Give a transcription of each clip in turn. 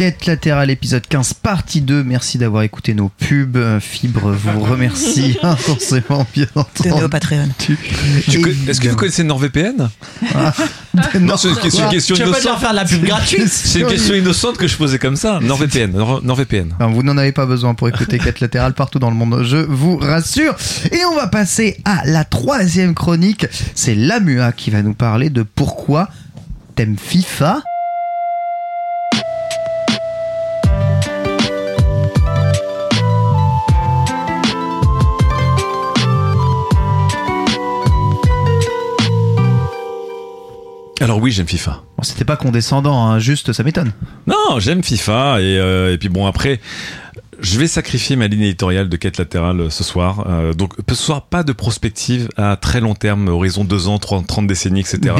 Quête latérale épisode 15 partie 2 merci d'avoir écouté nos pubs Euh, Fibre vous remercie intensément bien Donnez au entendu Patreon. Est-ce que vous connaissez NordVPN? Non, c'est une, une question Tu vas pas leur innocente. faire de la pub gratuite C'est une question innocente que je posais comme ça. NordVPN. Nord- NordVPN. Enfin, vous n'en avez pas besoin pour écouter Quête latérale partout dans le monde, je vous rassure. Et on va passer à la troisième chronique. C'est Lamua qui va nous parler de pourquoi t'aimes FIFA. Alors oui, j'aime FIFA. Bon, c'était pas condescendant, hein, juste ça m'étonne. Non, j'aime FIFA et, euh, et puis bon après. Je vais sacrifier ma ligne éditoriale de quête latérale euh, ce soir. Euh, donc ce soir, pas de prospective à très long terme, horizon 2 ans, 30, 30 décennies, etc.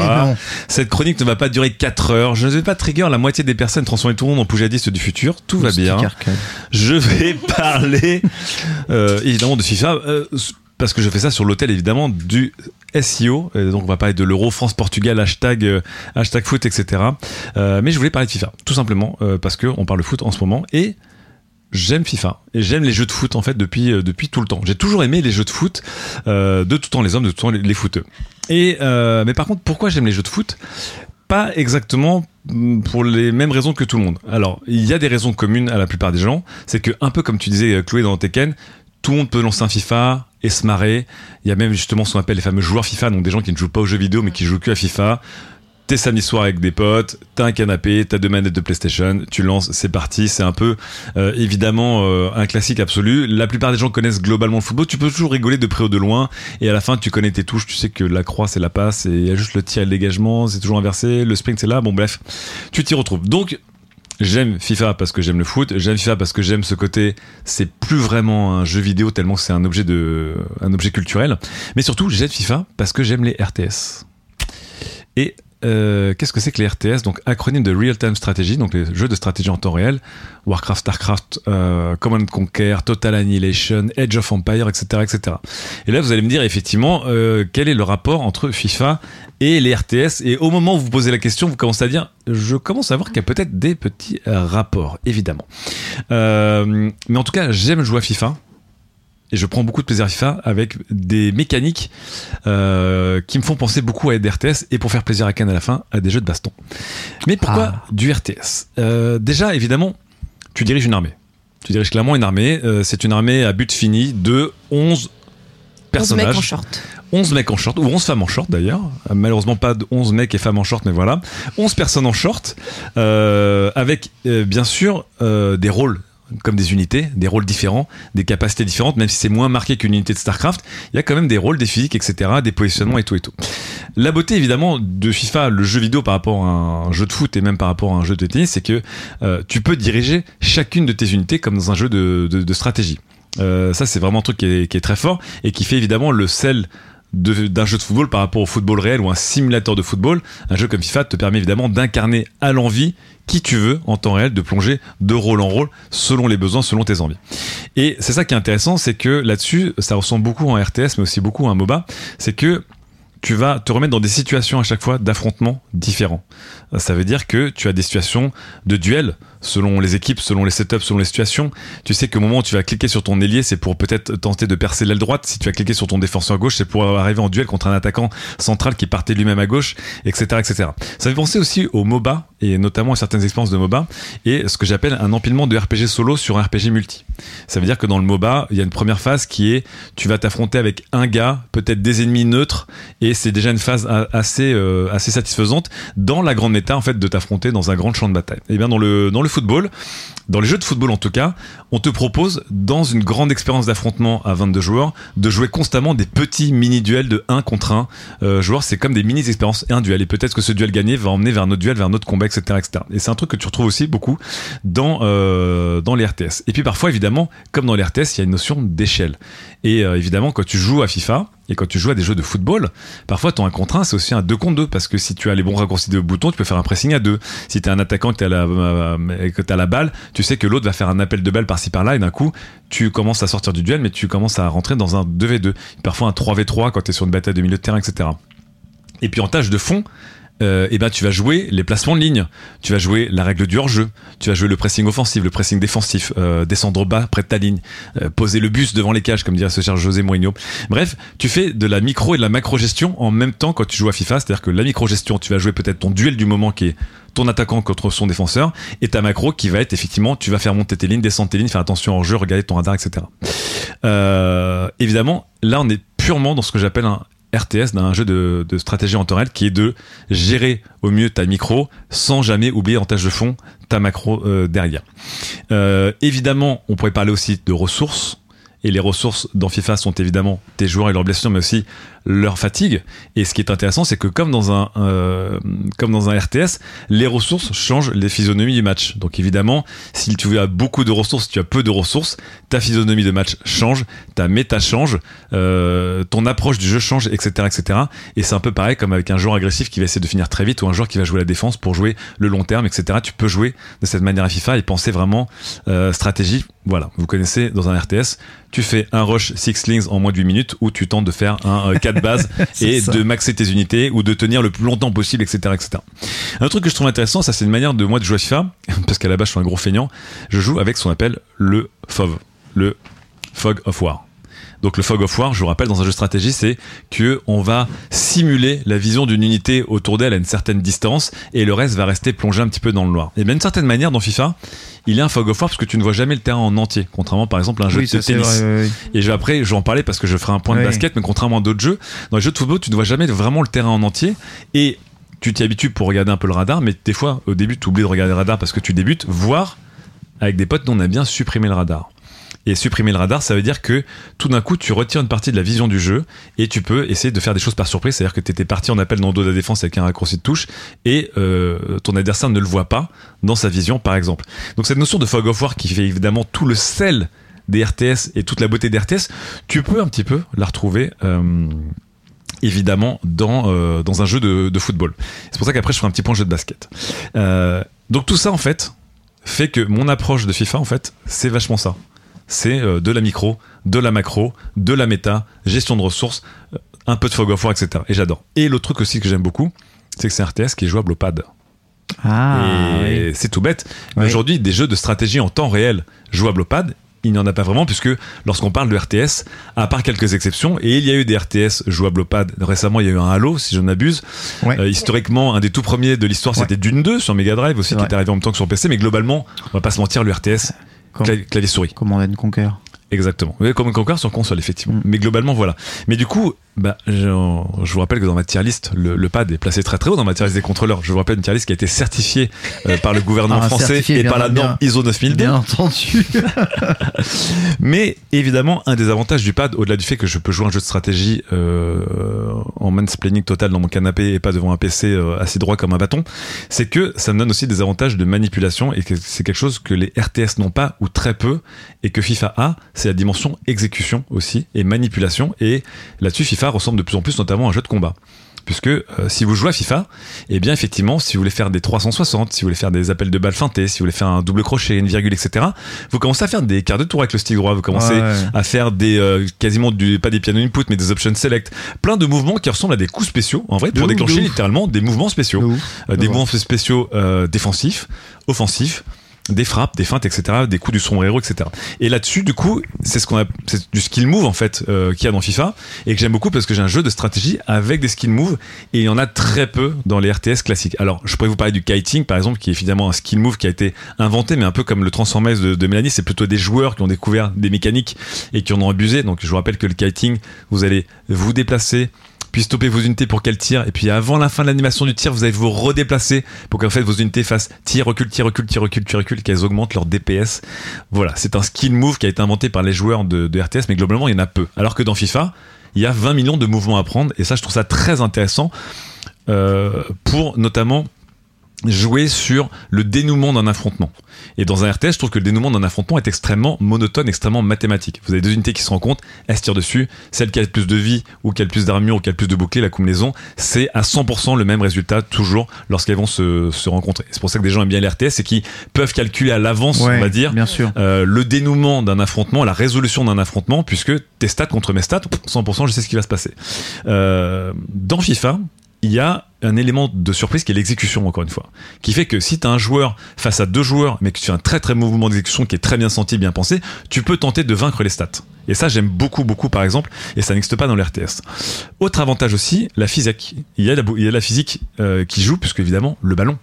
Cette chronique ne va pas durer 4 heures. Je ne vais pas trigger la moitié des personnes, transformer tout le monde en poujadiste du futur. Tout va bien. Arcade. Je vais parler euh, évidemment de FIFA euh, parce que je fais ça sur l'hôtel évidemment du SEO. Donc on va parler de l'Euro France Portugal hashtag euh, hashtag foot etc. Euh, mais je voulais parler de FIFA tout simplement euh, parce que on parle de foot en ce moment et J'aime FIFA et j'aime les jeux de foot en fait depuis depuis tout le temps. J'ai toujours aimé les jeux de foot de tout temps les hommes, de tout temps les, les footeux. Et mais par contre, pourquoi j'aime les jeux de foot? Pas exactement mm, pour les mêmes raisons que tout le monde. Alors, il y a des raisons communes à la plupart des gens. C'est que un peu comme tu disais, Chloé dans Tekken, tout le monde peut lancer un FIFA et se marrer. Il y a même justement ce qu'on appelle les fameux joueurs FIFA, donc des gens qui ne jouent pas aux jeux vidéo mais qui jouent que à FIFA. T'es samedi soir avec des potes, t'as un canapé, t'as deux manettes de PlayStation, tu lances, c'est parti. C'est un peu euh, évidemment euh, un classique absolu. La plupart des gens connaissent globalement le football. Tu peux toujours rigoler de près ou de loin, et à la fin tu connais tes touches. Tu sais que la croix c'est la passe, et il y a juste le tir et le dégagement, c'est toujours inversé. Le sprint c'est là. Bon bref, tu t'y retrouves. Donc J'aime FIFA parce que j'aime le foot. J'aime FIFA parce que j'aime ce côté. C'est plus vraiment un jeu vidéo tellement c'est un objet de, un objet culturel. Mais surtout, j'aime FIFA parce que j'aime les RTS. Et euh, qu'est-ce que c'est que les RTS Donc acronyme de Real Time Strategy, donc les jeux de stratégie en temps réel, Warcraft, Starcraft, euh, Command and Conquer, Total Annihilation, Edge of Empire, etc., etc. Et là, vous allez me dire effectivement euh, quel est le rapport entre FIFA et les RTS. Et au moment où vous posez la question, vous commencez à dire, je commence à voir qu'il y a peut-être des petits rapports, évidemment. Mais en tout cas, j'aime jouer à FIFA. Et je prends beaucoup de plaisir à FIFA avec des mécaniques euh, qui me font penser beaucoup à des RTS et pour faire plaisir à Ken à la fin, à des jeux de baston. Mais pourquoi Ah. du RTS Euh, Déjà, évidemment, tu diriges une armée. Tu diriges clairement une armée. Euh, c'est une armée à but fini de 11 11 personnages. mecs en short. 11 mecs en short, ou 11 femmes en short d'ailleurs. Malheureusement pas de 11 mecs et femmes en short, mais voilà. 11 personnes en short, euh, avec euh, bien sûr euh, des rôles comme des unités, des rôles différents, des capacités différentes, même si c'est moins marqué qu'une unité de StarCraft, il y a quand même des rôles, des physiques, etc., des positionnements et tout et tout. La beauté évidemment de FIFA, le jeu vidéo par rapport à un jeu de foot et même par rapport à un jeu de tennis, c'est que euh, tu peux diriger chacune de tes unités comme dans un jeu de, stratégie. Euh, ça c'est vraiment un truc qui est, qui est très fort et qui fait évidemment le sel d'un jeu de football par rapport au football réel ou un simulateur de football, un jeu comme FIFA te permet évidemment d'incarner à l'envie qui tu veux en temps réel, de plonger de rôle en rôle selon les besoins, selon tes envies. Et c'est ça qui est intéressant, c'est que là-dessus, ça ressemble beaucoup un RTS, mais aussi beaucoup à un MOBA, c'est que tu vas te remettre dans des situations à chaque fois d'affrontements différents. Ça veut dire que tu as des situations de duel selon les équipes, selon les setups, selon les situations. Tu sais qu'au moment où tu vas cliquer sur ton ailier, c'est pour peut-être tenter de percer l'aile droite. Si tu vas cliquer sur ton défenseur gauche, c'est pour arriver en duel contre un attaquant central qui partait lui-même à gauche, etc., etc. Ça fait penser aussi au MOBA et notamment à certaines expériences de MOBA et ce que j'appelle un empilement de RPG solo sur un RPG multi. Ça veut dire que dans le MOBA, il y a une première phase qui est tu vas t'affronter avec un gars, peut-être des ennemis neutres et c'est déjà une phase assez euh, assez satisfaisante dans la grande méta en fait de t'affronter dans un grand champ de bataille. Et bien dans le dans le football, dans les jeux de football en tout cas, on te propose dans une grande expérience d'affrontement à 22 joueurs de jouer constamment des petits mini duels de 1 contre 1 euh, joueurs, c'est comme des mini expériences et un duel et peut-être que ce duel gagné va emmener vers un autre duel, vers un autre combat, etc., etc. Et c'est un truc que tu retrouves aussi beaucoup dans euh, dans les RTS. Et puis parfois évidemment, comme dans les RTS, il y a une notion d'échelle. Et euh, évidemment, quand tu joues à FIFA et quand tu joues à des jeux de football, parfois ton 1 contre 1, c'est aussi un 2 contre 2 parce que si tu as les bons raccourcis de boutons, tu peux faire un pressing à deux. Si tu un attaquant tu euh, que as la balle, tu sais que l'autre va faire un appel de balle par-ci par-là et d'un coup, tu commences à sortir du duel, mais tu commences à rentrer dans un 2v2. Parfois un 3v3 quand tu sur une bataille de milieu de terrain, etc. Et puis en tâche de fond, euh, eh ben tu vas jouer les placements de ligne, tu vas jouer la règle du hors-jeu, tu vas jouer le pressing offensif, le pressing défensif, euh, descendre bas près de ta ligne, euh, poser le bus devant les cages comme dirait ce cher José Mourinho. Bref, tu fais de la micro et de la macro gestion en même temps quand tu joues à FIFA, c'est-à-dire que la micro gestion, tu vas jouer peut-être ton duel du moment qui est ton attaquant contre son défenseur et ta macro qui va être effectivement tu vas faire monter tes lignes, descendre tes lignes, faire attention en jeu, regarder ton radar, etc. Euh, évidemment, là on est purement dans ce que j'appelle un RTS d'un jeu de, stratégie en temps réel qui est de gérer au mieux ta micro sans jamais oublier en tâche de fond ta macro euh, derrière. Euh, évidemment, on pourrait parler aussi de ressources. Et les ressources dans FIFA sont évidemment tes joueurs et leurs blessures, mais aussi leur fatigue. Et ce qui est intéressant, c'est que comme dans un euh, comme dans un RTS, les ressources changent les physionomies du match. Donc évidemment, si tu as beaucoup de ressources, si tu as peu de ressources, ta physionomie de match change, ta méta change, euh, ton approche du jeu change, etc., etc. Et c'est un peu pareil comme avec un joueur agressif qui va essayer de finir très vite ou un joueur qui va jouer la défense pour jouer le long terme, etc. Tu peux jouer de cette manière à FIFA et penser vraiment euh, stratégie. Voilà, vous connaissez dans un RTS, tu fais un rush six slings en moins de 8 minutes ou tu tentes de faire un de base et de maxer tes unités ou de tenir le plus longtemps possible, etc., etc. Un truc que je trouve intéressant, ça c'est une manière de moi de jouer à FIFA, parce qu'à la base je suis un gros feignant, je joue avec ce qu'on appelle le FOV, le Fog of War. Donc le fog of war, je vous rappelle, dans un jeu de stratégie, c'est que on va simuler la vision d'une unité autour d'elle à une certaine distance et le reste va rester plongé un petit peu dans le noir. Et d'une certaine manière, dans FIFA, il y a un fog of war parce que tu ne vois jamais le terrain en entier, contrairement par exemple à un jeu de tennis. Et je, après, je vais en parler parce que je ferai un point de basket, mais contrairement à d'autres jeux, dans les jeux de football, tu ne vois jamais vraiment le terrain en entier et tu t'y habitues pour regarder un peu le radar, mais des fois, au début, tu oublies de regarder le radar parce que tu débutes, voire avec des potes, on a bien supprimé le radar. Et supprimer le radar, ça veut dire que tout d'un coup, tu retires une partie de la vision du jeu et tu peux essayer de faire des choses par surprise. C'est-à-dire que tu étais parti en appel dans le dos de la défense avec un raccourci de touche et euh, ton adversaire ne le voit pas dans sa vision, par exemple. Donc cette notion de fog of war qui fait évidemment tout le sel des RTS et toute la beauté des RTS, tu peux un petit peu la retrouver. Euh, évidemment dans, euh, dans un jeu de, de football. C'est pour ça qu'après je ferai un petit point jeu de basket. Donc tout ça en fait fait que mon approche de FIFA en fait c'est vachement ça c'est euh, de la micro, de la macro, de la méta, gestion de ressources, euh, un peu de fog of war, etc. Et j'adore. Et l'autre truc aussi que j'aime beaucoup, c'est que c'est un RTS qui est jouable au pad. Ah, et c'est tout bête. Mais aujourd'hui, des jeux de stratégie en temps réel jouables au pad, il n'y en a pas vraiment puisque lorsqu'on parle de RTS, à part quelques exceptions, et il y a eu des RTS jouables au pad. Récemment, il y a eu un Halo, si je ne m'abuse. Euh, historiquement, un des tout premiers de l'histoire, c'était Dune 2 sur Mega Drive aussi, qui est arrivé en même temps que sur PC. Mais globalement, on va pas se mentir, le RTS, clavier souris. Command Conquer. Exactement. Oui, comme Conquer sur console, effectivement. Mm. Mais globalement, voilà. Mais du coup, bah, je, je, vous rappelle que dans ma tier list, le, le, pad est placé très très haut dans ma tier list des contrôleurs. Je vous rappelle une tier list qui a été certifiée euh, par le gouvernement ah, français et par la norme ISO 9002. Bien entendu. Mais évidemment, un des avantages du pad, au-delà du fait que je peux jouer un jeu de stratégie euh, en mansplaining total dans mon canapé et pas devant un PC euh, assis droit comme un bâton, c'est que ça me donne aussi des avantages de manipulation et que c'est quelque chose que les RTS n'ont pas ou très peu et que FIFA a, c'est la dimension exécution aussi et manipulation. Et là-dessus, FIFA ressemble de plus en plus notamment à un jeu de combat. Puisque euh, si vous jouez à FIFA, eh bien effectivement, si vous voulez faire des 360, si vous voulez faire des appels de balles feintés, si vous voulez faire un double crochet, une virgule, etc., vous commencez à faire des quarts de tour avec le stick droit, vous commencez à faire des euh, quasiment du pas des piano input mais des options select, plein de mouvements qui ressemblent à des coups spéciaux en vrai pour déclencher littéralement des mouvements spéciaux, euh, des mouvements spéciaux défensifs, offensifs des frappes, des feintes, etc., des coups du sombrero, etc. Et là-dessus, du coup, c'est ce qu'on a, c'est du skill move en fait euh, qu'il y a dans FIFA et que j'aime beaucoup parce que j'ai un jeu de stratégie avec des skill moves et il y en a très peu dans les RTS classiques. Alors, je pourrais vous parler du kiting par exemple, qui est évidemment un skill move qui a été inventé, mais un peu comme le Transformers de, de Mélanie, c'est plutôt des joueurs qui ont découvert des mécaniques et qui en ont abusé. Donc, je vous rappelle que le kiting, vous allez vous déplacer puis stopper vos unités pour qu'elles tirent, et puis avant la fin de l'animation du tir, vous allez vous redéplacer pour qu'en fait vos unités fassent tir, recul, tir, recul, tir, recul, tir, recul, qu'elles augmentent leur DPS. Voilà, c'est un skill move qui a été inventé par les joueurs de, RTS, mais globalement il y en a peu. Alors que dans FIFA, il y a 20 millions de mouvements à prendre, et ça je trouve ça très intéressant euh, pour notamment jouer sur le dénouement d'un affrontement. Et dans un RTS, je trouve que le dénouement d'un affrontement est extrêmement monotone, extrêmement mathématique. Vous avez deux unités qui se rencontrent, elles se tirent dessus, celle qui a le plus de vie, ou qui a le plus d'armure, ou qui a le plus de boucliers, la combinaison, c'est à 100% le même résultat, toujours, lorsqu'elles vont se, se rencontrer. C'est pour ça que des gens aiment bien les RTS, c'est qu'ils peuvent calculer à l'avance, Ouais, on va dire, bien sûr. euh, le dénouement d'un affrontement, la résolution d'un affrontement, puisque tes stats contre mes stats, 100% je sais ce qui va se passer. Euh, dans FIFA, il y a un élément de surprise qui est l'exécution, encore une fois. Qui fait que si tu as un joueur face à deux joueurs, mais que tu fais un très très mouvement d'exécution qui est très bien senti, bien pensé, tu peux tenter de vaincre les stats. Et ça, j'aime beaucoup, beaucoup, par exemple, et ça n'existe pas dans l'RTS. Autre avantage aussi, la physique. Il y a la, il y a la physique euh, qui joue, puisque évidemment, le ballon.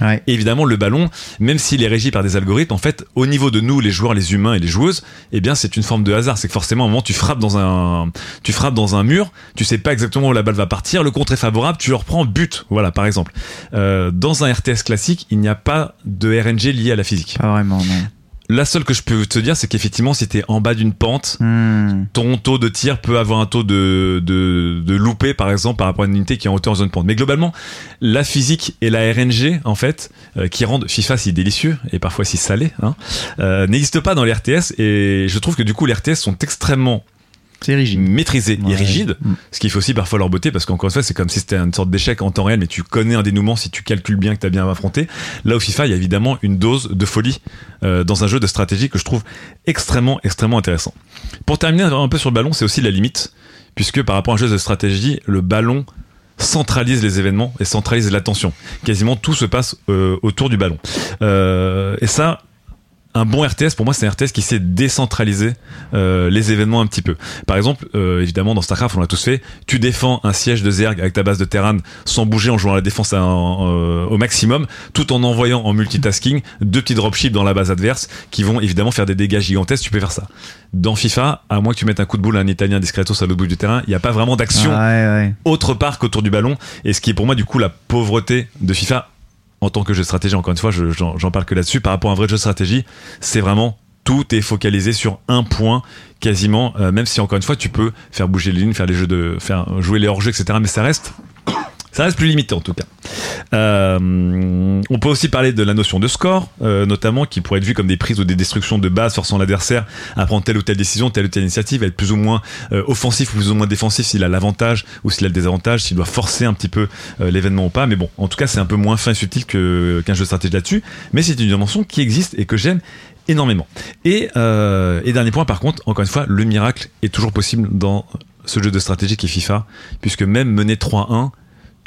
Ouais. Et évidemment, le ballon, même s'il est régi par des algorithmes, en fait, au niveau de nous, les joueurs, les humains et les joueuses, eh bien, c'est une forme de hasard. C'est que forcément, à un moment, tu frappes dans un, tu frappes dans un mur, tu sais pas exactement où la balle va partir, le contre est favorable, tu le reprends, but. Voilà, par exemple. Euh, dans un RTS classique, il n'y a pas de RNG lié à la physique. Pas vraiment, non. La seule que je peux te dire, c'est qu'effectivement, si t'es en bas d'une pente, Hmm. ton taux de tir peut avoir un taux de, de, de loupé, par exemple, par rapport à une unité qui est en hauteur en zone pente. Mais globalement, la physique et la RNG, en fait, euh, qui rendent FIFA si délicieux et parfois si salé, hein, euh, n'existent pas dans les RTS. Et je trouve que du coup, les RTS sont extrêmement C'est rigide. maîtrisés et Ouais. rigides, Mm. ce qui fait aussi parfois leur beauté, parce qu'encore une fois, c'est comme si c'était une sorte d'échec en temps réel, mais tu connais un dénouement si tu calcules bien que tu as bien affronté. Là, au FIFA, il y a évidemment une dose de folie euh, dans un jeu de stratégie que je trouve extrêmement, extrêmement intéressant. Pour terminer un peu sur le ballon, c'est aussi la limite, puisque par rapport à un jeu de stratégie, le ballon centralise les événements et centralise l'attention. Quasiment tout se passe euh, autour du ballon. Euh, et ça, un bon RTS, pour moi, c'est un RTS qui sait décentraliser euh, les événements un petit peu. Par exemple, euh, évidemment, dans StarCraft, on l'a tous fait, tu défends un siège de Zerg avec ta base de Terran sans bouger en jouant à la défense à euh, au maximum, tout en envoyant en multitasking deux petits dropships dans la base adverse qui vont évidemment faire des dégâts gigantesques, tu peux faire ça. Dans FIFA, à moins que tu mettes un coup de boule à un Italien discretos à l'autre bout du terrain, il n'y a pas vraiment d'action Ouais, ouais. autre part qu'autour du ballon. Et ce qui est pour moi, du coup, la pauvreté de FIFA en tant que jeu de stratégie, encore une fois, je- j'en j'en parle que là-dessus, par rapport à un vrai jeu de stratégie, c'est vraiment tout est focalisé sur un point quasiment, euh, même si encore une fois, tu peux faire bouger les lignes, faire les jeux de, faire jouer les hors-jeux, etc. Mais ça reste, ça reste plus limité en tout cas. Euh, on peut aussi parler de la notion de score, euh, notamment qui pourrait être vue comme des prises ou des destructions de base, forçant l'adversaire à prendre telle ou telle décision, telle ou telle initiative, être plus ou moins euh, offensif ou plus ou moins défensif s'il a l'avantage ou s'il a le désavantage, s'il doit forcer un petit peu euh, l'événement ou pas. Mais bon, en tout cas, c'est un peu moins fin et subtil qu'un jeu de stratégie là-dessus. Mais c'est une dimension qui existe et que j'aime énormément. Et, euh, et dernier point, par contre, encore une fois, le miracle est toujours possible dans ce jeu de stratégie qui est FIFA, puisque même mener 3-1,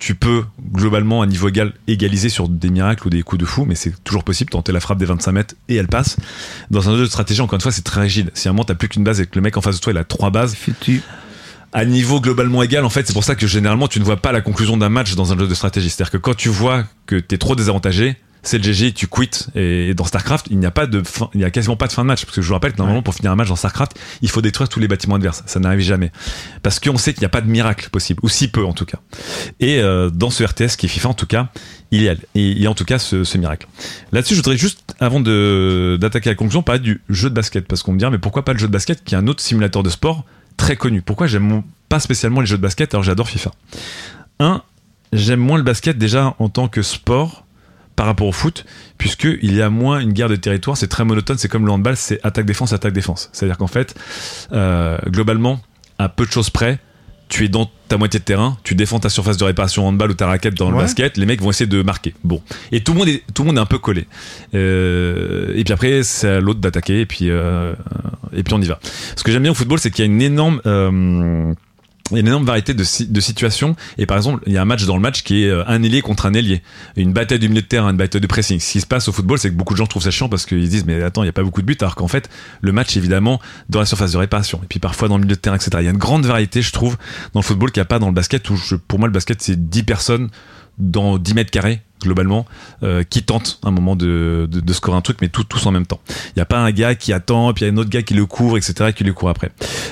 tu peux globalement à niveau égal égaliser sur des miracles ou des coups de fou, mais c'est toujours possible, tenter la frappe des 25 mètres et elle passe. Dans un jeu de stratégie, encore une fois, c'est très rigide. Si à un moment t'as plus qu'une base et que le mec en face de toi il a trois bases, à niveau globalement égal, en fait, c'est pour ça que généralement tu ne vois pas la conclusion d'un match dans un jeu de stratégie. C'est-à-dire que quand tu vois que t'es trop désavantagé, c'est le GG, tu quittes. Et dans StarCraft, il n'y a pas de fin, il n'y a quasiment pas de fin de match. Parce que je vous rappelle que normalement, pour finir un match dans StarCraft, il faut détruire tous les bâtiments adverses. Ça n'arrive jamais. Parce qu'on sait qu'il n'y a pas de miracle possible. Ou si peu, en tout cas. Et euh, dans ce RTS qui est FIFA, en tout cas, il y a, il y a en tout cas ce, ce miracle. Là-dessus, je voudrais juste, avant de, d'attaquer la conclusion, parler du jeu de basket. Parce qu'on me dit, mais pourquoi pas le jeu de basket qui est un autre simulateur de sport très connu? Pourquoi j'aime pas spécialement les jeux de basket alors j'adore FIFA? Un, j'aime moins le basket déjà en tant que sport par rapport au foot, puisqu'il y a moins une guerre de territoire, c'est très monotone, c'est comme le handball, c'est attaque-défense, attaque-défense. C'est-à-dire qu'en fait, euh, globalement, à peu de choses près, tu es dans ta moitié de terrain, tu défends ta surface de réparation handball ou ta raquette dans le basket, les mecs vont essayer de marquer. Bon. Et tout le monde est, tout le monde est un peu collé. Euh, et puis après, c'est à l'autre d'attaquer, et puis, euh, et puis on y va. Ce que j'aime bien au football, c'est qu'il y a une énorme, il y a une énorme variété de, si- de situations. Et par exemple, il y a un match dans le match qui est euh, un ailier contre un ailier. Une bataille du milieu de terrain, une bataille de pressing. Ce qui se passe au football, c'est que beaucoup de gens trouvent ça chiant parce qu'ils se disent, mais attends, il n'y a pas beaucoup de buts, alors qu'en fait, le match, évidemment, dans la surface de réparation. Et puis parfois dans le milieu de terrain, etc. Il y a une grande variété, je trouve, dans le football qu'il n'y a pas dans le basket, où je- pour moi, le basket, c'est 10 personnes dans 10 mètres carrés globalement euh, qui tentent un moment de, de, de scorer un truc mais tout, tous en même temps. Il n'y a pas un gars qui attend puis il y a un autre gars qui le couvre etc qui le court après.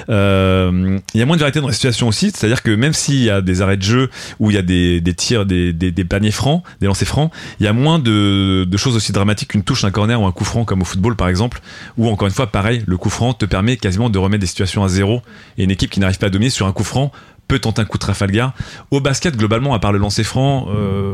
Euh, il y a moins de variété dans la situation aussi c'est à dire que même s'il y a des arrêts de jeu où il y a des, des tirs des, des, des paniers francs des lancers francs il y a moins de, de choses aussi dramatiques qu'une touche un corner ou un coup franc comme au football par exemple où encore une fois pareil le coup franc te permet quasiment de remettre des situations à zéro et une équipe qui n'arrive pas à dominer sur un coup franc peut tenter un coup de Trafalgar. Au basket, globalement, à part le lancer franc,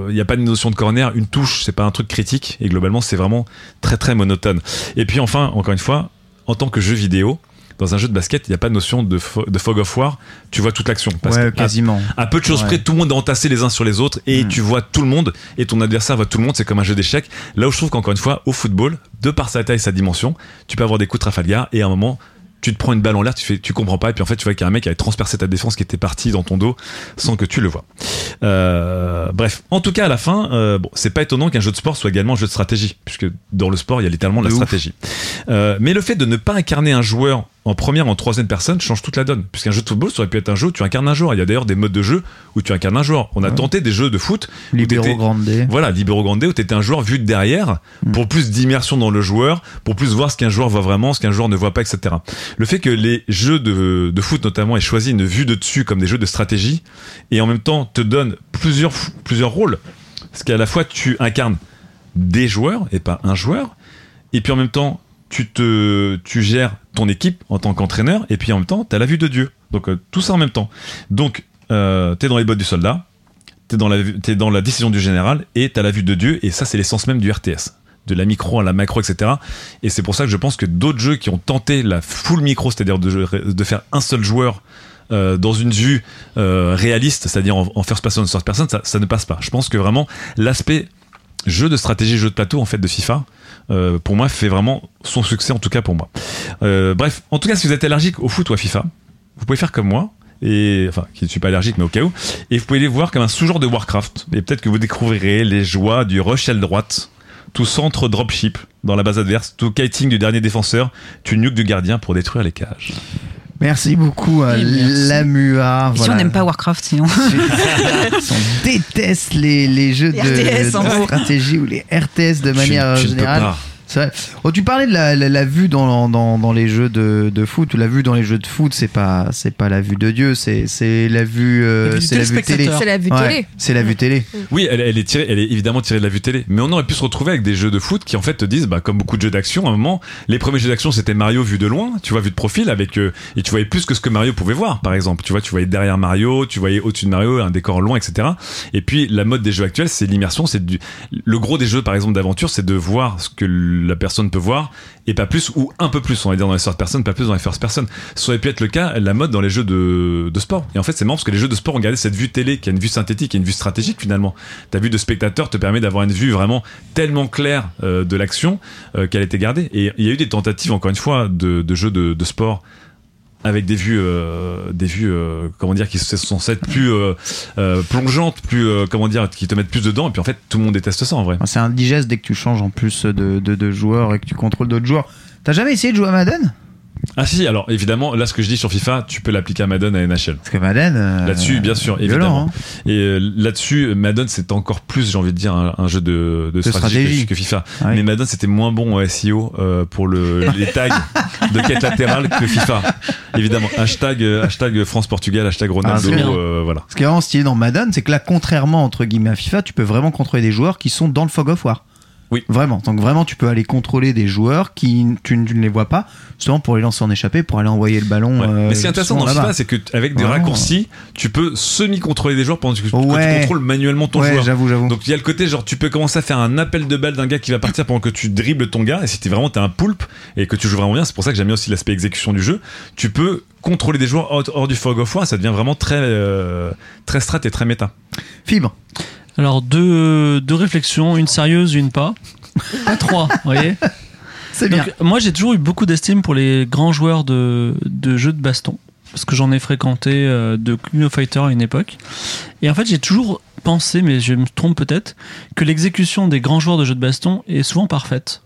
il n'y a pas de notion de corner. Une touche, c'est pas un truc critique. Et globalement, c'est vraiment très très monotone. Et puis enfin, encore une fois, en tant que jeu vidéo, dans un jeu de basket, il n'y a pas de notion de, fo- de fog of war. Tu vois toute l'action. Ouais, à- quasiment. à peu de choses Ouais. près, tout le monde est entassé les uns sur les autres et Mm. tu vois tout le monde et ton adversaire voit tout le monde. C'est comme un jeu d'échecs. Là où je trouve qu'encore une fois, au football, de par sa taille et sa dimension, tu peux avoir des coups de Trafalgar et à un moment, tu te prends une balle en l'air, tu fais, tu comprends pas et puis en fait, tu vois qu'il y a un mec qui avait transpercé ta défense qui était parti dans ton dos sans que tu le vois. Euh, bref, en tout cas, à la fin, euh, bon, c'est pas étonnant qu'un jeu de sport soit également un jeu de stratégie puisque dans le sport, il y a littéralement de la ouf. stratégie. Euh, mais le fait de ne pas incarner un joueur en première, en troisième personne change toute la donne. Puisqu'un jeu de football, ça aurait pu être un jeu où tu incarnes un joueur. Il y a d'ailleurs des modes de jeu où tu incarnes un joueur. On a tenté des jeux de foot. Libero Grande. Voilà, Libero Grande, où tu étais un joueur vu de derrière, pour plus d'immersion dans le joueur, pour plus voir ce qu'un joueur voit vraiment, ce qu'un joueur ne voit pas, etc. Le fait que les jeux de, foot, notamment, aient choisi une vue de dessus comme des jeux de stratégie, et en même temps te donnent plusieurs, rôles, parce qu'à la fois tu incarnes des joueurs et pas un joueur, et puis en même temps tu te gères ton équipe en tant qu'entraîneur et puis en même temps tu as la vue de Dieu. Donc euh, tout ça en même temps. Donc euh, tu es dans les bottes du soldat tu es dans la t'es dans la décision du général et tu as la vue de Dieu et ça c'est l'essence même du RTS de la micro à la macro etc et c'est pour ça que je pense que d'autres jeux qui ont tenté la full micro c'est-à-dire de, faire un seul joueur euh, dans une vue euh, réaliste, c'est-à-dire en, en first person, first person, ça, ça ne passe pas. Je pense que vraiment l'aspect jeu de stratégie, jeu de plateau en fait de FIFA, euh, pour moi fait vraiment son succès en tout cas pour moi. Bref, en tout cas si vous êtes allergique au foot ou à FIFA, vous pouvez faire comme moi. Et enfin, qui ne suis pas allergique, mais au cas où. Et vous pouvez les voir comme un sous-genre de Warcraft. Et peut-être que vous découvrirez les joies du rush aile droite, tout centre dropship dans la base adverse, tout kiting du dernier défenseur, tu nuke du gardien pour détruire les cages. Merci beaucoup, euh. Lamua. Et Si Voilà. on n'aime pas Warcraft, sinon. on déteste les, les jeux Les de, stratégie ou les RTS de manière Tu- tu ne peux générale. Pas. C'est vrai. Oh, tu parlais de la, la, la vue dans, dans, dans les jeux de, de foot ou la vue dans les jeux de foot, c'est pas c'est pas la vue de Dieu, c'est c'est la vue euh, c'est la vue télé. C'est la vue Ouais, télé. C'est la vue télé. Oui, elle, elle est tirée, elle est évidemment tirée de la vue télé. Mais on aurait pu se retrouver avec des jeux de foot qui en fait te disent, bah, comme beaucoup de jeux d'action, à un moment, les premiers jeux d'action c'était Mario vu de loin, tu vois, vu de profil, avec euh, et tu voyais plus que ce que Mario pouvait voir, par exemple. Tu vois, tu voyais derrière Mario, tu voyais au-dessus de Mario un décor loin, etc. Et puis la mode des jeux actuels, c'est l'immersion, c'est du le gros des jeux, par exemple d'aventure, c'est de voir ce que la personne peut voir et pas plus ou un peu plus. On va dire dans les first person, pas plus dans les first person. Ça aurait pu être le cas, la mode dans les jeux de, de sport. Et en fait, c'est marrant parce que les jeux de sport ont gardé cette vue télé qui a une vue synthétique et une vue stratégique finalement. Ta vue de spectateur te permet d'avoir une vue vraiment tellement claire euh, de l'action euh, qu'elle été gardée. Et il y a eu des tentatives, encore une fois, de, de jeux de, de sport avec des vues, euh, des vues, euh, comment dire, qui sont censées être plus euh, plongeantes, plus, comment dire, qui te mettent plus dedans. Et puis en fait, tout le monde déteste ça en vrai. C'est indigeste dès que tu changes en plus de, de, de joueurs et que tu contrôles d'autres joueurs. T'as jamais essayé de jouer à Madden? Ah si, alors évidemment, là ce que je dis sur FIFA, tu peux l'appliquer à Madden, à NHL. Parce que Madden. euh, Là-dessus, bien sûr, violent, évidemment. hein. Et euh, là-dessus, Madden, c'est encore plus, j'ai envie de dire, un, un jeu de, de, stratégie, stratégie. Que, que FIFA. Ah oui. Mais Madden, c'était moins bon en SEO euh, pour le, les tags de quête latérale que FIFA. Évidemment. Hashtag, euh, hashtag France-Portugal, hashtag Ronaldo. Ah, bien. euh, voilà. Ce qui est vraiment stylé dans Madden, c'est que là, contrairement entre guillemets à FIFA, tu peux vraiment contrôler des joueurs qui sont dans le fog of war. Oui. Vraiment. Donc vraiment, tu peux aller contrôler des joueurs qui tu, tu ne les vois pas, justement pour les lancer en échappée, pour aller envoyer le ballon. Ouais. euh, Mais ce qui est intéressant dans. FIFA, c'est que avec des Vraiment. raccourcis, tu peux semi-contrôler des joueurs pendant que tu, que Ouais. tu contrôles manuellement ton Ouais, joueur. j'avoue, j'avoue. Donc il y a le côté genre tu peux commencer à faire un appel de balle d'un gars qui va partir pendant que tu dribbles ton gars et si t'es vraiment t'es un poulpe et que tu joues vraiment bien, c'est pour ça que j'aime bien aussi l'aspect exécution du jeu. Tu peux contrôler des joueurs hors, hors du fog of war, ça devient vraiment très euh, très strat et très méta. Fibre. Alors, deux, deux réflexions, une sérieuse, une pas. Pas trois, vous voyez C'est bien. Donc, moi, j'ai toujours eu beaucoup d'estime pour les grands joueurs de, de jeux de baston. parce que j'en ai fréquenté euh, de King of Fighter à une époque. Et en fait, j'ai toujours pensé, mais je me trompe peut-être, que l'exécution des grands joueurs de jeux de baston est souvent parfaite.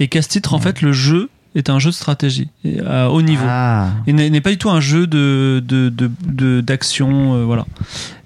Et qu'à ce titre, en fait, le jeu est un jeu de stratégie et à haut niveau. Ah. Et n'est pas du tout un jeu de de- de- de- d'action, euh, voilà.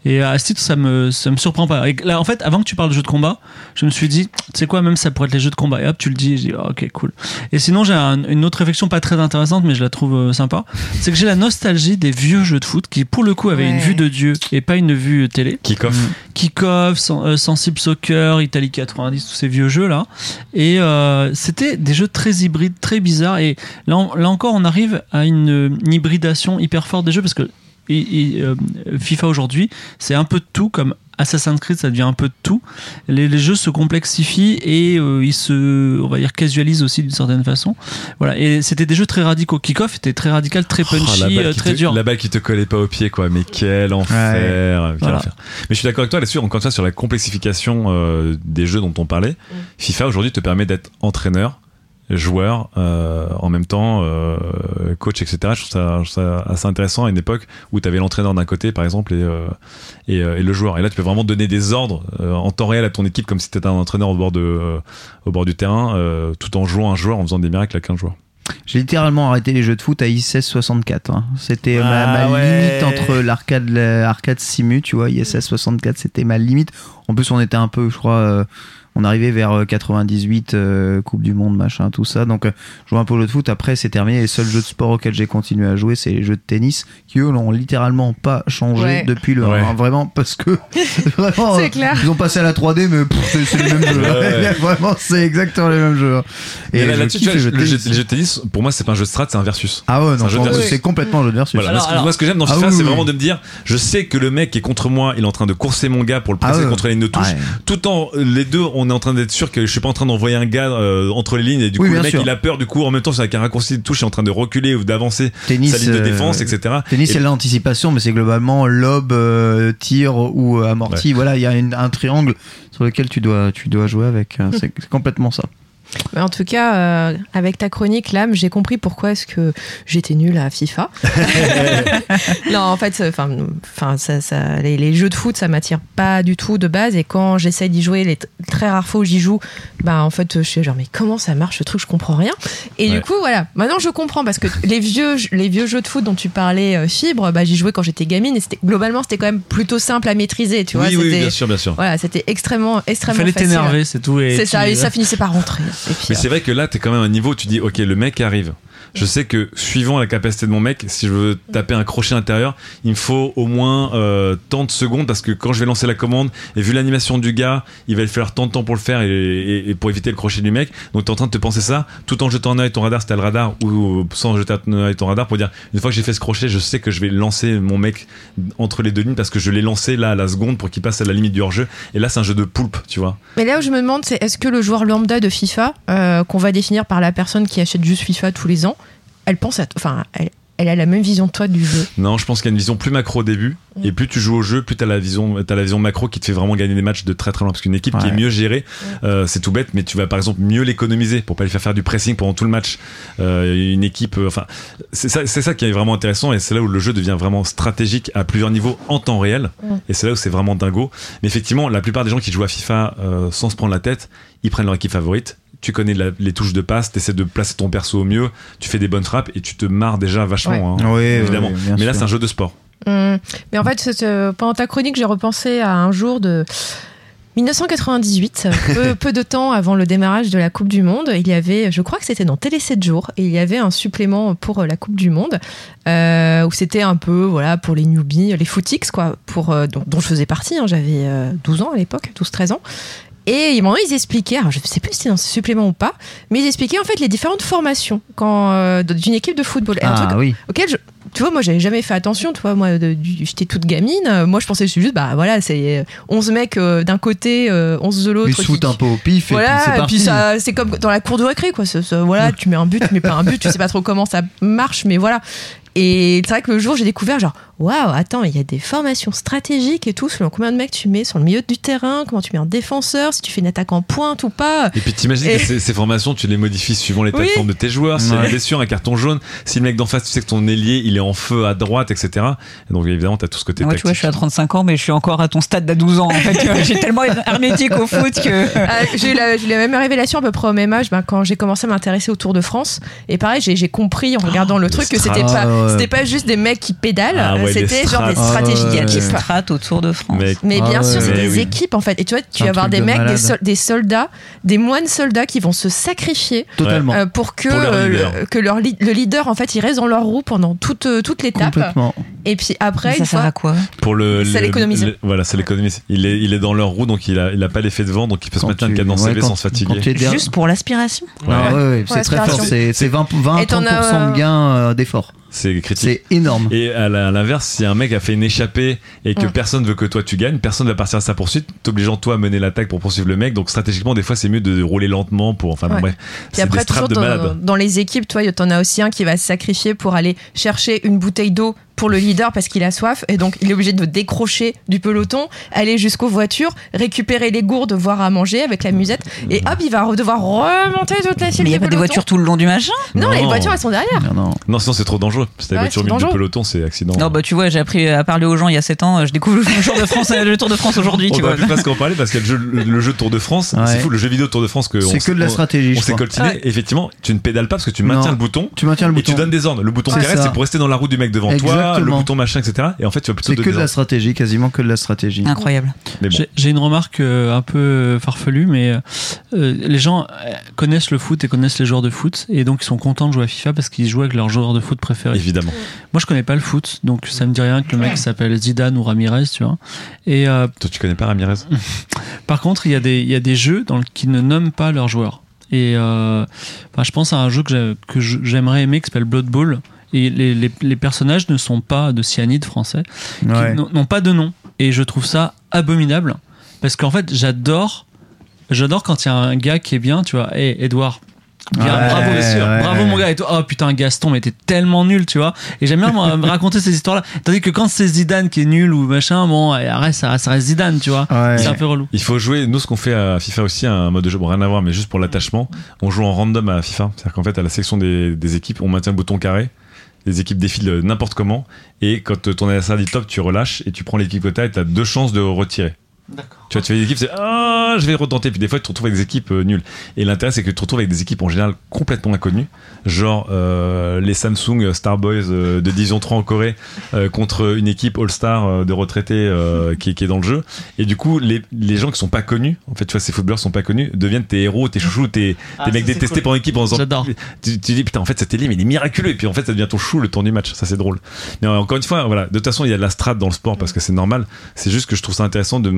Et à ce titre, ça me ça me surprend pas. Et là, en fait, avant que tu parles de jeux de combat, je me suis dit, tu sais quoi, même ça pourrait être les jeux de combat. Et hop, tu le dis, je dis, ok, cool. Et sinon, j'ai un- une autre réflexion pas très intéressante, mais je la trouve euh, sympa. C'est que j'ai la nostalgie des vieux jeux de foot qui, pour le coup, avaient une vue de Dieu et pas une vue télé. Kick-off. Kick-Off, euh, Sensible Soccer, Italie 90, tous ces vieux jeux là. Et euh, c'était des jeux très hybrides, très bizarres. Et là, encore, on arrive à une hybridation hyper forte des jeux parce que et- et, euh, FIFA aujourd'hui, c'est un peu de tout comme Assassin's Creed, ça devient un peu de tout. Les, les jeux se complexifient et euh, ils se, on va dire, casualisent aussi d'une certaine façon. Voilà. Et c'était des jeux très radicaux. Kick-Off était très radical, très Oh, la punchy, balle euh, qui très te- dur. La balle qui te collait pas au pied, quoi. Mais quel enfer. quel Voilà. enfer. Mais je suis d'accord avec toi là-dessus, encore une fois, sur la complexification euh, des jeux dont on parlait. FIFA aujourd'hui te permet d'être entraîneur, joueur, euh, en même temps, euh, coach, etc. Je trouve, ça, je trouve ça assez intéressant à une époque où tu avais l'entraîneur d'un côté, par exemple, et, euh, et, euh, et le joueur. Et là, tu peux vraiment donner des ordres euh, en temps réel à ton équipe, comme si tu étais un entraîneur au bord, de, euh, au bord du terrain, euh, tout en jouant un joueur, en faisant des miracles à 15 joueurs. J'ai littéralement arrêté les jeux de foot à ISS 64. hein. C'était ma, Ah ma ouais. limite entre l'arcade l'arcade simu, tu vois. ISS 64, c'était ma limite. En plus, on était un peu, je crois, euh, on arrivait vers euh, 98, euh, Coupe du Monde, machin, tout ça. Donc, euh, je jouais un peu de foot. Après, c'est terminé. Les seuls jeux de sport auxquels j'ai continué à jouer, c'est les jeux de tennis, qui eux n'ont littéralement pas changé Ouais. depuis le Ouais. 1, vraiment, parce que vraiment, C'est euh, clair. ils ont passé à la 3D, mais c'est les mêmes jeux. Ouais. vraiment, c'est exactement les mêmes jeux. Et là, je là-dessus, tu kiffe vois, les jeux de le jeu, le de tennis, pour moi, c'est pas un jeu de strat, c'est un versus. Ah ouais, C'est non, c'est complètement un jeu de versus. Voilà, Alors, moi, ce que- alors- moi, ce que j'aime dans Ah FIFA, oui, c'est oui, vraiment de me dire, je sais que le mec qui est contre moi, il est en train de courser mon gars pour le presser Ah contre la ligne de touche. Ouais. Tout en les deux, on est en train d'être sûr que je suis pas en train d'envoyer un gars euh, entre les lignes et du Oui, coup le mec sûr. il a peur du coup en même temps c'est avec un raccourci de touche, il est en train de reculer ou d'avancer Tennis, sa ligne de euh, défense, etc. Tennis, Et- c'est l'anticipation, mais c'est globalement lob, euh, tir ou amorti. Voilà, il y a une- un triangle sur lequel tu dois, tu dois jouer avec. c'est complètement ça. Mais en tout cas, euh, avec ta chronique, l'âme, j'ai compris pourquoi est-ce que j'étais nulle à FIFA. non, en fait, enfin, enfin, ça, ça, les, les jeux de foot, ça m'attire pas du tout de base. Et quand j'essaie d'y jouer, les très rares fois où j'y joue, bah en fait, je suis genre mais comment ça marche ce truc, je comprends rien. Et Ouais. du coup, voilà, maintenant je comprends parce que les vieux, les vieux jeux de foot dont tu parlais, euh, Fibre, bah j'y jouais quand j'étais gamine et c'était globalement c'était quand même plutôt simple à maîtriser, tu vois. oui, oui, bien sûr, bien sûr. Voilà, c'était extrêmement, Il extrêmement fallait facile. t'énerver, c'est tout. et C'est ça, et ça finissait par rentrer. Mais c'est vrai que là, t'es quand même à un niveau, tu dis, ok, le mec arrive. Je sais que suivant la capacité de mon mec, si je veux taper un crochet intérieur, il me faut au moins euh, tant de secondes parce que quand je vais lancer la commande et vu l'animation du gars, il va faire tant de temps pour le faire et pour éviter le crochet du mec. Donc t'es en train de te penser ça tout en jetant un œil ton radar si t'as le radar ou sans jeter un œil ton radar pour dire une fois que j'ai fait ce crochet, je sais que je vais lancer mon mec entre les deux lignes parce que je l'ai lancé là à la seconde pour qu'il passe à la limite du hors-jeu. Et là, c'est un jeu de poulpe, tu vois. Mais là où je me demande, c'est est-ce que le joueur lambda de FIFA, euh, qu'on va définir par la personne qui achète juste FIFA tous les ans, elle pense à, enfin, elle, elle a la même vision que toi du jeu. Non, je pense qu'il y a une vision plus macro au début. Mm. Et plus tu joues au jeu, plus tu as la vision, as la vision macro qui te fait vraiment gagner des matchs de très très loin. Parce qu'une équipe qui est mieux gérée, euh, c'est tout bête, mais tu vas par exemple mieux l'économiser pour pas lui faire faire du pressing pendant tout le match. Euh, une équipe, euh, enfin, c'est ça, c'est ça qui est vraiment intéressant et c'est là où le jeu devient vraiment stratégique à plusieurs niveaux en temps réel. Mm. Et c'est là où c'est vraiment dingo. Mais effectivement, la plupart des gens qui jouent à FIFA euh, sans se prendre la tête, ils prennent leur équipe favorite. Tu connais la- les touches de passe, t'essaies de placer ton perso au mieux, tu fais des bonnes frappes et tu te marres déjà vachement. hein, Oui, évidemment. oui, Mais là, c'est un jeu de sport. Hum, Mais en fait, euh, pendant ta chronique, j'ai repensé à un jour de 1998, peu, peu de temps avant le démarrage de la Coupe du Monde. Il y avait, je crois que c'était dans Télé 7 jours, et il y avait un supplément pour euh, la Coupe du Monde euh, où c'était un peu voilà pour les newbies, les footix quoi, pour euh, dont, dont je faisais partie. hein. J'avais euh, 12 ans à l'époque, 12-13 ans. Et ils m'ont ils expliquaient, alors je ne sais plus si c'était dans ce supplément ou pas, mais ils expliquaient en fait les différentes formations quand euh, d'une équipe de football. Et un Ah truc oui. auquel je, tu vois moi j'avais jamais fait attention tu vois moi de- du- j'étais toute gamine euh, moi je pensais juste bah voilà c'est euh, 11 mecs euh, d'un côté euh, 11 de l'autre Ils se qui- foutent un peu au pif et voilà puis c'est et parti. puis ça c'est comme dans la cour de récré quoi C'est- c'est- voilà tu mets un but tu mets pas un but tu sais pas trop comment ça marche mais voilà Et c'est vrai que le jour, j'ai découvert, genre, waouh, attends, il y a des formations stratégiques et tout, selon combien de mecs tu mets sur le milieu du terrain, comment tu mets un défenseur, si tu fais une attaque en pointe ou pas. Et puis t'imagines Et- que ces, ces formations, tu les modifies suivant l'état Oui. de forme de tes joueurs. Si y a une blessure, un carton jaune, si le mec d'en face, tu sais que ton ailier, il est en feu à droite, etc. Et donc évidemment, t'as tout ce côté Moi, tu vois, je suis à tactique. 35 ans, mais je suis encore à ton stade d'à 12 ans. En fait, j'ai tellement hermétique au foot que. Ah, j'ai eu la, même révélation à peu près au même âge ben, quand j'ai commencé à m'intéresser au Tour de France. Et pareil, j'ai compris en regardant le truc que c'était pas, Ouais. c'était pas juste des mecs qui pédalent, Ah ouais, c'était genre des stratégies Ah ouais. d'équipe. Strat au Tour de France. Mais bien Ah sûr, ouais. c'est Mais des oui. équipes en fait. Et tu vois, tu vas avoir des de mecs, des, sol- des soldats, des moines soldats qui vont se sacrifier Totalement. euh, pour que, Pour leur euh, leader. le, que leur li- le leader en fait il reste dans leur roue pendant toute, euh, toute l'étape. Complètement. Et puis après, ça une sert fois, à quoi? Pour le, Ça le- l'économise. le- Voilà, ça l'économise. Il est, il est dans leur roue, donc il a, il a pas l'effet de vent, donc il peut se un tu- cadence quand- sans se fatiguer. Juste pour l'aspiration? Ouais, c'est très fort. C'est c'est 20, 20 Et t'en 30% as, de gain euh, d'effort. C'est critique. C'est énorme. Et à l'inverse, si un mec a fait une échappée et que Mm. personne veut que toi tu gagnes, personne va partir à sa poursuite, t'obligeant toi à mener l'attaque pour poursuivre le mec. Donc stratégiquement, des fois, c'est mieux de rouler lentement pour. Enfin, bon, Ouais. bref. Puis C'est après, des toujours de dans, malade. dans les équipes, toi, t'en as aussi un qui va se sacrifier pour aller chercher une bouteille d'eau pour le leader parce qu'il a soif et donc il est obligé de décrocher du peloton, aller jusqu'aux voitures, récupérer les gourdes, voir à manger avec la musette et hop, il va devoir remonter toute la file Mais il n'y a pas des voitures tout le long du machin? Non, les voitures elles sont derrière. Non, non. Non, sinon c'est trop dangereux. Si t'as Ouais, une voiture au c'est milieu peloton, c'est accident. Non, bah tu vois, j'ai appris à parler aux gens il y a 7 ans. Je découvre le Tour de France, le Tour de France aujourd'hui, On tu vois. plus presque en parler parce a le jeu, le, le jeu Tour de France. Ouais. C'est fou, le jeu vidéo Tour de France que C'est que de la stratégie, On je s'est coltiné. Ouais. Effectivement, tu ne pédales pas parce que tu maintiens Non. le bouton. Tu maintiens le Et tu bouton. donnes des ordres. Le bouton C'est carré, c'est pour rester dans la roue du mec devant toi, le bouton machin, etc. Et en fait, tu vas plutôt C'est que de la stratégie, quasiment que de la stratégie. Incroyable. Bon. J'ai- une remarque euh, un peu farfelue, mais euh, euh, les gens euh, connaissent le foot et connaissent les joueurs de foot, et donc ils sont contents de jouer à FIFA parce qu'ils jouent avec leur joueur de foot préféré. Évidemment. Moi, je connais pas le foot, donc ça me dit rien que le mec s'appelle Zidane ou Ramirez, tu vois. Et euh, Toi, tu connais pas Ramirez? Par contre, il y, a des- il y a des jeux dans le, qui ne nomment pas leurs joueurs. Et euh, enfin, je pense à un jeu que j'aimerais aimer qui s'appelle Blood Bowl. Et les, les- les personnages ne sont pas de cyanide français, Ouais. n'ont n'ont pas de nom. Et je trouve ça abominable. Parce qu'en fait, j'adore. J'adore quand il y a un gars qui est bien, tu vois. Hé, Edouard. Bien, Ouais, bravo, ouais, ouais. bravo mon gars. Et toi, oh putain, Gaston, mais t'es tellement nul, tu vois. Et j'aime bien me raconter ces histoires-là. Tandis que quand c'est Zidane qui est nul ou machin, bon, eh, arrête, ça, ça reste Zidane, tu vois. Ouais. C'est un peu relou. Il faut jouer, nous ce qu'on fait à FIFA aussi, un mode de jeu, bon rien à voir, mais juste pour l'attachement, on joue en random à FIFA. C'est-à-dire qu'en fait, à la section des, des équipes, on maintient le bouton carré, les équipes défilent n'importe comment, et quand ton adversaire dit top, tu relâches et tu prends l'équipe que t'as et t'as deux chances de retirer. Tu vois, tu fais des équipes, c'est ah, je vais retenter. Puis des fois, tu te retrouves avec des équipes euh, nulles. Et l'intérêt, c'est que tu te retrouves avec des équipes en général complètement inconnues, genre euh, les Samsung Starboys euh, de Division 3 en Corée euh, contre une équipe All-Star euh, de retraités euh, qui, est- qui est dans le jeu. Et du coup, les, les gens qui sont pas connus, en fait, tu vois, ces footballeurs sont pas connus, deviennent tes héros, tes chouchous, tes, Ah, tes mecs détestés cool. par l'équipe en disant J'adore. tu, tu dis putain en fait cet élime il est miraculeux et puis en fait ça devient ton chou le tour du match ça c'est drôle mais encore une fois voilà de toute façon il y a de la strat dans le sport parce que c'est normal c'est juste que je trouve ça intéressant de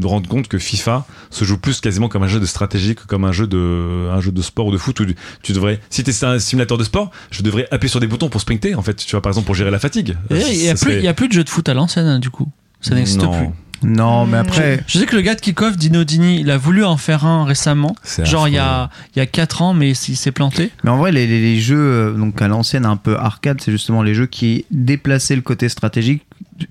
de rendre compte que FIFA se joue plus quasiment comme un jeu de stratégie que comme un jeu de un jeu de sport ou de foot où tu devrais si t'es un simulateur de sport je devrais appuyer sur des boutons pour sprinter en fait tu vois par exemple pour gérer la fatigue Il n'y a, serait- il y a plus de jeux de foot à l'ancienne, hein, du coup. Ça n'existe plus. Non, mais après, Je sais que le gars de Kickoff, Dino Dini, il a voulu en faire un récemment. Genre il y, a, il y a 4 ans, mais il s'est planté. mais en vrai, les, les- les jeux euh, donc à l'ancienne un peu arcade, c'est justement les jeux qui déplaçaient le côté stratégique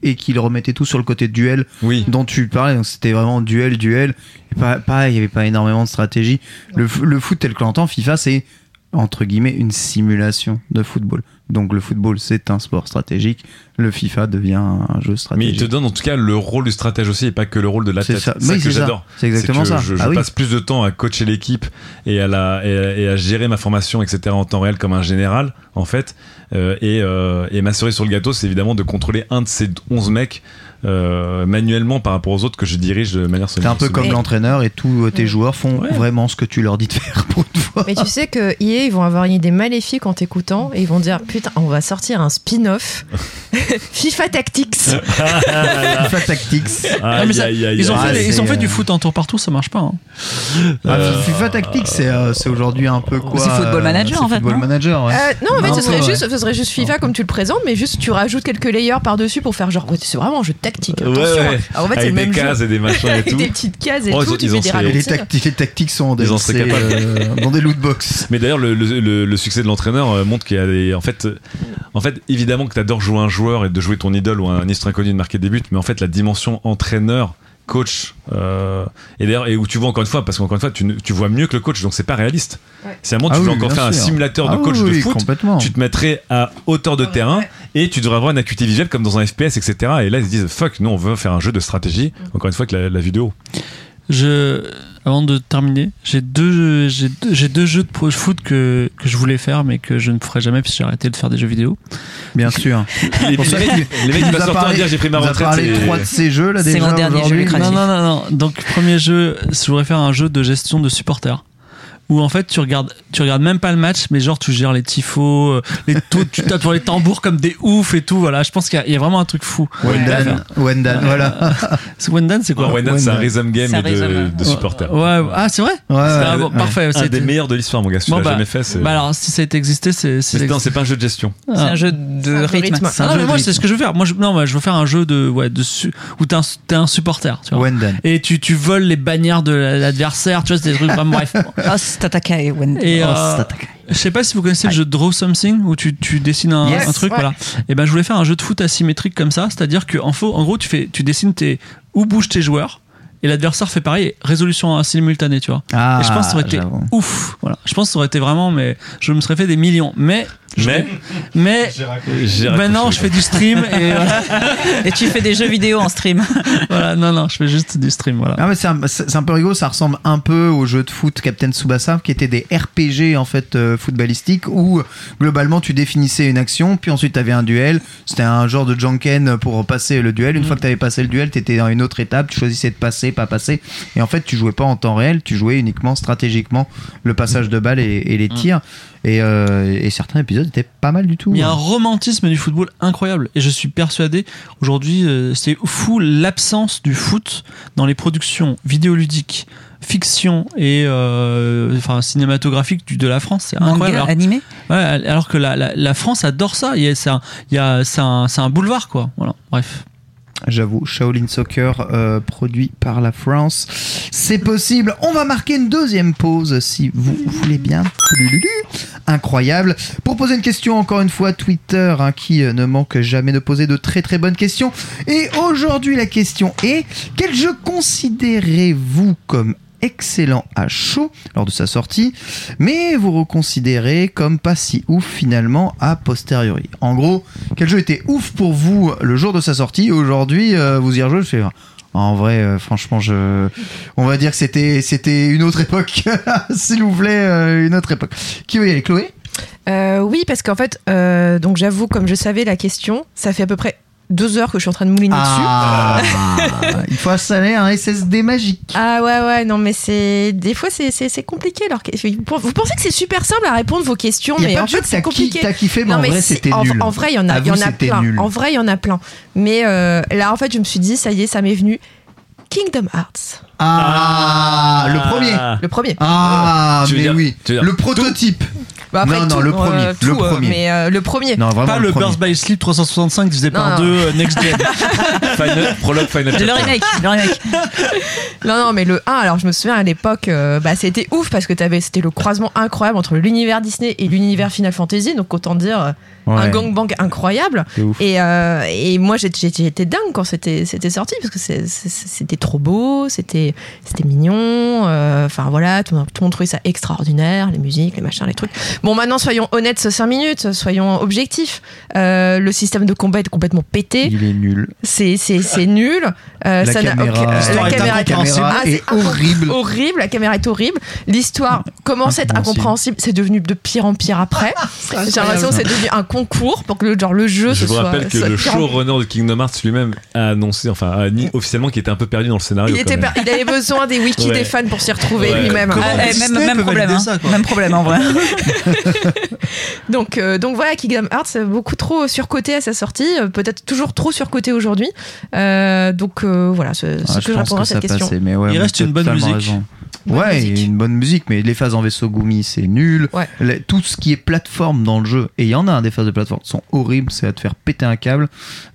et qui le remettaient tout sur le côté duel oui dont tu parlais. Donc c'était vraiment duel, duel. Et pas- pareil, il y avait pas énormément de stratégie. Le, le foot tel que l'entend FIFA, c'est entre guillemets une simulation de football. Donc le football, c'est un sport stratégique. Le FIFA devient un jeu mais il stratégique. te donne en tout cas le rôle du stratège aussi et pas que le rôle de l'athlète. C'est ça. C'est ça Oui, que j'adore. C'est exactement que ça. Je, je Ah oui. passe plus de temps à coacher l'équipe et à, la, et, à, et à gérer ma formation, etc. en temps réel comme un général, en fait. Euh, et, euh, et ma cerise sur le gâteau, c'est évidemment de contrôler un de ces 11 mecs euh, manuellement par rapport aux autres que je dirige de manière C'est un peu comme l'entraîneur et tous tes joueurs font Ouais. vraiment ce que tu leur dis de faire pour une fois. Mais tu sais que EA, ils vont avoir une idée maléfique en t'écoutant et ils vont dire Putain, on va sortir un spin-off FIFA Tactics. FIFA Tactics. Ah, mais ça- Aïe, aïe, aïe, Ils ont, aïe. fait, c'est, ils ont fait euh, du foot en tour par tour, ça marche pas. hein. Ah, Euh, FIFA Tactics, c'est euh, aujourd'hui un peu quoi C'est Football Manager, en fait, Football non Manager, ouais. Euh, non, en fait, ce serait, juste, ce serait juste FIFA comme tu le présentes, mais juste tu rajoutes quelques layers par-dessus pour faire genre, c'est vraiment un jeu tactique. Ouais, Attention. ouais. Alors, en fait, c'est Avec le des même cases jeu. et des machins et tout. des petites cases et Oh, ils tout, ont- tu ils fais ont des les, ralentis. tacti- les tactiques sont Ils seraient capables. euh, dans des loot box. Mais d'ailleurs, le, le, le- le succès de l'entraîneur euh, montre qu'il y a des. En fait, euh, En fait, évidemment que t'adores jouer un joueur et de jouer ton idole ou un ministre inconnu de marquer des buts, mais en fait, la dimension entraîneur, coach, euh, et d'ailleurs, et où tu vois encore une fois, parce qu'encore une fois, tu, ne- tu vois mieux que le coach, donc c'est pas réaliste. Si à un moment Ah tu veux oui, encore bien faire un simulateur de Ah coach oui, de foot, complètement. tu te mettrais à hauteur de terrain et tu devrais avoir une acuité visuelle comme dans un FPS, etc. Et là, ils se disent, fuck, nous, on veut faire un jeu de stratégie, encore une fois, avec la, la vidéo. Je, avant de terminer, j'ai deux, j'ai deux, j'ai deux jeux de pro- foot que, que je voulais faire, mais que je ne ferai jamais puisque j'ai arrêté de faire des jeux vidéo. Bien sûr. Les, mecs, les à parlé- dire j'ai pris ma tu nous as retraite. parlé c'est- trois de ces jeux là C'est déjà mon dernier jeu. Non, non, non, non. Donc, premier jeu, je voudrais faire un jeu de gestion de supporters. Où en fait tu regardes, tu regardes même pas le match, mais genre tu gères les tifos, euh, les taux, tu tapes sur les tambours comme des oufs et tout. Voilà, je pense qu'il y a- il y, a vraiment un truc fou. Wendan. Wendan, voilà. C'est Wendan, c'est quoi Non, Wendan, c'est un rhythm game C'est un de, de supporters. Ouais, ah c'est vrai. Ouais, C'est ouais, un- bon, ouais. Parfait. Un c'était- des meilleurs de l'histoire, mon gars. Si tu Bon, l'as bah, jamais fait, c'est. Bah alors si ça a été existé, c'est c'est non, c'est pas un jeu de gestion. C'est Ah. un jeu de C'est un rythme. rythme. Ah mais moi c'est ce que je veux faire. Moi je, non, moi, je veux faire un jeu de ouais de où t'es un, un supporter, tu vois. Wendan. Et tu, tu voles les bannières de l'adversaire, tu vois, c'est des trucs. Bref. Ah, c'est Tatakai, Wendy. Et euh, je sais pas si vous connaissez le jeu Draw Something où tu, tu dessines un, Yes, un truc, ouais. voilà. Et ben je voulais faire un jeu de foot asymétrique comme ça, c'est-à-dire que en, faux, en gros tu fais, tu dessines tes où bougent tes joueurs et l'adversaire fait pareil, résolution simultanée, tu vois. Ah, et je pense que ça aurait été ouf, voilà. Je pense que ça aurait été vraiment, mais je me serais fait des millions. Mais, Mais. mais maintenant je fais du stream et voilà. Et tu fais des jeux vidéo en stream. Voilà, non non, je fais juste du stream, voilà. Ah mais c'est un, peu rigolo, ça ressemble un peu au jeu de foot Captain Tsubasa qui était des RPG en fait euh, footballistiques où globalement tu définissais une action puis ensuite tu avais un duel, c'était un genre de janken pour passer le duel, une fois que tu avais passé le duel, tu étais dans une autre étape, tu choisissais de passer, pas passer et en fait tu jouais pas en temps réel, tu jouais uniquement stratégiquement le passage de balle et, et les tirs et, euh, et certains épisodes étaient pas mal du tout. Il y a un romantisme du football incroyable et je suis persuadé aujourd'hui euh, c'est fou l'absence du foot dans les productions vidéoludiques, fiction et euh, enfin cinématographiques du- de la France. C'est incroyable. Alors, animé. ouais, alors que la, la- la France adore ça. Il y a- C'est un, il y a- c'est un, c'est un boulevard quoi. Voilà. Bref. J'avoue, Shaolin Soccer euh, produit par la France. C'est possible. On va marquer une deuxième pause si vous voulez bien. Incroyable. Pour poser une question, encore une fois, Twitter hein, qui euh, ne manque jamais de poser de très très bonnes questions. Et aujourd'hui, la question est quel jeu considérez-vous comme excellent à chaud lors de sa sortie, mais vous reconsidérez comme pas si ouf finalement a posteriori. En gros, quel jeu était ouf pour vous le jour de sa sortie aujourd'hui euh, vous y rejouez, je fais en vrai, euh, franchement, je, on va dire que c'était, c'était une autre époque, s'il vous plaît, euh, une autre époque. Qui veut y aller, Chloé? Oui, parce qu'en fait, donc j'avoue, comme je savais la question, ça fait à peu près deux heures que je suis en train de mouliner dessus. Ah, il faut installer un SSD magique. Ah ouais ouais non mais c'est des fois c'est c'est c'est compliqué alors vous pensez que c'est super simple à répondre vos questions mais en fait c'est compliqué t'as kiffé, mais Non, en vrai, c'était en- nul. en vrai il y en a y en plein nul. en vrai il y en a plein mais euh, là en fait je me suis dit ça y est ça m'est venu Kingdom Hearts Ah, le premier. le premier Ah, mais dire- oui, le prototype. Bah, après, non, non, tout, le premier, euh, tout, euh, premier. mais euh, le premier Non, vraiment Pas le, premier. Birth by Sleep 365 divisé Non, par non. deux euh, Next Gen. Final, prologue Final Le remake. Le remake. Non, non, mais le 1, alors je me souviens à l'époque, euh, bah, c'était ouf parce que c'était le croisement incroyable entre l'univers Disney et l'univers Final Fantasy, donc autant dire euh, un Ouais. gangbang incroyable. Et, euh, et moi j'étais dingue quand c'était c'était sorti parce que c'était trop beau, c'était c'était mignon, euh, enfin voilà, tout, tout le monde trouvait ça extraordinaire, les musiques, les machins, les trucs. Bon, maintenant soyons honnêtes, ce 5 minutes, soyons objectifs. Euh, le système de combat est complètement pété, Il est nul. c'est c'est c'est nul. Euh, La ça caméra- la est caméra caméra Ah, c'est est horrible. horrible, la caméra est horrible. L'histoire commence à être Incompréhensible. c'est devenu de pire en pire après. J'ai l'impression que c'est devenu un concours pour que le, genre, le jeu Je ce vous soit. rappelle que le showrunner de Kingdom Hearts lui-même a annoncé, enfin, a dit officiellement qu'il était un peu perdu dans le scénario. il, quand était même. per- il avait besoin des wikis Ouais. des fans pour s'y retrouver Ouais. lui-même. Ah, eh, même, problème. hein. ça. Même problème en vrai. Donc, euh, donc voilà, Kingdom Hearts, euh, beaucoup trop surcoté à sa sortie, euh, peut-être toujours trop surcoté aujourd'hui. Euh, donc euh, voilà, c'est Ah, ce que je répondrai à cette question. passait, mais ouais, Il reste une bonne musique. raison. Bonne ouais, musique. il y a une bonne musique, mais les phases en vaisseau Gumi, c'est nul. Ouais. Les- tout ce qui est plateforme dans le jeu, et il y en a hein, des phases de plateforme, sont horribles, c'est à te faire péter un câble.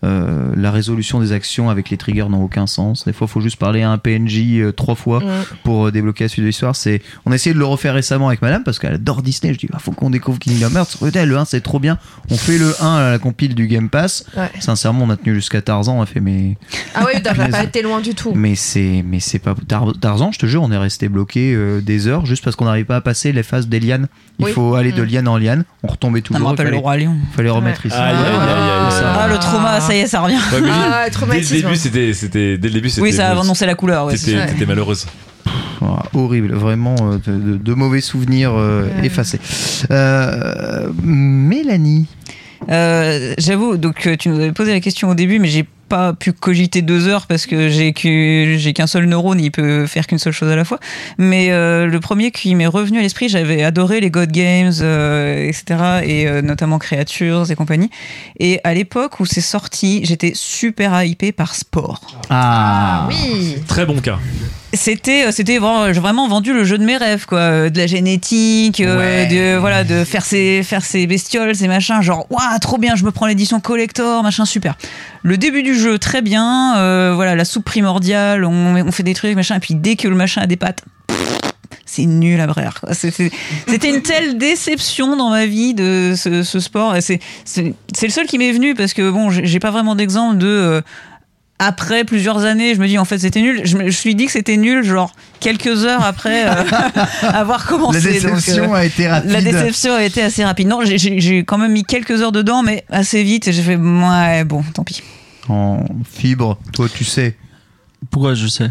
Euh, la résolution des actions avec les triggers n'a aucun sens. Des fois, il faut juste parler à un PNJ euh, trois fois Mm. pour euh, débloquer la suite de l'histoire. C'est, on a essayé de le refaire récemment avec madame parce qu'elle adore Disney. Je dis, bah, faut qu'on découvre Kingdom Hearts. Le 1, c'est trop bien. On fait le 1 à la compile du Game Pass. Ouais. Sincèrement, on a tenu jusqu'à Tarzan. On a fait, mais, Ah oui, t'as pas été loin du tout. mais c'est, mais c'est pas Tar- Tarzan. Je te jure, on est resté bloqué euh, des heures juste parce qu'on n'arrive pas à passer les phases des lianes. Il Oui. faut aller de Mm. liane en liane. On retombait Ça toujours. me il rappelle le fallait, roi lion. fallait remettre ici. Aïe, aïe. Ah, le trauma, ça y est, ça revient. Ouais, mais Ah, dès le début, c'était, c'était, dès le début, c'était. Oui, ça a annoncé la couleur. Ouais, t'étais malheureuse. Ah, horrible, vraiment euh, de, de- de mauvais souvenirs euh, Ouais. effacés. Euh, Mélanie. Euh, J'avoue, donc tu nous avais posé la question au début, mais j'ai pas pu cogiter deux heures parce que j'ai qu'un seul neurone, il peut faire qu'une seule chose à la fois. Mais euh, le premier qui m'est revenu à l'esprit, j'avais adoré les God Games, euh, etc. et euh, notamment Creatures et compagnie. Et à l'époque où c'est sorti, j'étais super hypé par Sport. Ah, Oui. Très bon cas. C'était, euh, c'était vraiment, j'ai vraiment vendu le jeu de mes rêves, quoi. Euh, De la génétique, euh, Ouais. de, voilà, de faire ces, faire ces bestioles, ces machins, genre, waouh, trop bien, je me prends l'édition collector, machin, super. Le début du jeu, très bien, euh, voilà, la soupe primordiale, on, on fait des trucs, machin, et puis dès que le machin a des pattes, c'est nul à brère. C'était une telle déception dans ma vie de ce, ce sport. C'est le seul qui m'est venu parce que bon, j'ai pas vraiment d'exemple de. Après plusieurs années, je me dis en fait c'était nul. Je me je suis dit que c'était nul, genre quelques heures après euh, avoir la commencé. donc, déception euh, a été rapide. la déception a été assez rapide. Non, j'ai- quand même mis quelques heures dedans, mais assez vite. Et j'ai fait ouais, bon, tant pis. En fibre, toi tu sais. Pourquoi je sais?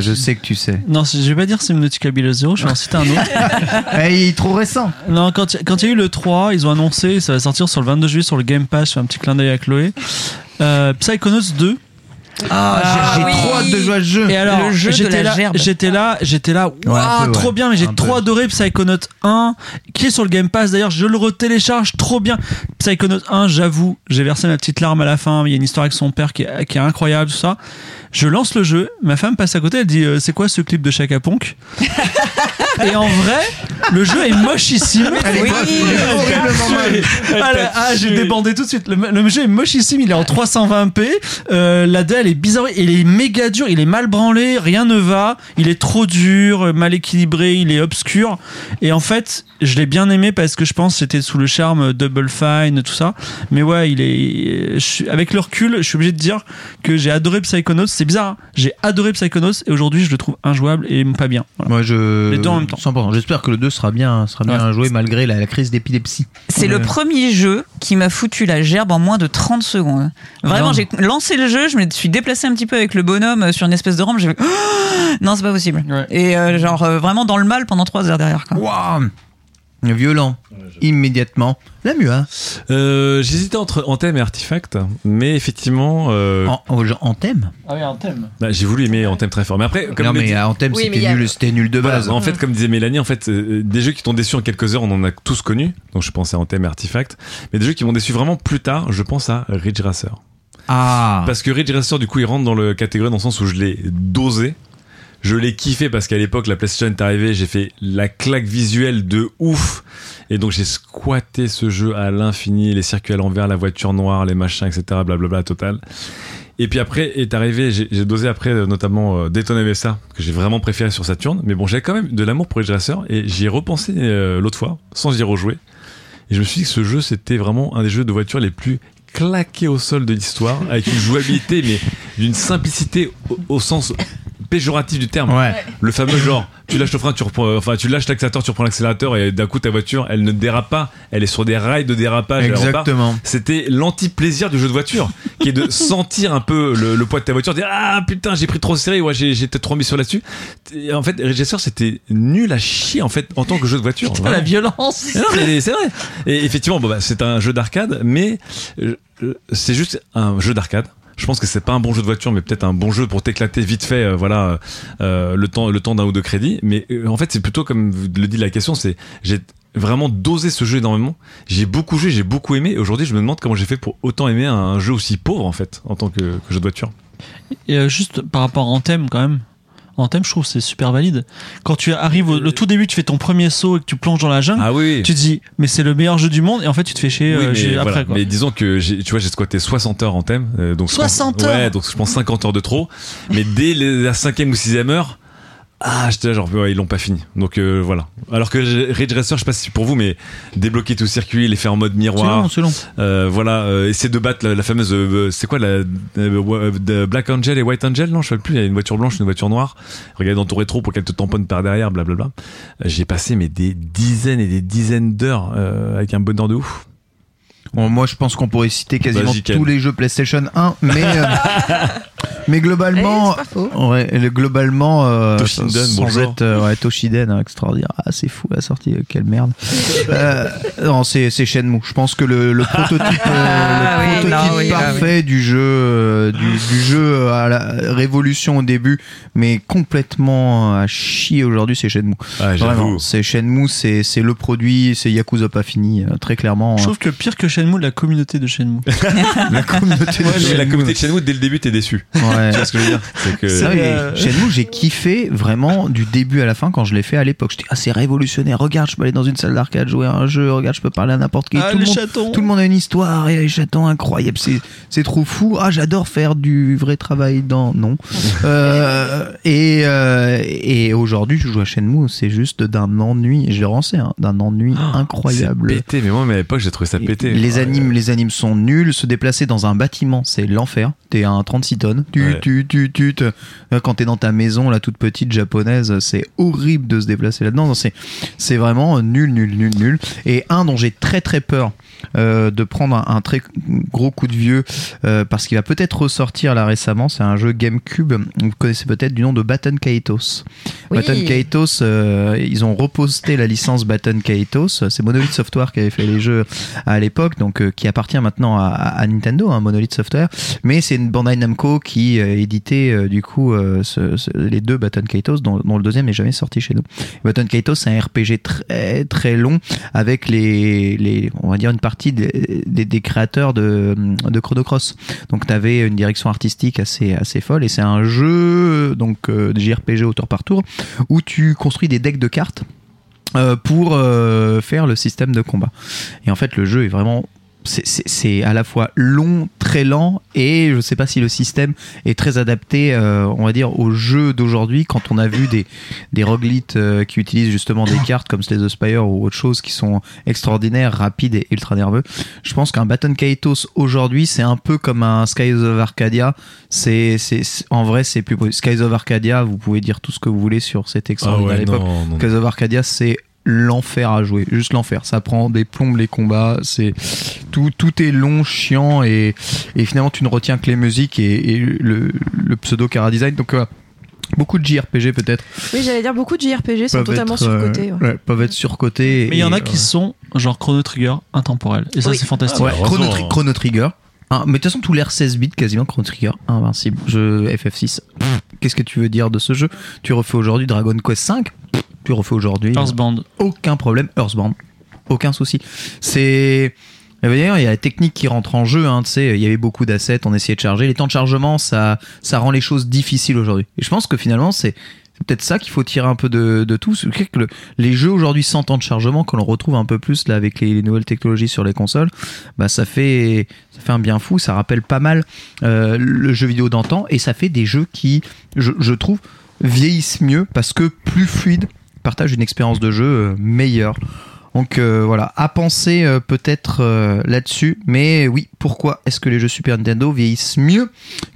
Je sais que tu sais. Non, je vais pas dire Subnautica Below Zero, je vais en citer un autre. Eh, il est trop récent. Non, quand il quand il y a eu le 3, ils ont annoncé, ça va sortir sur le 22 juillet sur le Game Pass, je fais un petit clin d'œil à Chloé. Euh, Psychonauts 2. Ah, j'ai- oui. trop hâte de jouer à ce jeu. Et alors, Le jeu de j'étais la là, gerbe. j'étais là, j'étais là, peu, ouais. trop bien, mais j'ai Un peu. trop adoré Psychonauts 1, qui est sur le Game Pass d'ailleurs, je le retélécharge, trop bien. Psychonauts 1, j'avoue, j'ai versé ma petite larme à la fin, il y a une histoire avec son père qui est, qui est incroyable, tout ça. Je lance le jeu, ma femme passe à côté, elle dit, euh, c'est quoi ce clip de Chaka Ponk? Et en vrai, le jeu est mochissime. Elle est Oui. moche, il est horriblement mal. Ah, là, ah, j'ai débandé tout de suite. Le, le jeu est mochissime, il est en 320p. Euh, la DL est bizarre, il est méga dur, il est mal branlé, rien ne va. Il est trop dur, mal équilibré, il est obscur. Et en fait, je l'ai bien aimé parce que je pense que c'était sous le charme Double Fine, tout ça. Mais ouais, il est. je avec le recul, je suis obligé de dire que j'ai adoré Psychonauts. C'est bizarre, hein. j'ai adoré Psychonauts et aujourd'hui je le trouve injouable et pas bien. Voilà. Moi, je. Les deux en même temps. 100%. J'espère que le 2 sera bien, sera bien Ouais. joué malgré la, la crise d'épilepsie. C'est le Ouais. premier jeu qui m'a foutu la gerbe en moins de 30 secondes. Vraiment, j'ai lancé le jeu, je me suis déplacé un petit peu avec le bonhomme euh, sur une espèce de rampe, j'ai fait non, c'est pas possible. Ouais. Et euh, genre euh, vraiment dans le mal pendant 3 heures derrière. Quoi. Violent. Immédiatement. La mua. Euh, J'hésitais entre Anthem et Artifact, mais effectivement, euh, En, en, en thème Ah oui, thème. bah, j'ai voulu aimer Anthem très fort. Mais après, comme Non, mais dit- en thème, Oui, mais c'était a- nul, c'était nul de Voilà, base. en fait, comme disait Mélanie, en fait, euh, des jeux qui t'ont déçu en quelques heures, on en a tous connu. Donc je pense à Anthem et Artifact. Mais des jeux qui m'ont déçu vraiment plus tard, je pense à Ridge Racer. Ah. Parce que Ridge Racer, du coup, il rentre dans le catégorie dans le sens où je l'ai dosé. Je l'ai kiffé parce qu'à l'époque, la PlayStation est arrivée, j'ai fait la claque visuelle de ouf. Et donc, j'ai squatté ce jeu à l'infini, les circuits à l'envers, la voiture noire, les machins, etc., blablabla, total. Et puis après est arrivé, j'ai dosé après euh, notamment euh, Daytona que j'ai vraiment préféré sur Saturn. Mais bon, j'avais quand même de l'amour pour Ridge Racer et j'y ai repensé euh, l'autre fois, sans y rejouer. Et je me suis dit que ce jeu, c'était vraiment un des jeux de voiture les plus claqués au sol de l'histoire, avec une jouabilité, mais d'une simplicité au sens péjoratif du terme. Ouais. Le fameux genre, tu lâches le frein, tu reprends, enfin, tu lâches l'accélérateur, tu reprends l'accélérateur et d'un coup ta voiture, elle ne dérape pas, elle est sur des rails de dérapage. Exactement. C'était l'anti-plaisir du jeu de voiture, qui est de sentir un peu le, le poids de ta voiture, dire ah putain j'ai pris trop serré, ouais j'ai peut-être trop mis sur là-dessus. En fait, Ridge Racer c'était nul à chier en fait en tant que jeu de voiture. Putain, la vraiment. violence. C'est vrai. Et effectivement, bon, bah, c'est un jeu d'arcade, mais euh, c'est juste un jeu d'arcade. Je pense que c'est pas un bon jeu de voiture, mais peut-être un bon jeu pour t'éclater vite fait, euh, voilà, euh, le temps, le temps d'un ou deux crédits. Mais euh, en fait, c'est plutôt comme le dit la question, c'est j'ai vraiment dosé ce jeu énormément. J'ai beaucoup joué, j'ai beaucoup aimé. Aujourd'hui, je me demande comment j'ai fait pour autant aimer un jeu aussi pauvre en fait, en tant que, jeu de voiture. Et euh, juste par rapport à Anthem, quand même. En thème, je trouve c'est super valide. Quand tu arrives au le tout début, tu fais ton premier saut et que tu plonges dans la jungle, Ah oui. tu te dis, mais c'est le meilleur jeu du monde, et en fait, tu te fais chier Oui, euh, mais, j'ai- voilà. après. Quoi. mais disons que j'ai- tu vois j'ai squatté 60 heures en thème euh, donc je pense- 60 heures ouais donc je pense 50 heures de trop mais dès la cinquième ou sixième heure ah j'étais là genre ouais, ils l'ont pas fini. Donc euh, voilà. Alors que Ridge Racer je sais pas si c'est pour vous mais débloquer tout le circuit les faire en mode C'est miroir long, c'est long. euh, voilà euh, essayer de battre la, la fameuse euh, c'est quoi la euh, Black Angel et White Angel? Non je sais plus il y a une voiture blanche une voiture noire. Regarde dans ton rétro pour qu'elle te tamponne par derrière blablabla. Euh, j'ai passé mais des dizaines et des dizaines d'heures euh, avec un bonheur de ouf. Bon, moi, je pense qu'on pourrait citer quasiment tous les jeux PlayStation 1, mais euh, mais Eh, globalement, faux. ouais, le- globalement, euh, Toshinden, sans être euh, ouais, Toshiden, hein, extraordinaire. Ah, c'est fou la sortie, euh, quelle merde. euh, non, c'est c'est Shenmue. Je pense que le, le prototype, euh, Ah le oui, prototype non, oui, ah parfait du jeu, euh, du, du jeu à la révolution au début, mais complètement à chier aujourd'hui, c'est Shenmue. ah, Vraiment, c'est Shenmue, c'est c'est le produit, c'est Yakuza pas fini, très clairement. Je trouve que pire que Shenmue, la communauté de Shenmue. la communauté de Ouais, mais la Shenmue. communauté de Shenmue, dès le début, t'es déçu. Ouais. Tu vois ce que je veux dire C'est que. C'est euh, Shenmue, j'ai kiffé vraiment du début à la fin quand je l'ai fait à l'époque. J'étais assez révolutionnaire. Regarde, je peux aller dans une salle d'arcade jouer à un jeu. Regarde, je peux parler à n'importe qui. Ah, tout, le les monde, chatons. tout le monde a une histoire et les chatons incroyables. C'est, c'est trop fou. Ah, j'adore faire du vrai travail dans. Non. Euh, et, euh, et aujourd'hui, je joue à Shenmue. C'est juste d'un ennui. Je l'ai relancé, hein, d'un ennui incroyable. C'est pété, mais moi, mais à l'époque, j'ai trouvé ça pété. Les Ouais. animes, les animes sont nuls. Se déplacer dans un bâtiment, c'est l'enfer. T'es à un 36 tonnes. Tu, Ouais. tu, tu, tu, te- Euh, Quand t'es dans ta maison, la toute petite japonaise, c'est horrible de se déplacer là-dedans. C'est, c'est vraiment nul, nul, nul, nul. Et un dont j'ai très, très peur. Euh, de prendre un, un très gros coup de vieux euh, parce qu'il va peut-être ressortir là récemment. C'est un jeu GameCube. Vous connaissez peut-être du nom de Baton Kaitos Oui. Baton Kaitos euh, ils ont reposté la licence Baton Kaitos c'est Monolith Software qui avait fait les jeux à l'époque, donc qui appartient maintenant à, à Nintendo, hein, Monolith Software, mais c'est une Bandai Namco qui éditait du coup ce- ce- les deux Baton Kaitos, dont, dont le deuxième n'est jamais sorti chez nous. Baton Kaitos, c'est un RPG très très long avec les, les on va dire une partie des, des, créateurs de, de Chrono Cross. Donc tu avais une direction artistique assez assez folle et c'est un jeu donc euh, JRPG au tour par tour où tu construis des decks de cartes euh, pour euh, faire le système de combat. Et en fait, le jeu est vraiment. C'est- à la fois long, très lent, et je sais pas si le système est très adapté, euh, on va dire, au jeu d'aujourd'hui, quand on a vu des, des roguelites euh, qui utilisent justement des cartes comme Slay the Spire ou autre chose qui sont extraordinaires, rapides et ultra nerveux. Je pense qu'un Baton Kaitos aujourd'hui, c'est un peu comme un Skies of Arcadia. C'est En vrai, c'est plus. Skies of Arcadia, vous pouvez dire tout ce que vous voulez sur cet Ah extraordinaire à ouais, l'époque. Cause of Arcadia, c'est l'enfer à jouer, juste l'enfer. Ça prend des plombes les combats, c'est tout, tout est long, chiant et, et finalement tu ne retiens que les musiques et, et le, le pseudo cara design. Donc euh, beaucoup de JRPG peut-être Oui, j'allais dire beaucoup de JRPG sont totalement être, euh, surcotés. ouais. ouais, peuvent être surcotés. Mais il y en a qui euh, sont genre Chrono Trigger intemporel. Et ça, Oui. c'est fantastique. Ouais, Ah, Chrono, heureusement. Tri- Chrono Trigger. Hein, mais de toute façon, tous les R16 bits, quasiment Chrono Trigger, invincible. Jeu FF6. Pff, Qu'est-ce que tu veux dire de ce jeu? Tu refais aujourd'hui Dragon Quest 5 Tu refais aujourd'hui Earthbound. aucun problème. Earthbound, aucun souci. C'est. D'ailleurs, il y a la technique qui rentre en jeu. Hein, tu sais, il y avait beaucoup d'assets, on essayait de charger. Les temps de chargement, ça, ça rend les choses difficiles aujourd'hui. Et je pense que finalement, c'est peut-être ça qu'il faut tirer un peu de, tout. Que les jeux aujourd'hui sans temps de chargement, qu'on le retrouve un peu plus là avec les, les nouvelles technologies sur les consoles, bah ça fait ça fait un bien fou. Ça rappelle pas mal euh, le jeu vidéo d'antan et ça fait des jeux qui, je, je trouve, vieillissent mieux parce que plus fluides, partagent une expérience de jeu euh, meilleure. Donc euh, voilà, à penser euh, peut-être euh, là-dessus. Mais oui, pourquoi est-ce que les jeux Super Nintendo vieillissent mieux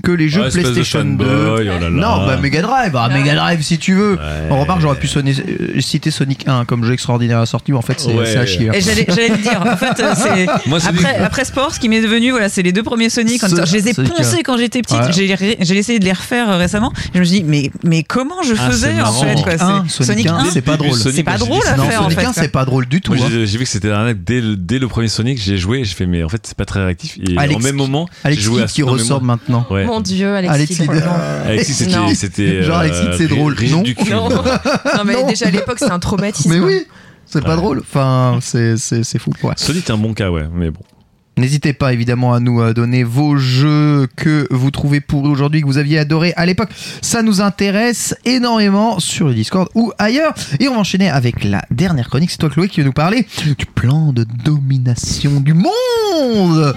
que les jeux Ah, PlayStation 2 fanboy, oh là là. Non, bah Mega Drive, ah, Mega Drive si tu veux. Ouais. On remarque, j'aurais pu sonner- euh, citer Sonic 1 comme jeu extraordinaire à la sortie, mais en fait c'est Ouais. à chier. hein. Et j'allais le dire. En fait, euh, c'est Moi, après, après Sport, ce qui m'est devenu, voilà, c'est les deux premiers Sonic. Quand je les ai Sonic, poncés quand j'étais petite. Ouais. J'ai essayé de les refaire euh, récemment. Je me suis dit, mais mais comment je Ah, faisais en marrant. fait quoi, Sonic 1, c'est- Sonic 1, c'est pas drôle. C'est pas drôle à Non, faire, en Sonic fait, 1 quoi. c'est pas drôle du tout. Moi, hein. j'ai j'ai vu que c'était l'arnaque dès, le- dès le premier Sonic, j'ai joué, j'ai fait, mais en fait, c'est pas très réactif. Et Alex en même moment, j'ai Alex joué à qui ressort moi- maintenant. Ouais. Mon dieu, Alexis. Alexis, franchement. Alexis, Non. c'était. c'était, Genre, Alexis, euh, c'est drôle. Non. du cul. Non. non, mais Non. déjà à l'époque, c'était un traumatisme. Mais oui, c'est pas Ouais. drôle. Enfin, c'est c'est c'est fou. Ouais. Sonic est un bon cas, ouais, mais bon. N'hésitez pas évidemment à nous euh, donner vos jeux que vous trouvez pourris aujourd'hui, que vous aviez adoré à l'époque. Ça nous intéresse énormément sur le Discord ou ailleurs. Et on va enchaîner avec la dernière chronique. C'est toi Chloé qui va nous parler du plan de domination du monde.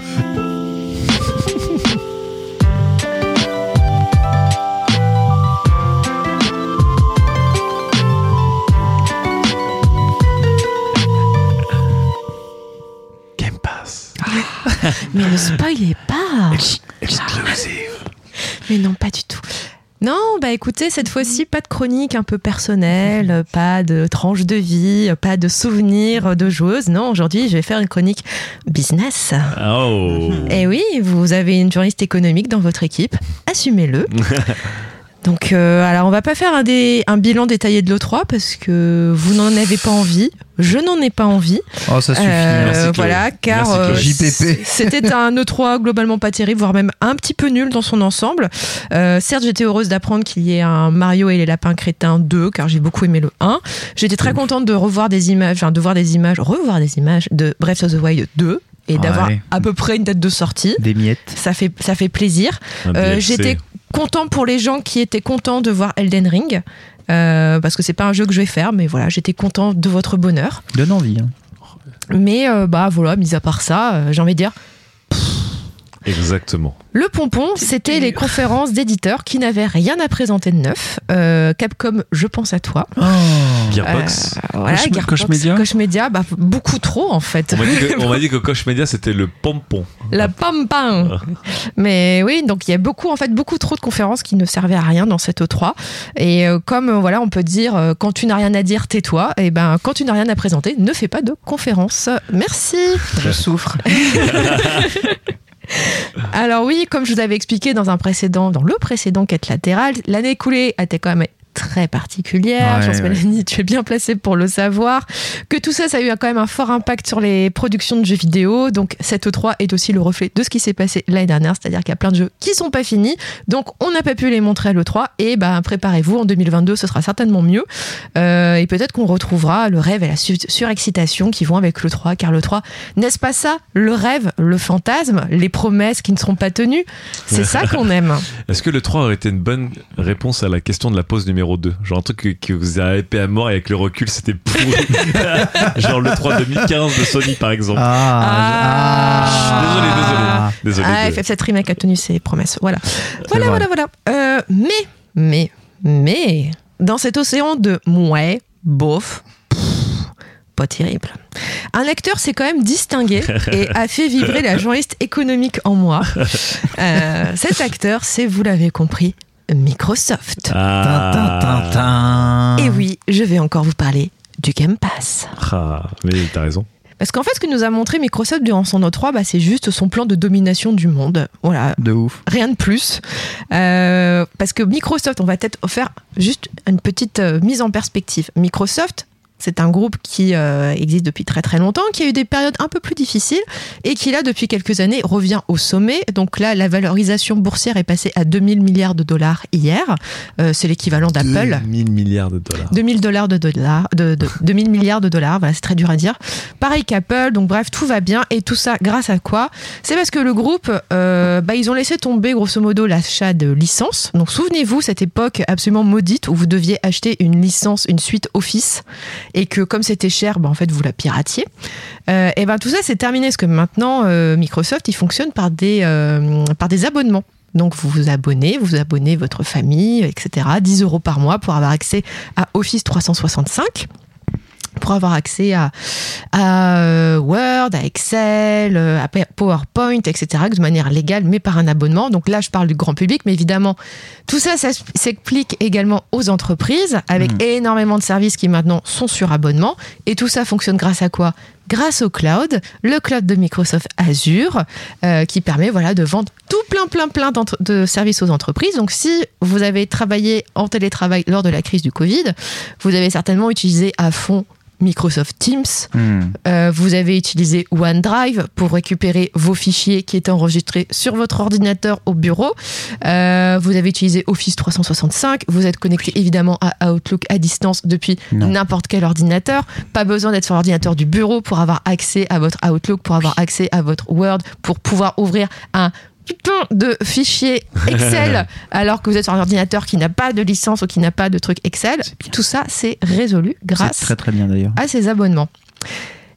Mais ne spoilez pas Exclusive. Mais non, pas du tout. Non, bah écoutez, cette fois-ci, pas de chronique un peu personnelle, pas de tranche de vie, pas de souvenirs de joueuse. Non, aujourd'hui, je vais faire une chronique business. Oh. Et oui, vous avez une journaliste économique dans votre équipe, assumez-le. Donc, euh, alors, on va pas faire un, dé- un bilan détaillé de l'E3 parce que vous n'en avez pas envie. Je n'en ai pas envie. Oh, ça suffit. Euh, voilà, car euh, c'était un E3 globalement pas terrible, voire même un petit peu nul dans son ensemble. Euh, certes, j'étais heureuse d'apprendre qu'il y ait un Mario et les lapins crétins 2, car j'ai beaucoup aimé le 1. J'étais très contente de revoir des images, enfin de voir des images, revoir des images de Breath of the Wild 2 et d'avoir Ouais. à peu près une date de sortie. Des miettes. Ça fait, ça fait plaisir. Euh. J'étais content pour les gens qui étaient contents de voir Elden Ring. Euh, parce que c'est pas un jeu que je vais faire, mais voilà, j'étais content de votre bonheur. Donne envie. hein. Mais euh, bah voilà, mis à part ça, euh, j'ai envie de dire, Exactement. le pompon, c'était les conférences d'éditeurs qui n'avaient rien à présenter de neuf. Euh, Capcom, je pense à toi. Gearbox. Euh, voilà, Gearbox, Koch Media Koch Media, bah, beaucoup trop en fait. On m'a dit que, on m'a dit que Koch Media c'était le pompon. La pam pam. Mais oui, donc il y a beaucoup en fait beaucoup trop de conférences qui ne servaient à rien dans cette E3. Et euh, comme euh, voilà, on peut dire euh, quand tu n'as rien à dire, tais-toi. Et ben quand tu n'as rien à présenter, ne fais pas de conférence. Merci. Je souffre. Alors oui, comme je vous avais expliqué dans un précédent, dans le précédent quête latérale, l'année écoulée était quand même très particulière. Ouais, je pense ouais. Mélanie, tu es bien placée pour le savoir. Que tout ça, ça a eu quand même un fort impact sur les productions de jeux vidéo. Donc cette E3 est aussi le reflet de ce qui s'est passé l'année dernière, c'est-à-dire qu'il y a plein de jeux qui sont pas finis. Donc on n'a pas pu les montrer à l'E3 et ben préparez-vous, en 2022 ce sera certainement mieux. Euh, et peut-être qu'on retrouvera le rêve et la su- surexcitation qui vont avec l'E3, car l'E3, n'est-ce pas ça Le rêve, le fantasme, les promesses qui ne seront pas tenues, c'est ça qu'on aime. Est-ce que le 3 aurait été une bonne réponse à la question de la pause numéro 2 Genre un truc que, que vous a épais à mort et avec le recul c'était pourri. Genre le 3 2015 de Sony par exemple. Ah, Désolé, ah. désolé. Désolé. Ah, de- FF7 Remake a tenu ses promesses. Voilà. Voilà, voilà, voilà. Euh, mais, mais, mais, dans cet océan de mouais, bof, pas terrible. Un acteur s'est quand même distingué et a fait vibrer la journaliste économique en moi. Euh, cet acteur, c'est, vous l'avez compris, Microsoft. Ah. Et oui, je vais encore vous parler du Game Pass. Ah, mais t'as raison. Parce qu'en fait, ce que nous a montré Microsoft durant son E3, bah, c'est juste son plan de domination du monde. Voilà, De ouf. rien de plus. Euh, parce que Microsoft, on va peut-être faire juste une petite euh, mise en perspective. Microsoft, c'est un groupe qui euh, existe depuis très très longtemps, qui a eu des périodes un peu plus difficiles et qui là, depuis quelques années, revient au sommet. Donc là, la valorisation boursière est passée à 2000 milliards de dollars hier. Euh, c'est l'équivalent d'Apple. 1000 milliards de dollars. 2000 dollars de dollars, de, de- 2000 milliards de dollars, voilà, c'est très dur à dire. Pareil qu'Apple, donc bref, tout va bien. Et tout ça, grâce à quoi? C'est parce que le groupe, euh, bah, ils ont laissé tomber grosso modo l'achat de licences. Donc souvenez-vous, cette époque absolument maudite où vous deviez acheter une licence, une suite Office, et que comme c'était cher, bah, en fait, vous la piratiez. Euh, et ben tout ça, c'est terminé, parce que maintenant, euh, Microsoft, il fonctionne par des, euh, par des abonnements. Donc vous vous abonnez, vous abonnez votre famille, etc. 10 euros par mois pour avoir accès à Office 365 pour avoir accès à, à euh, Word, à Excel, euh, à PowerPoint, etc., de manière légale, mais par un abonnement. Donc là, je parle du grand public, mais évidemment, tout ça, ça s'explique également aux entreprises, avec énormément de services qui maintenant sont sur abonnement. Et tout ça fonctionne grâce à quoi? Grâce au cloud, le cloud de Microsoft Azure, euh, qui permet voilà, de vendre tout plein, plein, plein de services aux entreprises. Donc si vous avez travaillé en télétravail lors de la crise du Covid, vous avez certainement utilisé à fond Microsoft Teams, Hmm. euh, vous avez utilisé OneDrive pour récupérer vos fichiers qui étaient enregistrés sur votre ordinateur au bureau. Euh, vous avez utilisé Office 365. Vous êtes connecté évidemment à Outlook à distance depuis n'importe quel ordinateur. Pas besoin d'être sur l'ordinateur du bureau pour avoir accès à votre Outlook, pour avoir accès à votre Word, pour pouvoir ouvrir un putain de fichiers Excel alors que vous êtes sur un ordinateur qui n'a pas de licence ou qui n'a pas de truc Excel. Tout ça, c'est résolu grâce très très bien à ses abonnements.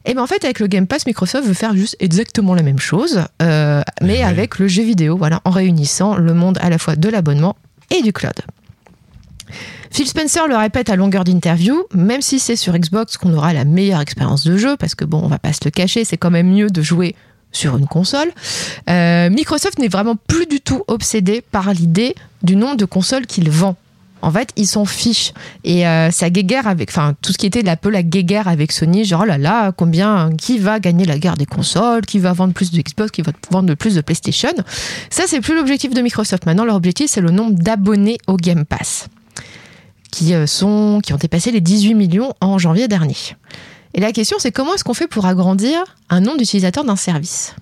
Et bien en fait, avec le Game Pass, Microsoft veut faire juste exactement la même chose, euh, mais Ouais. avec le jeu vidéo, voilà, en réunissant le monde à la fois de l'abonnement et du cloud. Phil Spencer le répète à longueur d'interview, même si c'est sur Xbox qu'on aura la meilleure expérience de jeu, parce que bon, on va pas se le cacher, c'est quand même mieux de jouer sur une console. euh, Microsoft n'est vraiment plus du tout obsédé par l'idée du nombre de consoles qu'il vend. En fait, ils s'en fichent. Et euh, ça guéguerre avec, enfin, tout ce qui était un peu la guéguerre avec Sony, genre, oh là là, combien, qui va gagner la guerre des consoles, qui va vendre plus de Xbox, qui va vendre plus de PlayStation. Ça, c'est plus l'objectif de Microsoft. Maintenant, leur objectif, c'est le nombre d'abonnés au Game Pass, qui, euh, ont dépassé les 18 millions en janvier dernier. Et la question, c'est comment est-ce qu'on fait pour agrandir un nombre d'utilisateurs d'un service?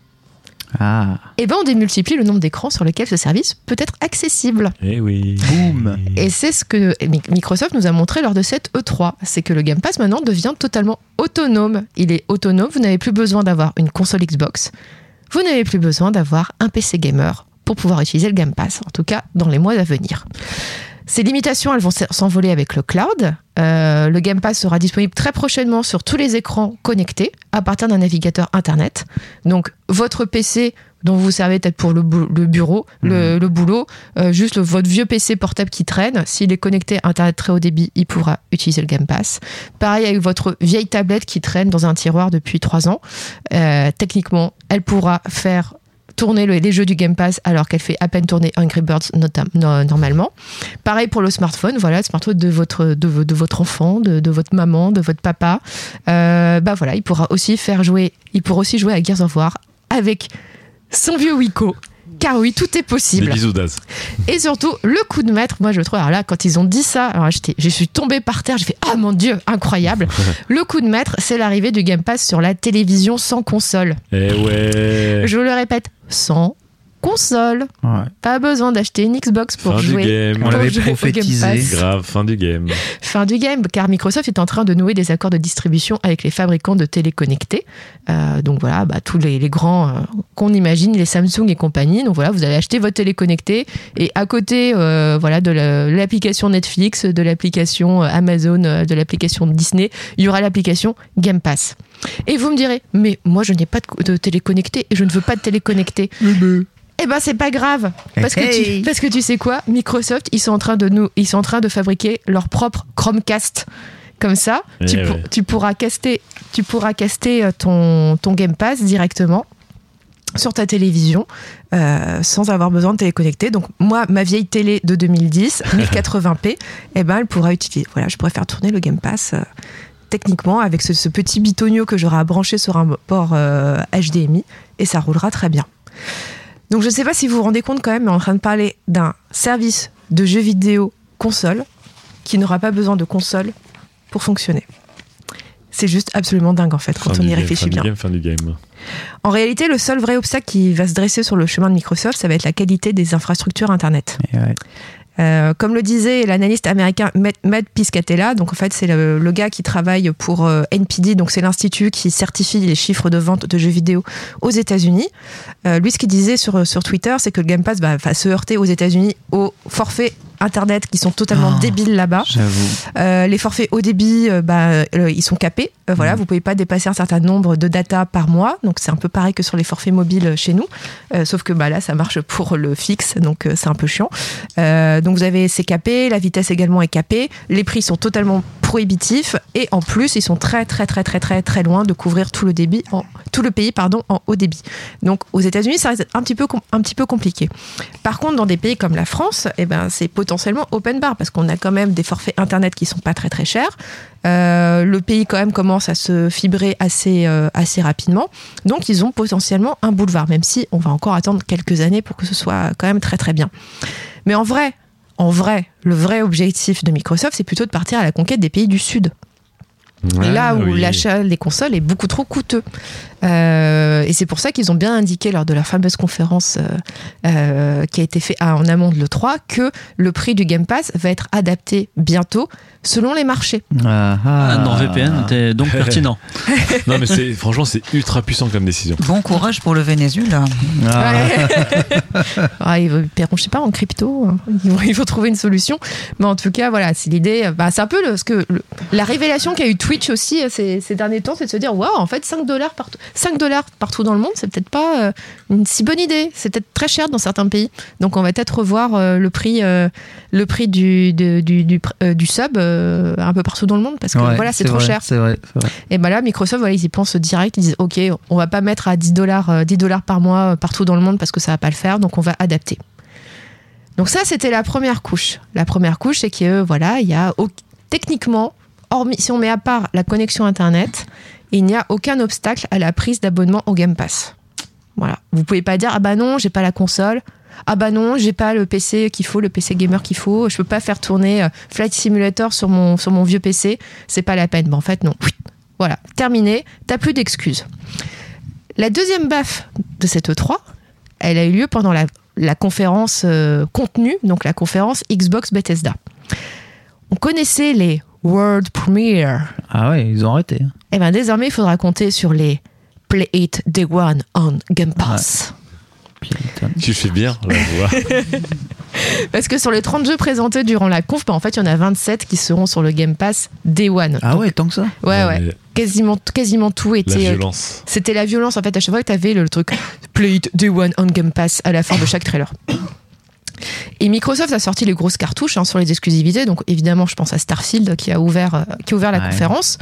Ah, Eh bien, on démultiplie le nombre d'écrans sur lesquels ce service peut être accessible. Eh oui. boum Et c'est ce que Mi- Microsoft nous a montré lors de cette E3. C'est que le Game Pass maintenant devient totalement autonome. Il est autonome, vous n'avez plus besoin d'avoir une console Xbox. Vous n'avez plus besoin d'avoir un PC gamer pour pouvoir utiliser le Game Pass, en tout cas dans les mois à venir. Ces limitations, elles vont s'envoler avec le cloud. Euh, le Game Pass sera disponible très prochainement sur tous les écrans connectés à partir d'un navigateur Internet. Donc, votre PC dont vous servez peut-être pour le, bureau, le, le boulot, euh, juste le- votre vieux PC portable qui traîne, s'il est connecté à Internet très haut débit, il pourra utiliser le Game Pass. Pareil avec votre vieille tablette qui traîne dans un tiroir depuis trois ans. Euh, techniquement, elle pourra faire tourner le- les jeux du Game Pass alors qu'elle fait à peine tourner Angry Birds normalement. Pareil pour le smartphone, voilà, le smartphone de votre, de, vo- de votre enfant, de, votre maman, de votre papa. Euh, bah voilà, il pourra aussi faire jouer, il pourra aussi jouer à Gears of War avec son vieux Wiko. Car oui, tout est Des possible. bisous Daz. Et surtout, le coup de maître, moi je trouve, alors là, quand ils ont dit ça, alors je suis tombée par terre, j'ai fait Ah mon Dieu, incroyable. le coup de maître, c'est l'arrivée du Game Pass sur la télévision sans console. Eh ouais. Je le répète, sans console. Ouais. Pas besoin d'acheter une Xbox pour Fin du jouer. game. On l'avait prophétisé. Grave, fin du game. Fin du game, car Microsoft est en train de nouer des accords de distribution avec les fabricants de téléconnectés. Euh, donc voilà, bah, tous les, les grands euh, qu'on imagine, les Samsung et compagnie. Donc voilà, vous allez acheter votre téléconnecté et à côté euh, voilà, de la- l'application Netflix, de l'application Amazon, de l'application Disney, il y aura l'application Game Pass. Et vous me direz, mais moi je n'ai pas de, de téléconnecté et je ne veux pas de téléconnecté. Eh ben c'est pas grave parce que Hey. tu parce que tu sais quoi? Microsoft ils sont en train de nous ils sont en train de fabriquer leur propre Chromecast comme ça Eh tu, pour- ouais. tu pourras caster tu pourras caster euh, ton ton Game Pass directement sur ta télévision euh, sans avoir besoin de téléconnecter. Donc moi, ma vieille télé de 2010, 1080p, eh ben, elle pourra utiliser. Voilà, je pourrais faire tourner le Game Pass euh, techniquement avec ce, ce petit bitonio que j'aurai à brancher sur un port euh, HDMI et ça roulera très bien. Donc je ne sais pas si vous vous rendez compte quand même, mais on est en train de parler d'un service de jeux vidéo console qui n'aura pas besoin de console pour fonctionner. C'est juste absolument dingue en fait quand Fin on du y game, réfléchit fin bien. Du game, fin du game. En réalité, le seul vrai obstacle qui va se dresser sur le chemin de Microsoft, ça va être la qualité des infrastructures Internet. Et ouais. Euh, comme le disait l'analyste américain Matt, Piscatella, donc en fait c'est le, gars qui travaille pour euh, NPD, donc c'est l'institut qui certifie les chiffres de vente de jeux vidéo aux États-Unis. Euh, lui, ce qu'il disait sur, sur Twitter, c'est que le Game Pass va se heurter aux États-Unis aux forfaits Internet qui sont totalement Oh. débiles là-bas. Euh, les forfaits haut débit, euh, bah, euh, ils sont capés. Euh, voilà, vous pouvez pas dépasser un certain nombre de data par mois. Donc c'est un peu pareil que sur les forfaits mobiles chez nous, sauf que bah là ça marche pour le fixe, donc c'est un peu chiant. Donc vous avez c'est capé, la vitesse également est capée, les prix sont totalement prohibitifs et en plus ils sont très très très très très très loin de couvrir tout le débit en tout le pays pardon en haut débit. Donc aux États-Unis ça reste un petit peu un petit peu compliqué. Par contre dans des pays comme la France, eh ben c'est potentiellement open bar parce qu'on a quand même des forfaits internet qui sont pas très très chers. Euh, le pays quand même commence à se fibrer assez euh, assez rapidement. Donc ils ont potentiellement un boulevard, même si on va encore attendre quelques années pour que ce soit quand même très très bien. Mais en vrai, en vrai, le vrai objectif de Microsoft, c'est plutôt de partir à la conquête des pays du Sud. Ouais, là où oui. l'achat des consoles est beaucoup trop coûteux. Euh, et c'est pour ça qu'ils ont bien indiqué lors de leur fameuse conférence euh, euh, qui a été faite en amont de l'E3 que le prix du Game Pass va être adapté bientôt selon les marchés. Ah, Ah, ah. NordVPN était donc pertinent. Non, mais c'est, franchement, c'est ultra puissant comme décision. Bon courage pour le Venezuela. Ah. Ah, ils vont- paieront, je sais pas, en crypto. hein. Ils vont, il faut trouver une solution. Mais en tout cas, voilà, c'est l'idée. Bah, c'est un peu le, ce que, le- la révélation qu'a eu Twitch aussi euh, ces, ces derniers temps, c'est de se dire waouh, en fait, 5 dollars partout, 5 dollars partout dans le monde, c'est peut-être pas euh, une si bonne idée. C'est peut-être très cher dans certains pays. Donc, on va peut-être revoir euh, le prix, le prix du, du, du, du sub un peu partout dans le monde parce que Ouais, voilà, c'est trop vrai, cher. C'est vrai, vrai. Et ben là, Microsoft, voilà, ils y pensent direct. Ils disent, OK, on va pas mettre à 10 dollars, 10 dollars par mois partout dans le monde parce que ça va pas le faire. Donc, on va adapter. Donc ça, c'était la première couche. La première couche, c'est que voilà, il y a techniquement, hormis si on met à part la connexion Internet, il n'y a aucun obstacle à la prise d'abonnement au Game Pass. Voilà. Vous pouvez pas dire ah bah non, j'ai pas la console. Ah bah non, j'ai pas le PC qu'il faut, le PC gamer qu'il faut. Je peux pas faire tourner euh, Flight Simulator sur mon sur mon vieux PC. C'est pas la peine. Ben, en fait non. Voilà, terminé. T'as plus d'excuses. La deuxième baffe de cette E3, elle a eu lieu pendant la, la conférence euh, contenu, donc la conférence Xbox Bethesda. On connaissait les World Premiere. Ah ouais, ils ont arrêté. Et bien désormais, il faudra compter sur les Play It Day One on Game Pass. Tu fais bien, là, je vois. Parce que sur les 30 jeux présentés durant la conf, ben, en fait, il y en a 27 qui seront sur le Game Pass Day One. Ah ouais, tant que ça Ouais, ouais. mais Quasiment, quasiment tout La était. euh, violence. C'était la violence en fait. À chaque fois que tu avais le, le truc Play it Day One on Game Pass à la fin de chaque trailer. Et Microsoft a sorti les grosses cartouches hein, sur les exclusivités. Donc évidemment, je pense à Starfield qui a ouvert, euh, qui a ouvert la Ouais. conférence.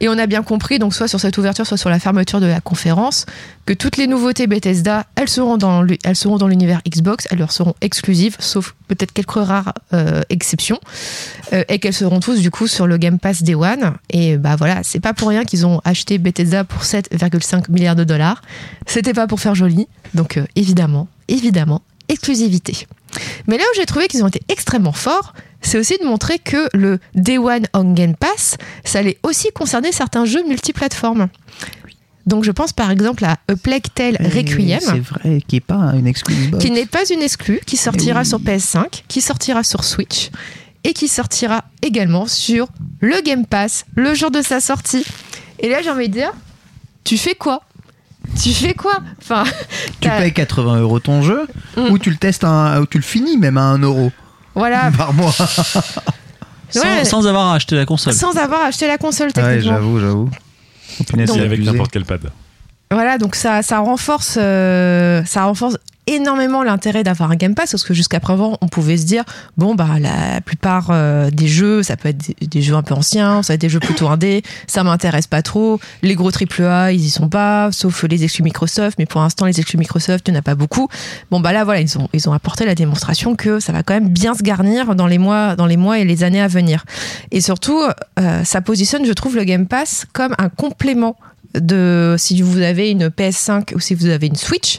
Et on a bien compris, donc soit sur cette ouverture, soit sur la fermeture de la conférence, que toutes les nouveautés Bethesda, elles seront dans elles seront dans l'univers Xbox, elles leur seront exclusives, sauf peut-être quelques rares euh, exceptions, euh, et qu'elles seront tous du coup sur le Game Pass Day One. Et bah voilà, c'est pas pour rien qu'ils ont acheté Bethesda pour 7,5 milliards de dollars. C'était pas pour faire joli, donc euh, évidemment, évidemment, exclusivité. Mais là où j'ai trouvé qu'ils ont été extrêmement forts, c'est aussi de montrer que le Day One on Game Pass, ça allait aussi concerner certains jeux multiplateformes. Donc je pense par exemple à A Plague Tale Requiem, C'est vrai, qui pas une n'est pas une exclue, qui sortira oui. sur PS5, qui sortira sur Switch et qui sortira également sur le Game Pass le jour de sa sortie. Et là j'ai envie de dire, tu fais quoi? Tu fais quoi Enfin, Tu payes 80 euros ton jeu Mm. ou tu le testes, un- ou tu le finis même à 1 euro voilà, par mois. Sans, Ouais. sans avoir acheté la console. sans avoir acheté la console Ouais, techniquement. j'avoue, j'avoue. Oh, c'est avec n'importe quel pad. Voilà, donc ça, ça renforce, euh, ça renforce énormément l'intérêt d'avoir un Game Pass parce que jusqu'à présent, on pouvait se dire bon bah la plupart euh, des jeux, ça peut être des, jeux un peu anciens, ça va être des jeux plutôt indés, ça m'intéresse pas trop. Les gros AAA, ils y sont pas, sauf les exclus Microsoft, mais pour l'instant les exclus Microsoft, il n'y en a pas beaucoup. Bon bah là voilà, ils ont ils ont apporté la démonstration que ça va quand même bien se garnir dans les mois dans les mois et les années à venir. Et surtout, euh, ça positionne, je trouve, le Game Pass comme un complément de si vous avez une PS5 ou si vous avez une Switch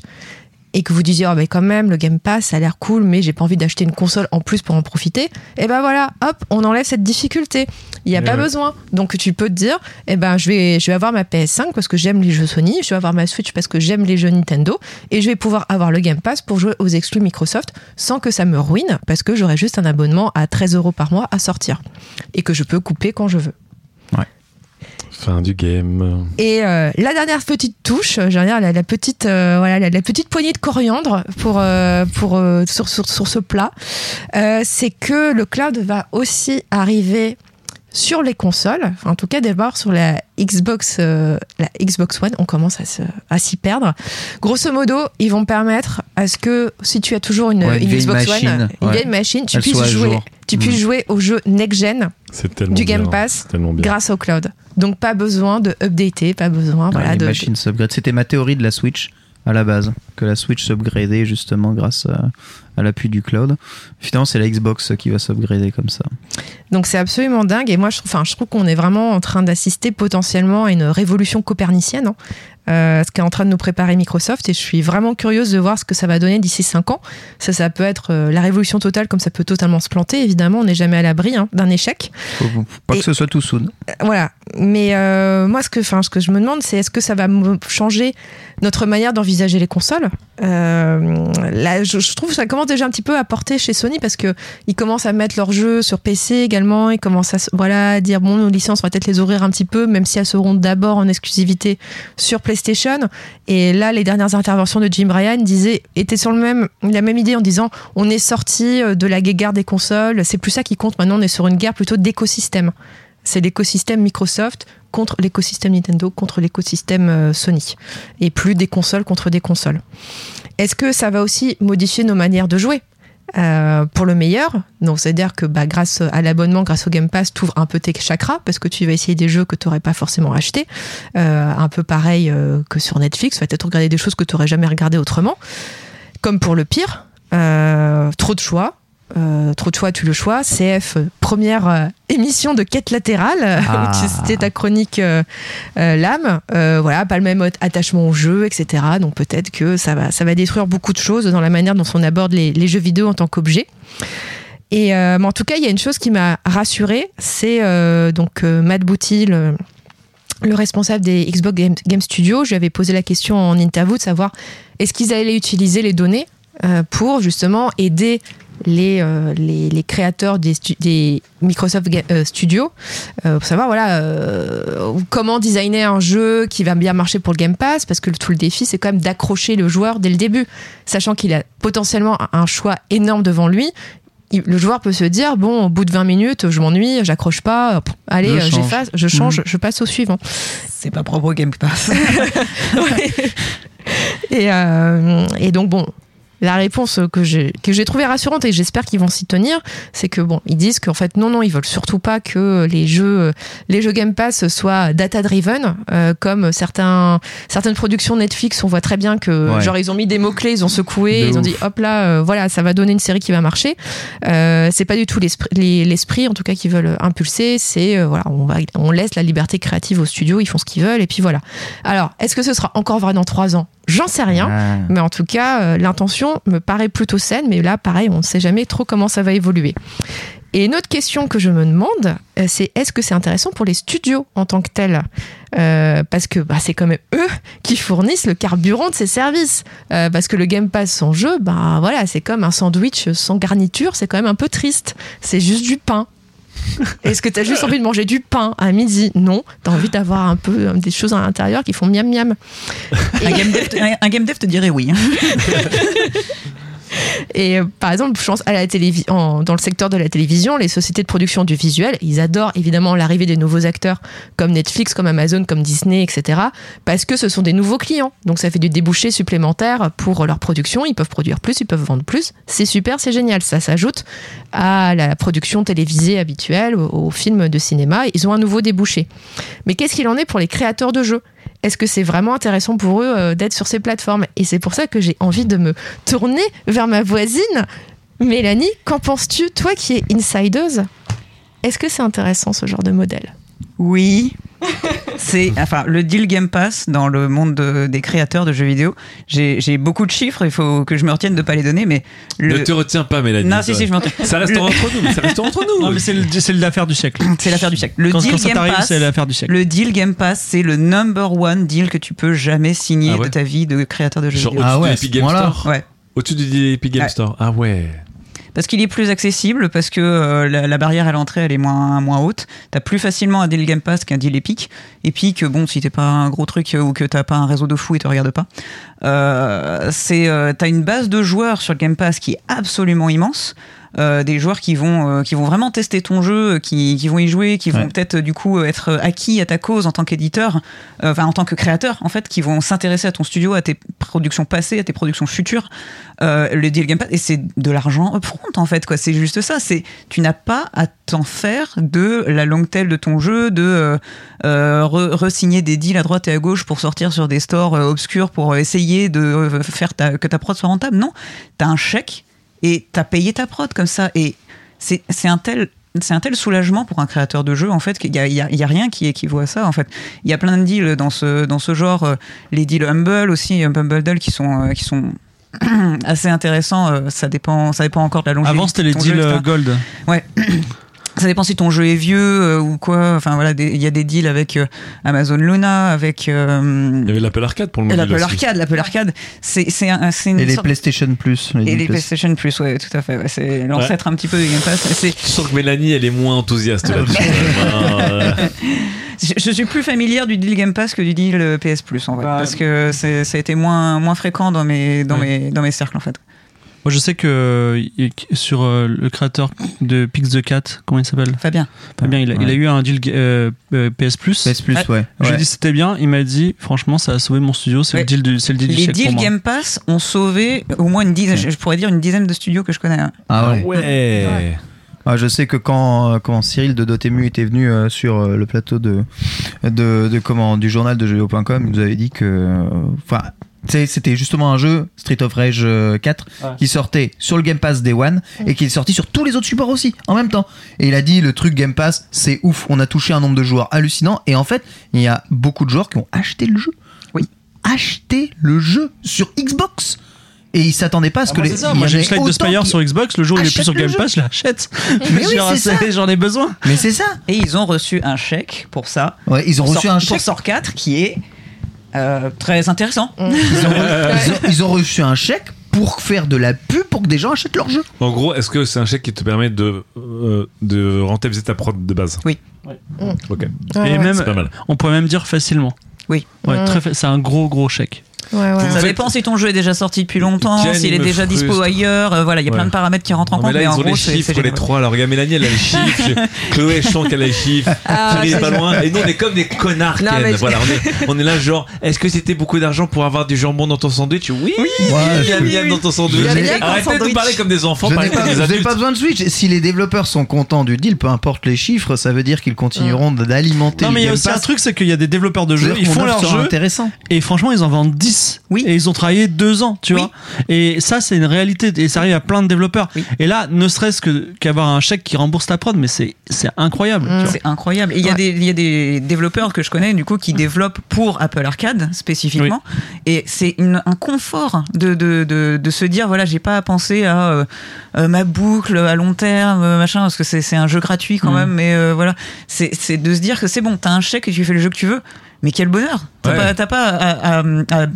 et que vous disiez oh mais quand même le Game Pass ça a l'air cool mais j'ai pas envie d'acheter une console en plus pour en profiter. Et ben voilà hop on enlève cette difficulté. Il y a Et pas ouais. besoin. Donc tu peux te dire eh ben je vais je vais avoir ma PS5 parce que j'aime les jeux Sony je vais avoir ma Switch parce que j'aime les jeux Nintendo et je vais pouvoir avoir le Game Pass pour jouer aux exclus Microsoft sans que ça me ruine parce que j'aurai juste un abonnement à 13 euros par mois à sortir et que je peux couper quand je veux Fin du game. et euh, la dernière petite touche, j'ai la, la petite, euh, voilà, la, la petite poignée de coriandre pour, euh, pour euh, sur, sur, sur ce plat, euh, c'est que le cloud va aussi arriver sur les consoles, en tout cas d'abord sur la Xbox, euh, la Xbox One, on commence à, se- à s'y perdre. Grosso modo, ils vont permettre à ce que si tu as toujours une, Ouais, une Xbox machine, One, une ouais. vieille machine, tu Elle puisses jouer, jour. tu puisses Mm. jouer aux jeux next-gen C'est tellement du bien. Game Pass grâce au cloud. Donc pas besoin de updater, pas besoin Ouais, voilà, les de, machines s'upgrade. C'était ma théorie de la Switch à la base, que la Switch s'upgradait justement grâce à, à l'appui du cloud. Finalement, c'est la Xbox qui va s'upgrader comme ça. Donc c'est absolument dingue et moi je trouve, enfin, je trouve qu'on est vraiment en train d'assister potentiellement à une révolution copernicienne hein, euh, ce qu'est en train de nous préparer Microsoft et je suis vraiment curieuse de voir ce que ça va donner d'ici 5 ans. Ça, ça peut être euh, la révolution totale comme ça peut totalement se planter. Évidemment, on n'est jamais à l'abri hein, d'un échec. Faut pas Et- que ce soit tout soon. Euh, Voilà. Mais moi, ce que, ce que je me demande, c'est est-ce que ça va changer notre manière d'envisager les consoles Euh, Là, je, trouve que ça commence déjà un petit peu à porter chez Sony parce que ils commencent à mettre leurs jeux sur PC également. Ils commencent à voilà dire bon, nos licences, on va peut-être les ouvrir un petit peu, même si elles seront d'abord en exclusivité sur PlayStation. Et là, les dernières interventions de Jim Ryan disaient étaient sur le même la même idée en disant on est sorti euh, de la guerre des consoles. C'est plus ça qui compte. Maintenant, on est sur une guerre plutôt d'écosystème. C'est l'écosystème Microsoft contre l'écosystème Nintendo, contre l'écosystème euh, Sony. Et plus des consoles contre des consoles. Est-ce que ça va aussi modifier nos manières de jouer? Euh, pour le meilleur Donc, c'est-à-dire que bah, grâce à l'abonnement, grâce au Game Pass, tu ouvres un peu tes chakras parce que tu vas essayer des jeux que tu n'aurais pas forcément achetés. Euh, un peu pareil que sur Netflix. Tu vas peut-être regarder des choses que tu n'aurais jamais regardées autrement. Comme pour le pire, trop de choix. Euh, trop de choix, tu le choix. CF, première euh, émission de quête latérale, Ah. où tu- c'était ta chronique euh, l'âme. Voilà, pas le même attachement au jeu, etc. Donc peut-être que ça va, ça va détruire beaucoup de choses dans la manière dont on aborde les, les jeux vidéo en tant qu'objet. Et mais en tout cas, il y a une chose qui m'a rassurée, c'est donc Matt Boutil, le, le responsable des Xbox Game, Game Studios. Je lui avais posé la question en interview de savoir est-ce qu'ils allaient utiliser les données pour justement aider les, euh, les, les créateurs des, stu- des Microsoft euh, Studios euh, pour savoir voilà euh, comment designer un jeu qui va bien marcher pour le Game Pass parce que le- tout le défi c'est quand même d'accrocher le joueur dès le début sachant qu'il a potentiellement un choix énorme devant lui le joueur peut se dire bon au bout de 20 minutes je m'ennuie j'accroche pas pff, allez Je change. j'efface je change je passe au suivant C'est pas propre au Game Pass. Ouais. et, euh, et donc bon la réponse que j'ai que j'ai trouvée rassurante et j'espère qu'ils vont s'y tenir, c'est que bon, ils disent qu'en fait non non, ils veulent surtout pas que les jeux les jeux Game Pass soient data driven euh, comme certains certaines productions Netflix, on voit très bien que Ouais. genre ils ont mis des mots clés, ils ont secoué, De ils ont dit hop là euh, voilà, ça va donner une série qui va marcher. Euh, c'est pas du tout l'esprit les- l'esprit en tout cas qu'ils veulent impulser, c'est euh, voilà, on va on laisse la liberté créative aux studios, ils font ce qu'ils veulent et puis voilà. Alors, est-ce que ce sera encore vrai dans trois ans? J'en sais rien. Ah. Mais en tout cas, euh, l'intention me paraît plutôt saine, mais là, pareil, on ne sait jamais trop comment ça va évoluer. Et une autre question que je me demande, euh, c'est est-ce que c'est intéressant pour les studios en tant que tels? Euh, Parce que bah, c'est quand même eux qui fournissent le carburant de ces services. Euh, parce que le Game Pass sans jeu, bah, voilà, c'est comme un sandwich sans garniture, c'est quand même un peu triste. C'est juste du pain. Est-ce que tu as juste envie de manger du pain à midi Non, tu as envie d'avoir un peu euh, des choses à l'intérieur qui font miam miam. un, game dev, un- un game dev te dirait oui. Et euh, par exemple, je pense à la télévi- en- dans le secteur de la télévision, les sociétés de production du visuel, ils adorent évidemment l'arrivée des nouveaux acteurs comme Netflix, comme Amazon, comme Disney, etc. Parce que ce sont des nouveaux clients. Donc ça fait du débouché supplémentaire pour leur production. Ils peuvent produire plus, ils peuvent vendre plus. C'est super, c'est génial. Ça s'ajoute à la production télévisée habituelle, aux films de cinéma. Ils ont un nouveau débouché. Mais qu'est-ce qu'il en est pour les créateurs de jeux? Est-ce que c'est vraiment intéressant pour eux euh, d'être sur ces plateformes? Et c'est pour ça que j'ai envie de me tourner vers ma voisine. Mélanie, qu'en penses-tu, toi qui es insideuse? Est-ce que c'est intéressant ce genre de modèle? Oui. C'est enfin le deal Game Pass dans le monde de- des créateurs de jeux vidéo. J'ai beaucoup de chiffres, il faut que je me retienne de pas les donner, mais le- Ne te retiens pas, Mélanie. non si si je me retiens. Ça reste Le- entre nous, mais ça reste entre nous. Non, mais c'est le- c'est l'affaire du siècle. C'est l'affaire du siècle. Le Quand, deal quand Game Pass, c'est l'affaire du siècle. le deal Game Pass, c'est le number one deal que tu peux jamais signer Ah ouais de ta vie de créateur de jeux Genre vidéo. au-dessus Ah ouais, de l'Epic Game point-là. Store Ouais. Au-dessus du Epic Game Ouais. Store. Ah ouais. Parce qu'il est plus accessible, parce que euh, la, barrière à l'entrée elle est moins, moins haute. T'as plus facilement un deal Game Pass qu'un deal Epic. Epic, bon, si t'es pas un gros truc euh, ou que t'as pas un réseau de fou et te regarde pas, euh, c'est t'as une base de joueurs sur le Game Pass qui est absolument immense. Euh, des joueurs qui vont euh, qui vont vraiment tester ton jeu, qui, qui vont y jouer, qui vont peut-être euh, du coup euh, être acquis à ta cause en tant qu'éditeur, euh, enfin en tant que créateur en fait, qui vont s'intéresser à ton studio, à tes productions passées, à tes productions futures. Euh, le deal Game Pass et c'est de l'argent upfront en fait quoi. C'est juste ça. C'est tu n'as pas à t'en faire de la longue tail de ton jeu, de euh, euh, re- re-signer des deals à droite et à gauche pour sortir sur des stores euh, obscurs pour essayer de euh, faire ta, que ta prod soit rentable. Non, t'as un chèque et t'as payé ta prod comme ça et c'est un tel c'est un tel soulagement pour un créateur de jeu en fait qu'il y a, il y a- y a rien qui équivaut à ça en fait. Il y a plein de deals dans ce dans ce genre, euh, les deals Humble aussi, Humble Bundle qui sont euh, qui sont assez intéressants. euh, ça dépend ça dépend encore de la longévité. Avant, c'était les deals euh, gold. Ouais. Ça dépend si ton jeu est vieux euh, ou quoi. Enfin voilà, il y a des deals avec euh, Amazon Luna, avec euh, Il y avait l'Apple Arcade pour le et mobile l'Apple. Arcade. L'Apple Arcade, c'est c'est un- c'est une Et les sorte- PlayStation Plus. et les Play- PlayStation Plus, ouais, tout à fait. ouais, c'est l'ancêtre un petit peu du Game Pass. Je sens que Mélanie, elle est moins enthousiaste là-dessus. Euh, Je, je suis plus familière du deal Game Pass que du deal PS Plus en fait, Bah, parce que ça a été moins moins fréquent dans mes dans Ouais. mes dans mes cercles en fait. Moi, je sais que euh, sur euh, le créateur de Pix the Cat, comment il s'appelle? Fabien. Fabien, il a, il a Ouais. eu un deal euh, PS Plus. PS Plus, ouais. Je lui ai dit c'était bien. Il m'a dit franchement ça a sauvé mon studio. C'est Ouais. le deal le deal du Les deals. Game Pass ont sauvé au moins une dizaine, je je pourrais dire une dizaine de studios que je connais. hein. Ah ouais. ouais. Ah, je sais que quand, quand Cyril de Dotemu était venu euh, sur euh, le plateau de, de, de comment, du journal de jeuxvideo.com, il nous avait dit que. euh, Enfin. C'était justement un jeu, Street of Rage euh, 4, Ouais. qui sortait sur le Game Pass Day One et qui est sorti sur tous les autres supports aussi, en même temps. Et il a dit le truc Game Pass, c'est ouf, on a touché un nombre de joueurs hallucinant. Et en fait, il y a beaucoup de joueurs qui ont acheté le jeu. Oui. Acheté le jeu sur Xbox. Et ils s'attendaient pas à ce Ah, que moi, les. ça. Moi j'ai Slide de Spire sur Xbox. Le jour où il est plus sur Game. Pass, je l'achète. Mais oui, Genre, c'est ça. J'en ai besoin. Mais c'est ça. Et ils ont reçu un chèque pour ça. Ouais, ils ont Pour reçu un pour chèque. Sort 4 qui est euh, très intéressant. Ils ont, ils ont- ils ont reçu un chèque pour faire de la pub pour que des gens achètent leur jeu. En gros, est-ce que c'est un chèque qui te permet de, euh, de rentabiliser ta prod de base Oui. Ok, Et même, c'est pas mal. on pourrait même dire facilement. Oui. Ouais, Mm. très fa- c'est un gros gros chèque. Ouais, ouais. Vous Ça faites- dépend si ton jeu est déjà sorti depuis longtemps, s'il il est déjà frustre. dispo ailleurs. euh, voilà, il y a plein de paramètres qui rentrent en Non, compte. mais là, mais en ils ont gros, les chiffres, les trois. Alors, regarde, Mélanie, elle a les chiffres. Chloé, je sens qu'elle a les chiffres. Ah, Thierry est pas loin. Et nous, on est comme des connards, Non, Ken. mais je- Voilà, on est, on est là, genre, est-ce que c'était beaucoup d'argent pour avoir du jambon dans ton sandwich? Oui, Ouais, miam, miam dans ton sandwich. Arrêtez de parler comme des enfants, Je n'ai parlez pas, comme des pas besoin de Switch. Si les développeurs sont contents du deal, peu importe les chiffres, ça veut dire qu'ils continueront d'alimenter Non mais il y a aussi un truc, c'est qu'il y a des développeurs de jeux, ils font leur jeu intéressant. et franchement ils en vendent 10. Oui. Et ils ont travaillé deux ans, tu Oui. vois. Et ça c'est une réalité et ça arrive à plein de développeurs. Oui. Et là, ne serait-ce que qu'avoir un chèque qui rembourse ta prod, mais c'est incroyable. vois. C'est incroyable. Et il y, a Ouais. des- il y a des développeurs que je connais du coup qui développent pour Apple Arcade spécifiquement. Et c'est un confort de, de, de, de se dire voilà, j'ai pas à penser à euh, euh, ma boucle à long terme, euh, machin, parce que c'est un jeu gratuit quand Mm. même. Mais euh, voilà, c'est c'est de se dire que c'est bon, t'as un chèque et tu fais le jeu que tu veux. Mais quel bonheur T'as Ouais. pas, à, à- à-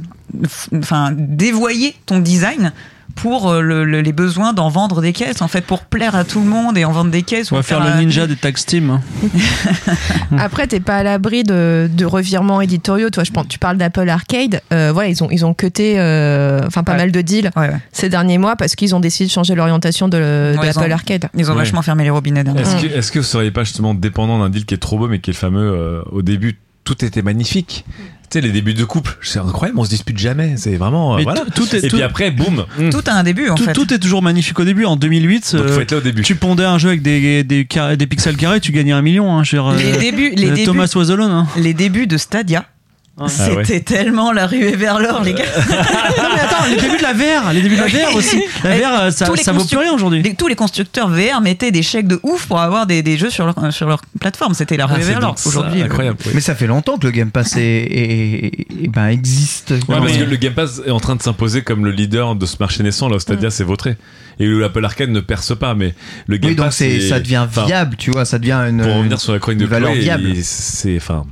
enfin, dévoyer ton design pour euh, le- le- les besoins d'en vendre des caisses, en fait, pour plaire à tout le monde et en vendre des caisses. On va faire le ninja des tax team. hein. Après, t'es pas à l'abri de, de revirements éditoriaux. Toi, je pense, tu parles d'Apple Arcade. Euh, voilà, ils ont ils ont cuté, euh, enfin pas Ouais. mal de deals Ouais, ouais. ces derniers mois parce qu'ils ont décidé de changer l'orientation de, de Ouais, ils Apple ont- Arcade. Ils ont Ouais. vachement fermé les robinets. Est-ce que, est-ce que vous seriez pas justement dépendant d'un deal qui est trop beau mais qui est fameux euh, au début tout était magnifique tu sais les débuts de couple c'est incroyable on se dispute jamais c'est vraiment euh, voilà tout- tout est- et tout- puis après boum hum. Tout a un début, en Tout, fait. tout est toujours magnifique au début. En 2008, donc il euh, faut être là au début tu pondais un jeu avec des, des, carrés- des pixels carrés, tu gagnais un million. Hein, je veux dire, Les euh, débuts, les euh, débuts, Thomas Alone. Hein. les débuts de Stadia, Ah c'était ouais. tellement la ruée vers l'or, les gars. non mais attends, les débuts de la VR, les débuts de la VR aussi. La VR, euh, ça, ça vaut plus rien aujourd'hui. Tous les constructeurs VR mettaient des chèques de ouf pour avoir des, des jeux sur leur, sur leur plateforme. C'était la Ah, ruée c'est vers l'or. Aujourd'hui, euh, incroyable oui. Mais ça fait longtemps que le Game Pass est, est- est- est- ben, existe. Ouais, parce mais- que le Game Pass est en train de s'imposer comme le leader de ce marché naissant là Stadia c'est vautré et l'Apple Arcade ne perce pas mais le Game Oui, donc Pass est- ça devient viable, tu vois, ça devient une. pour revenir sur la chronique de valeur Chloé, viable. c'est enfin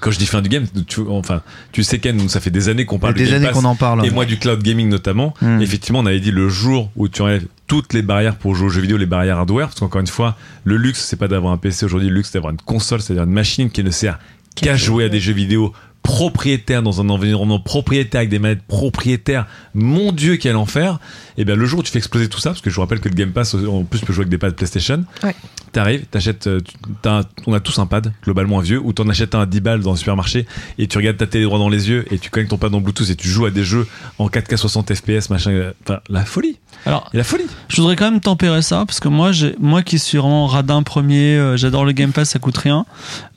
quand je dis fin du game tu, enfin tu sais Ken ça fait des années qu'on parle des du Game années qu'on en parle. et moi du cloud gaming notamment Hmm. effectivement on avait dit le jour où tu enlèves toutes les barrières pour jouer aux jeux vidéo les barrières hardware parce qu'encore une fois le luxe c'est pas d'avoir un PC aujourd'hui le luxe c'est d'avoir une console c'est-à-dire une machine qui ne sert qu'à jouer à des jeux vidéo propriétaires dans un environnement propriétaire avec des manettes propriétaires mon dieu quel enfer et bien le jour où tu fais exploser tout ça parce que je vous rappelle que le Game Pass en plus peut jouer avec des pads PlayStation Ouais. T'arrives, t'achètes, euh, t'as on a tous un pad, globalement un vieux, ou t'en achètes un à 10 balles dans le supermarché et tu regardes ta télé droit dans les yeux et tu connectes ton pad en Bluetooth et tu joues à des jeux en 4K 60 FPS, machin. Enfin, la folie. Alors, Et la folie. je voudrais quand même tempérer ça parce que moi, j'ai, moi qui suis vraiment radin premier, euh, j'adore le Game Pass, ça coûte rien.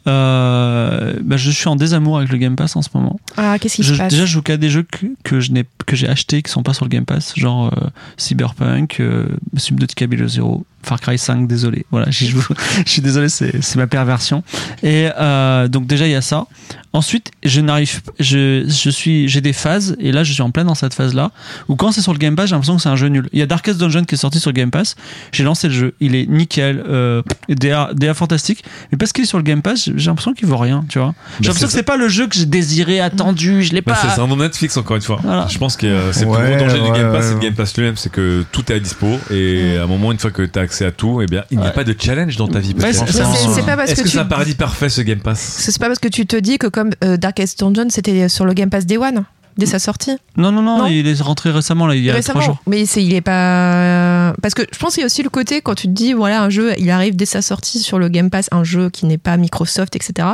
Euh, bah, je suis en désamour avec le Game Pass en ce moment. Ah, qu'est-ce qui Je- se passe? déjà, je joue qu'à des jeux que, que je n'ai que j'ai achetés qui sont pas sur le Game Pass, genre euh, Cyberpunk, euh, Subnautica Below Zero. Far Cry 5, désolé. Voilà, je, suis désolé, c'est ma perversion. Et euh, donc déjà il y a ça. Ensuite, je n'arrive, je, je suis, j'ai des phases et là je suis en plein dans cette phase-là où quand c'est sur le Game Pass, j'ai l'impression que c'est un jeu nul. Il y a Darkest Dungeon qui est sorti sur le Game Pass. J'ai lancé le jeu, il est nickel, euh, DA, DA fantastique. Mais parce qu'il est sur le Game Pass, j'ai l'impression qu'il vaut rien, tu vois. J'ai l'impression que c'est pas le jeu que j'ai désiré, attendu. Je l'ai Bah, pas. c'est un nom Netflix encore une fois. Voilà. Je pense que euh, c'est le Ouais, plus gros danger du ouais, Game Pass, ouais, c'est le. Game Pass lui-même, c'est que tout est à dispo et à un moment, une fois que tu as accès à tout, eh bien, il n'y a Ouais. pas de challenge dans ta vie. Ouais, c'est- Mais c'est- c'est- c'est pas parce Est-ce que que tu c'est un paradis parfait ce Game Pass? C'est pas parce que tu te dis que comme euh, Darkest Dungeon c'était sur le Game Pass Day One dès sa sortie Non, non, non, Non. il est rentré récemment, là, il y a récemment trois jours. mais c'est il est pas parce que je pense qu'il y a aussi le côté quand tu te dis voilà un jeu il arrive dès sa sortie sur le Game Pass un jeu qui n'est pas Microsoft etc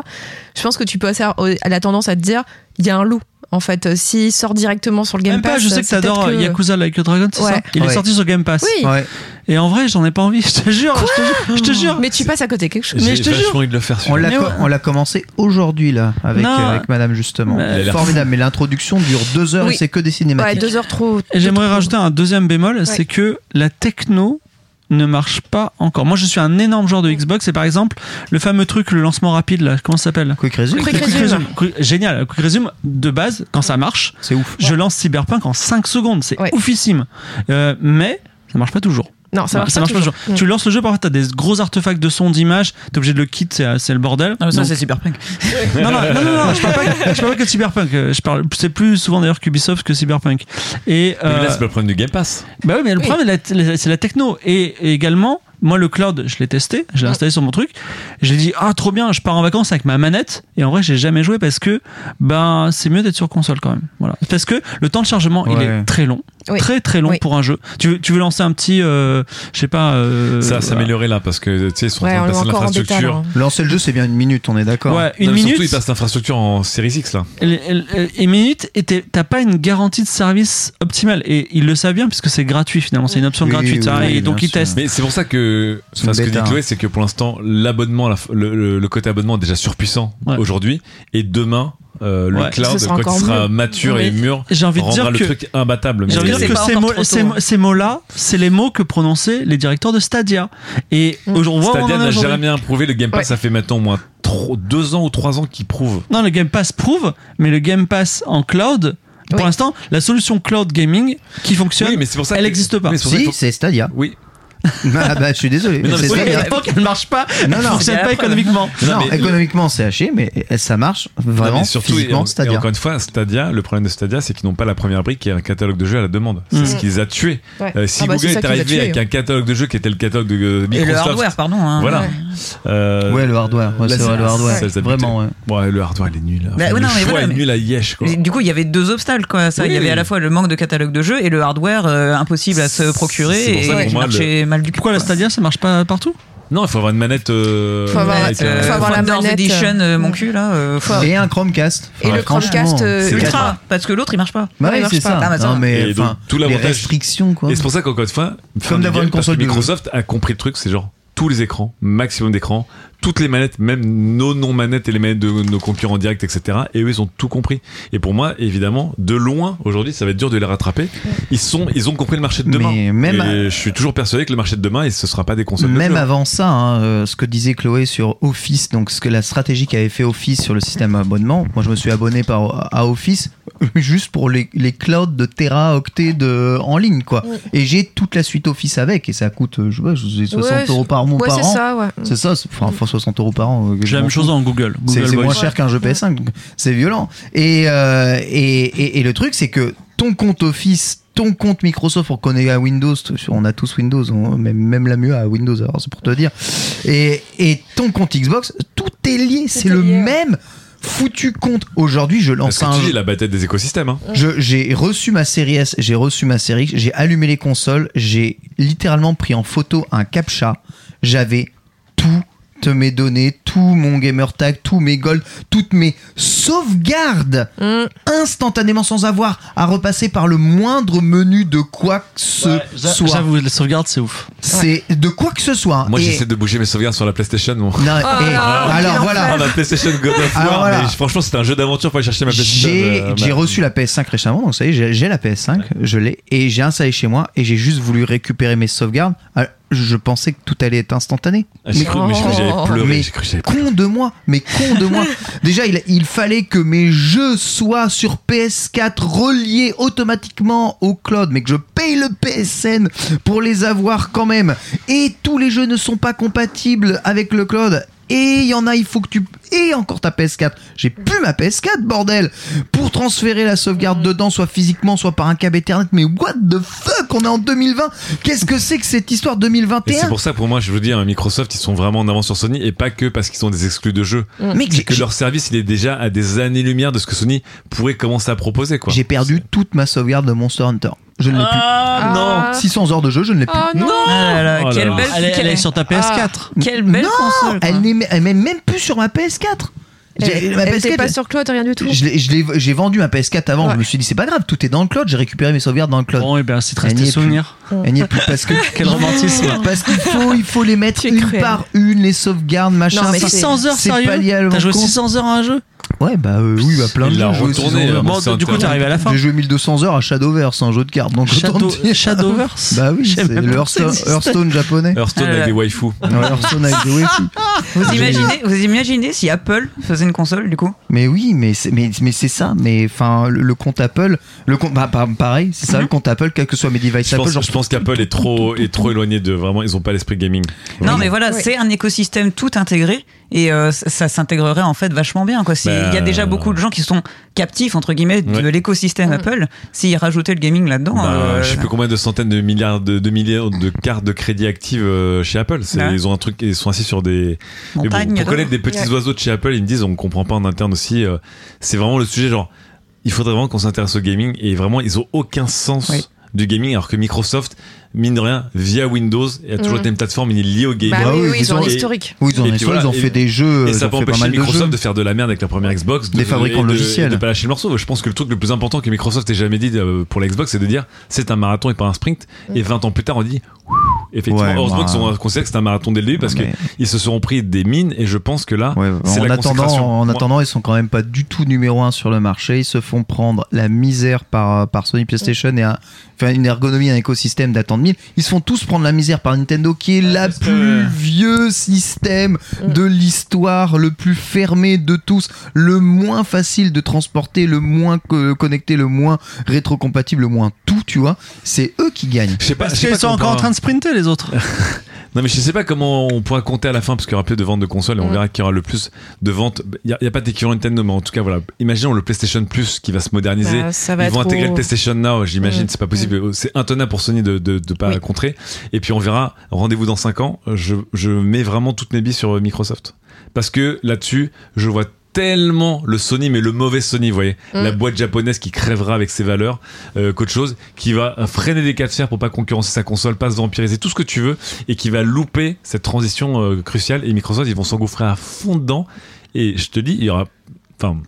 je pense que tu peux à la tendance à te dire il y a un loup en fait Euh, s'il sort directement sur le Game Même Pass pas, je sais que t'adores que- Yakuza Like a Dragon, c'est Ouais. ça Il est Ouais. sorti sur Game Pass. oui Ouais. Et en vrai, j'en ai pas envie, je te jure, je te jure, je te jure. mais tu passes à côté quelque chose Mais J'ai je te jure. envie de le faire On l'a ouais. on commencé aujourd'hui là avec, euh, avec Madame justement. Mais- Formidable. Mais l'introduction dure deux heures Oui. et c'est que des ouais cinématiques. deux heures trop Et j'aimerais rajouter un deuxième bémol, c'est que la techno ne marche pas encore. Moi, je suis un énorme joueur de Xbox et par exemple, le fameux truc, le lancement rapide, là, comment ça s'appelle? Quick Resume, Quick Resume. Quick- Génial, Quick Resume, de base, quand ça marche, c'est ouf. je lance Cyberpunk en 5 secondes, c'est Ouais. oufissime. Euh, mais ça marche pas toujours. Non ça marche, pas, pas toujours. toujours. Tu lances le jeu, parfois t'as des gros artefacts de son, d'image, t'es obligé de le quitter, c'est le bordel. Non, mais ça, Donc- c'est Cyberpunk. non, non, non, non, non, je parle pas, je parle pas que de Cyberpunk. euh, Je parle, c'est plus souvent d'ailleurs qu'Ubisoft que Cyberpunk. Et Mais euh, là, c'est pas le problème du Game Pass. bah oui, mais le Oui. problème, c'est la- c'est la techno. Et, et également, moi, le cloud, je l'ai testé, je l'ai installé sur mon truc. J'ai dit, ah, trop bien, je pars en vacances avec ma manette. Et en vrai, j'ai jamais joué parce que, ben, c'est mieux d'être sur console quand même. Voilà. Parce que le temps de chargement, il est très long. Oui. Très, très long Oui. pour un jeu. Tu veux, tu veux lancer un petit, euh, je sais pas, euh, Ça va s'améliorer là parce que tu sais, ils sont ouais en train de passer l'infrastructure. là. Lancer le jeu, c'est bien une minute, on est d'accord. Ouais, une minute. Surtout, ils passent l'infrastructure en Series X là. Et, et- et minute, et t'as pas une garantie de service optimale. Et ils le savent bien puisque c'est gratuit finalement. C'est une option Oui, gratuite. oui, hein, oui, et donc ils sûr. testent. Mais c'est pour ça que une ce que dit. Chloé, c'est que pour l'instant, l'abonnement, la- le, le- le côté abonnement est déjà surpuissant Ouais. aujourd'hui. Et demain, euh, le Ouais. cloud, quand il sera mieux. mature et mûr, J'ai envie de dire le que truc imbattable. J'ai envie de dire que ces, hein. ces mots-là, c'est les mots que prononçaient les directeurs de Stadia. Et Mm. aujourd'hui, Stadia n'a jamais bien prouvé. Le Game Pass, Ouais. ça fait maintenant au moins trop, deux ans ou trois ans qu'il prouve. Non, le Game Pass prouve, mais le Game Pass en cloud, pour Oui. l'instant, la solution cloud gaming qui fonctionne, Oui, mais pour ça elle n'existe pas. mais c'est pour ça qu'il Si, c'est Stadia. Oui. Ah bah, je suis désolé. Mais non, mais oui, tant qu'elle marche pas, elle Non, non. fonctionne pas économiquement. Non, Non, mais- économiquement c'est haché, mais ça marche vraiment surtout, physiquement et Stadia. encore une fois, Stadia, le problème de Stadia, c'est qu'ils n'ont pas la première brique qui est un catalogue de jeux à la demande. C'est Mm. ce qui les a tués. Ouais. Euh, si Ah bah, Google est arrivé avec hein. un catalogue de jeux qui était le catalogue de euh, Et Microsoft, le hardware, pardon. hein. voilà. Ouais. Euh, Ouais, le hardware, c'est vrai, le hardware. Vraiment, ouais. le hardware, il est nul. Enfin, Bah, ouais, le choix est nul à Yesh, Du coup, il y avait deux obstacles, quoi. Ça, il y avait à la fois le manque de catalogue de jeux et le hardware euh, impossible à se procurer C'est pour ça que et mal du cul. Pourquoi la. Stadia, ça marche pas partout? Non, il faut avoir une manette. euh, Faut avoir- avec Euh, un- faut avoir la manette, Edition, euh, euh, mon cul là. euh, faut- Et un Chromecast. Et le Chromecast, euh, ultra. Parce que l'autre il marche pas. Bah Ouais, oui, il marche c'est pas. ça. Ça. Non, mais Et donc, tout les l'avantage- restrictions, quoi. Et c'est pour ça qu'encore une fois, Comme d'avoir une console. Microsoft a compris le truc, c'est genre tous les écrans, maximum d'écrans, toutes les manettes, même nos non-manettes et les manettes de nos concurrents directs, etc. Et eux, ils ont tout compris. Et pour moi, évidemment, de loin, aujourd'hui, ça va être dur de les rattraper. Ils sont, ils ont compris le marché de demain. Mais même et je suis toujours persuadé que le marché de demain, et ce sera pas des consoles. Même avant ça, hein, euh, ce que disait Chloé sur Office, donc ce que la stratégie qu'avait fait Office sur le système abonnement, moi je me suis abonné par, à Office juste pour les, les clouds de Tera, de, en ligne, quoi. Et j'ai toute la suite Office avec, et ça coûte, euh, je sais pas, je sais, 60 Ouais, euros par mois Ouais, par c'est ça, ouais. C'est ça, enfin, 60 euros par an. euh, J'ai la même chose en Google. C'est Google c'est moins cher qu'un jeu PS5, donc c'est violent. Et, euh, et, et, et le truc, c'est que ton compte Office, ton compte Microsoft, on connaît à Windows, on a tous Windows, on- même, même la mieux à Windows, alors c'est pour te dire. Et, et ton compte Xbox, tout est lié, c'est est le lié, même foutu compte. Aujourd'hui, je Parce lance que un jeu. la bataille des écosystèmes. Hein. Je- J'ai reçu ma série S, j'ai reçu ma série X, j'ai allumé les consoles, j'ai littéralement pris en photo un captcha. J'avais mes données, tout mon gamer tag, tous mes golds, toutes mes sauvegardes Mm. instantanément sans avoir à repasser par le moindre menu de quoi que ce Ouais, soit. J'avoue, les sauvegardes, c'est ouf. C'est de quoi que ce soit. Moi, Et- j'essaie de bouger mes sauvegardes sur la PlayStation. Bon. Non, et- alors voilà. Ah, ma PlayStation God of Alors War, voilà. mais franchement, c'était un jeu d'aventure pour aller chercher ma PlayStation. J'ai euh, j'ai ma- reçu la PS5 récemment, donc ça y est, j'ai- j'ai la PS5, je l'ai, et j'ai installé chez moi, et j'ai juste voulu récupérer mes sauvegardes. Alors, je pensais que tout allait être instantané. Ah, cru, mais j'ai cru que j'allais pleurer. Mais J'ai cru que j'allais con de moi, mais con de moi. Déjà, il, il fallait que mes jeux soient sur PS4 reliés automatiquement au cloud, mais que je paye le PSN pour les avoir quand même. Et tous les jeux ne sont pas compatibles avec le cloud. Et il y en a, il faut que tu... Et encore ta PS4. J'ai plus ma PS4, bordel Pour transférer la sauvegarde dedans, soit physiquement, soit par un câble Ethernet. Mais what the fuck On est en 2020 Qu'est-ce que c'est que cette histoire Et 2021 c'est pour ça, pour moi, je veux dire, Microsoft, ils sont vraiment en avance sur Sony et pas que parce qu'ils ont des exclus de jeux. C'est j'ai- que leur service, il est déjà à des années-lumière de ce que Sony pourrait commencer à proposer, quoi. J'ai perdu toute ma sauvegarde de Monster Hunter. Je ne l'ai Ah, Ah. plus. 600 heures de jeu, je ne l'ai plus. Oh non Ah là là, Oh quelle là. belle, Elle est, elle quelle, est sur ta PS4. quelle belle non, console. quoi. elle n'est même plus sur ma PS4. J'ai- Elle ma PS4, pas sur Cloud, rien du tout. j'ai vendu ma PS4 avant. Ouais. Je me suis dit, c'est pas grave, tout est dans le cloud. J'ai récupéré mes sauvegardes dans le cloud. Bon, et bien, c'est resté n'y est plus. souvenir. Elle n'y est plus parce que. Quel romantisme. Parce qu'il faut, il faut les mettre une cruel. par une, les sauvegardes, machin. Non, mais ça- c'est- 600 heures, sérieux le T'as joué compte. 600 heures à un jeu Ouais, bah euh, oui, bah plein de jeux. retourné, 600 heures. euh, Bon, du coup, t'arrives à la fin. J'ai joué 1200 heures à Shadowverse, un jeu de cartes. Donc Shadow, Shadowverse Bah oui, c'est le Hearthstone, japonais. Hearthstone Ah avec des waifus. Ouais, Hearthstone avec des wifi. Vous imaginez, vous imaginez si Apple faisait une console du coup? Mais oui, mais c'est mais, mais c'est ça. Mais enfin, le, le compte Apple, le compte bah, pareil, c'est ça le compte Apple, quel que soit mes devices Je Apple. pense, genre, je pense qu'Apple est trop, est trop éloigné de vraiment, ils ont pas l'esprit gaming. Non, mais voilà, c'est un écosystème tout intégré et euh, ça, ça s'intégrerait en fait vachement bien. Quoi. Il y a Bah, déjà beaucoup de gens qui sont captifs entre guillemets de Ouais. l'écosystème Apple. S'ils rajoutaient le gaming là-dedans, Bah, euh, je sais plus combien de centaines de milliards de, de milliards de cartes de crédit actives euh, chez Apple. Ouais. Ils ont un truc, ils sont assis sur des. Mais bon, pour connaître des petits Ouais. oiseaux de chez Apple, ils me disent, on comprend pas en interne aussi. euh, c'est vraiment le sujet, genre, il faudrait vraiment qu'on s'intéresse au gaming et vraiment, ils ont aucun sens Oui. du gaming, alors que Microsoft, mine de rien, via Windows, il y a toujours Mm. été une plateforme, il est lié au gaming. Bah Bah oui, ils ils ont un ont- historique. Oui, ils ont, Et ils puis ont- voilà, ils ont et- fait des jeux. Et ça peut empêcher mal de Microsoft de, faire de la merde avec leur première Xbox. Des fabricants de logiciels. De pas lâcher le morceau. Je pense que le truc le plus important que Microsoft ait jamais dit euh, pour la Xbox, c'est de dire c'est un marathon et pas un sprint. Et 20 ans plus tard, on dit effectivement, Ouais, heureusement bah, qu'ils ont considéré que c'est un marathon dès le début parce qu'ils se seront pris des mines et je pense que là, Ouais, c'est en la consécration. en attendant, ils sont quand même pas du tout numéro un sur le marché. Ils se font prendre la misère par, par Sony PlayStation et un, une ergonomie, un écosystème d'attente 1000. Ils se font tous prendre la misère par Nintendo qui est la parce que- plus vieux système de l'histoire, le plus fermé de tous, le moins facile de transporter, le moins co- connecté, le moins rétrocompatible, le moins tout, tu vois. C'est eux qui gagnent. Je sais pas, Parce qu'ils sont encore en train de sprinter, les autres. Non mais je sais pas comment on pourra compter à la fin parce qu'il y aura plus de ventes de consoles et on verra qu'il y aura le plus de ventes. Il y a, a pas d'équivalent Nintendo mais en tout cas voilà. Imaginons le PlayStation Plus qui va se moderniser. Bah, ça va Ils vont intégrer au- le PlayStation Now, j'imagine, Mm. c'est pas possible. C'est intenable pour Sony de de, de pas Oui. contrer. Et puis on verra. Rendez-vous dans 5 ans. Je je mets vraiment toutes mes billes sur Microsoft parce que là-dessus, je vois tellement le Sony mais le mauvais Sony vous voyez. Mm. la boîte japonaise qui crèvera avec ses valeurs euh, qu'autre chose qui va freiner des cas de fer pour pas concurrencer sa console pas se vampiriser tout ce que tu veux et qui va louper cette transition euh, cruciale. Et Microsoft ils vont s'engouffrer à fond dedans. Et je te dis il y aura enfin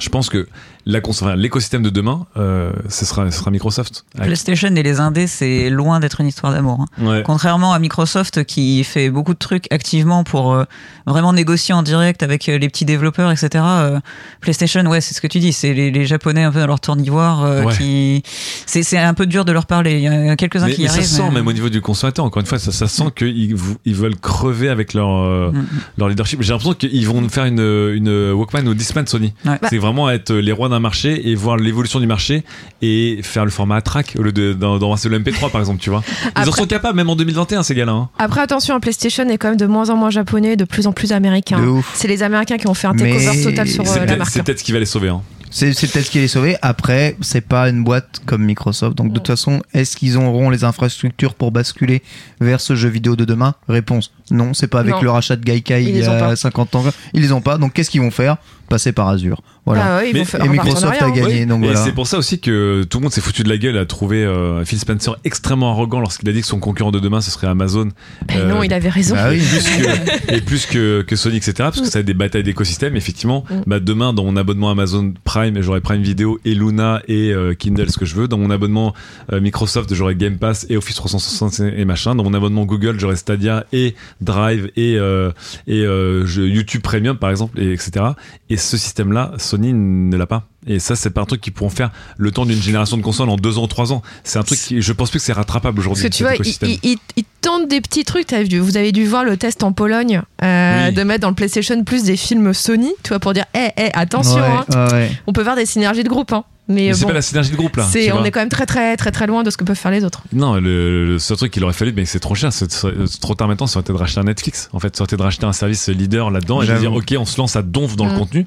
je pense que l'écosystème de demain euh, ce sera ce sera Microsoft PlayStation et les indés, c'est loin d'être une histoire d'amour. hein. ouais. Contrairement à Microsoft qui fait beaucoup de trucs activement pour euh, vraiment négocier en direct avec euh, les petits développeurs, etc. euh, PlayStation, ouais, c'est ce que tu dis, c'est les, les Japonais un peu dans leur tour d'ivoire euh, Ouais. qui. C'est un peu dur de leur parler. Il y en a quelques-uns qui mais y ça arrivent. se sent mais- même au niveau du consommateur encore une fois ça, ça sent qu'ils vou- ils veulent crever avec leur Mm, mm. leur leadership j'ai l'impression qu'ils vont faire une une Walkman ou Discman Sony Ouais. c'est vraiment être les rois d'un marché et voir l'évolution du marché et faire le format à track au lieu de d'en- d'embrasser le MP3 par exemple tu vois ils en sont capables même en 2021 ces gars-là hein. Après, attention, PlayStation est quand même de moins en moins japonais, de plus en plus américain. De. C'est les Américains qui ont fait un Mais takeover total sur euh, la marque. c'est peut-être ce qui va les sauver hein. C'est peut-être ce qui les sauver. Après, c'est pas une boîte comme Microsoft. Donc, de toute façon, est-ce qu'ils auront les infrastructures pour basculer vers ce jeu vidéo de demain? Réponse non, c'est pas avec Non. le rachat de Gaikai Ils il y a pas. 50 ans. Ils les ont pas. Donc, qu'est-ce qu'ils vont faire? Passer par Azure. Voilà. Ah ouais, Mais- Et un Microsoft a hein. gagné. Oui, donc et voilà. c'est pour ça aussi que tout le monde s'est foutu de la gueule à trouver euh, Phil Spencer extrêmement arrogant lorsqu'il a dit que son concurrent de demain ce serait Amazon Ben Euh, non, il avait raison. Bah oui. plus que, et plus que, que Sony, etc. Parce que ça a des batailles d'écosystème. Effectivement, Mm. bah demain, dans mon abonnement Amazon Prime, j'aurai Prime Video et Luna et euh, Kindle, ce que je veux. Dans mon abonnement euh, Microsoft, j'aurai Game Pass et Office 365 et machin. Dans mon abonnement Google, j'aurai Stadia et Drive et, euh, et euh, YouTube Premium, par exemple, et etc. Et ce système-là, Sony ne l'a pas. Et ça, c'est pas un truc qu'ils pourront faire le temps d'une génération de consoles en deux ans, trois ans. C'est un truc qui, je pense plus que c'est rattrapable aujourd'hui. Parce que tu vois, ils il, il tentent des petits trucs. T'as vu- Vous avez dû voir le test en Pologne euh, Oui. de mettre dans le PlayStation Plus des films Sony, tu vois, pour dire, hé, hé, attention, Ouais, hein, ouais, ouais. on peut faire des synergies de groupe. Hein. Mais, Mais c'est bon, pas la synergie de groupe là. on vois. est quand même très très très très loin de ce que peuvent faire les autres. Non, le, le seul truc qu'il aurait fallu, mais c'est trop cher, c'est c'est trop tard maintenant, ça aurait été de racheter un Netflix. En fait, ça aurait été de racheter un service leader là-dedans et de dire, ok, on se lance à donf dans le Mm. contenu,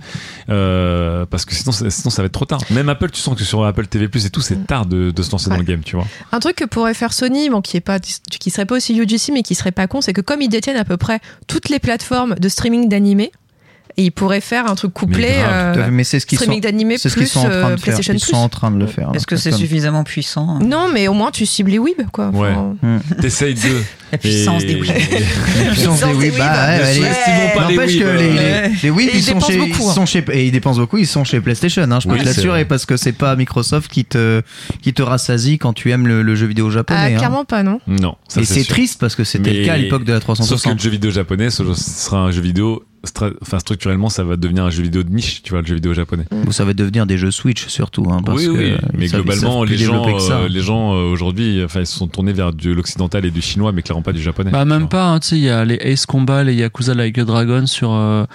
euh, parce que sinon, sinon ça va être trop tard. Même Apple, tu sens que sur Apple TV Plus et tout, c'est tard de, de se lancer dans le game, tu vois. Un truc que pourrait faire Sony, bon, qui est pas, qui serait pas aussi UGC, mais qui serait pas con, c'est que comme ils détiennent à peu près toutes les plateformes de streaming d'animés, et ils pourraient faire un truc couplé. Mais euh, Mais c'est ce qu'ils sont, streaming d'animés c'est ce qu'ils plus sont en train euh, de faire. PlayStation Ils Plus. sont en train de le faire. Est-ce que donc, c'est comme- suffisamment puissant Non, mais au moins tu cibles les weeb, quoi. Ouais. Hmm. T'essayes de. La puissance Et- des Wii. La puissance des Wii, bah, N'empêche Wii, que les, ouais. les, les Wii, Et ils, ils sont dépensent chez, beaucoup, ils hein. sont chez, et ils dépensent beaucoup, ils sont chez PlayStation, hein, je peux Oui, te l'assurer, parce que c'est pas Microsoft qui te, qui te rassasie quand tu aimes le, le jeu vidéo Ah, japonais. hein. clairement pas, non. Non, ça Et c'est triste parce que c'était le cas à l'époque de la Sauf que 360. le jeu vidéo japonais, ce sera un jeu vidéo, enfin structurellement, ça va devenir un jeu vidéo de niche, tu vois, le jeu vidéo japonais. Bon, ça va devenir des jeux Switch surtout. Hein, parce oui, que oui, mais globalement, les gens, euh, les gens euh, aujourd'hui, enfin, ils se sont tournés vers de l'occidental et du chinois, mais clairement pas du japonais. Bah, même pas, hein, tu sais, il y a les Ace Combat, les Yakuza Like a Dragon sur. euh,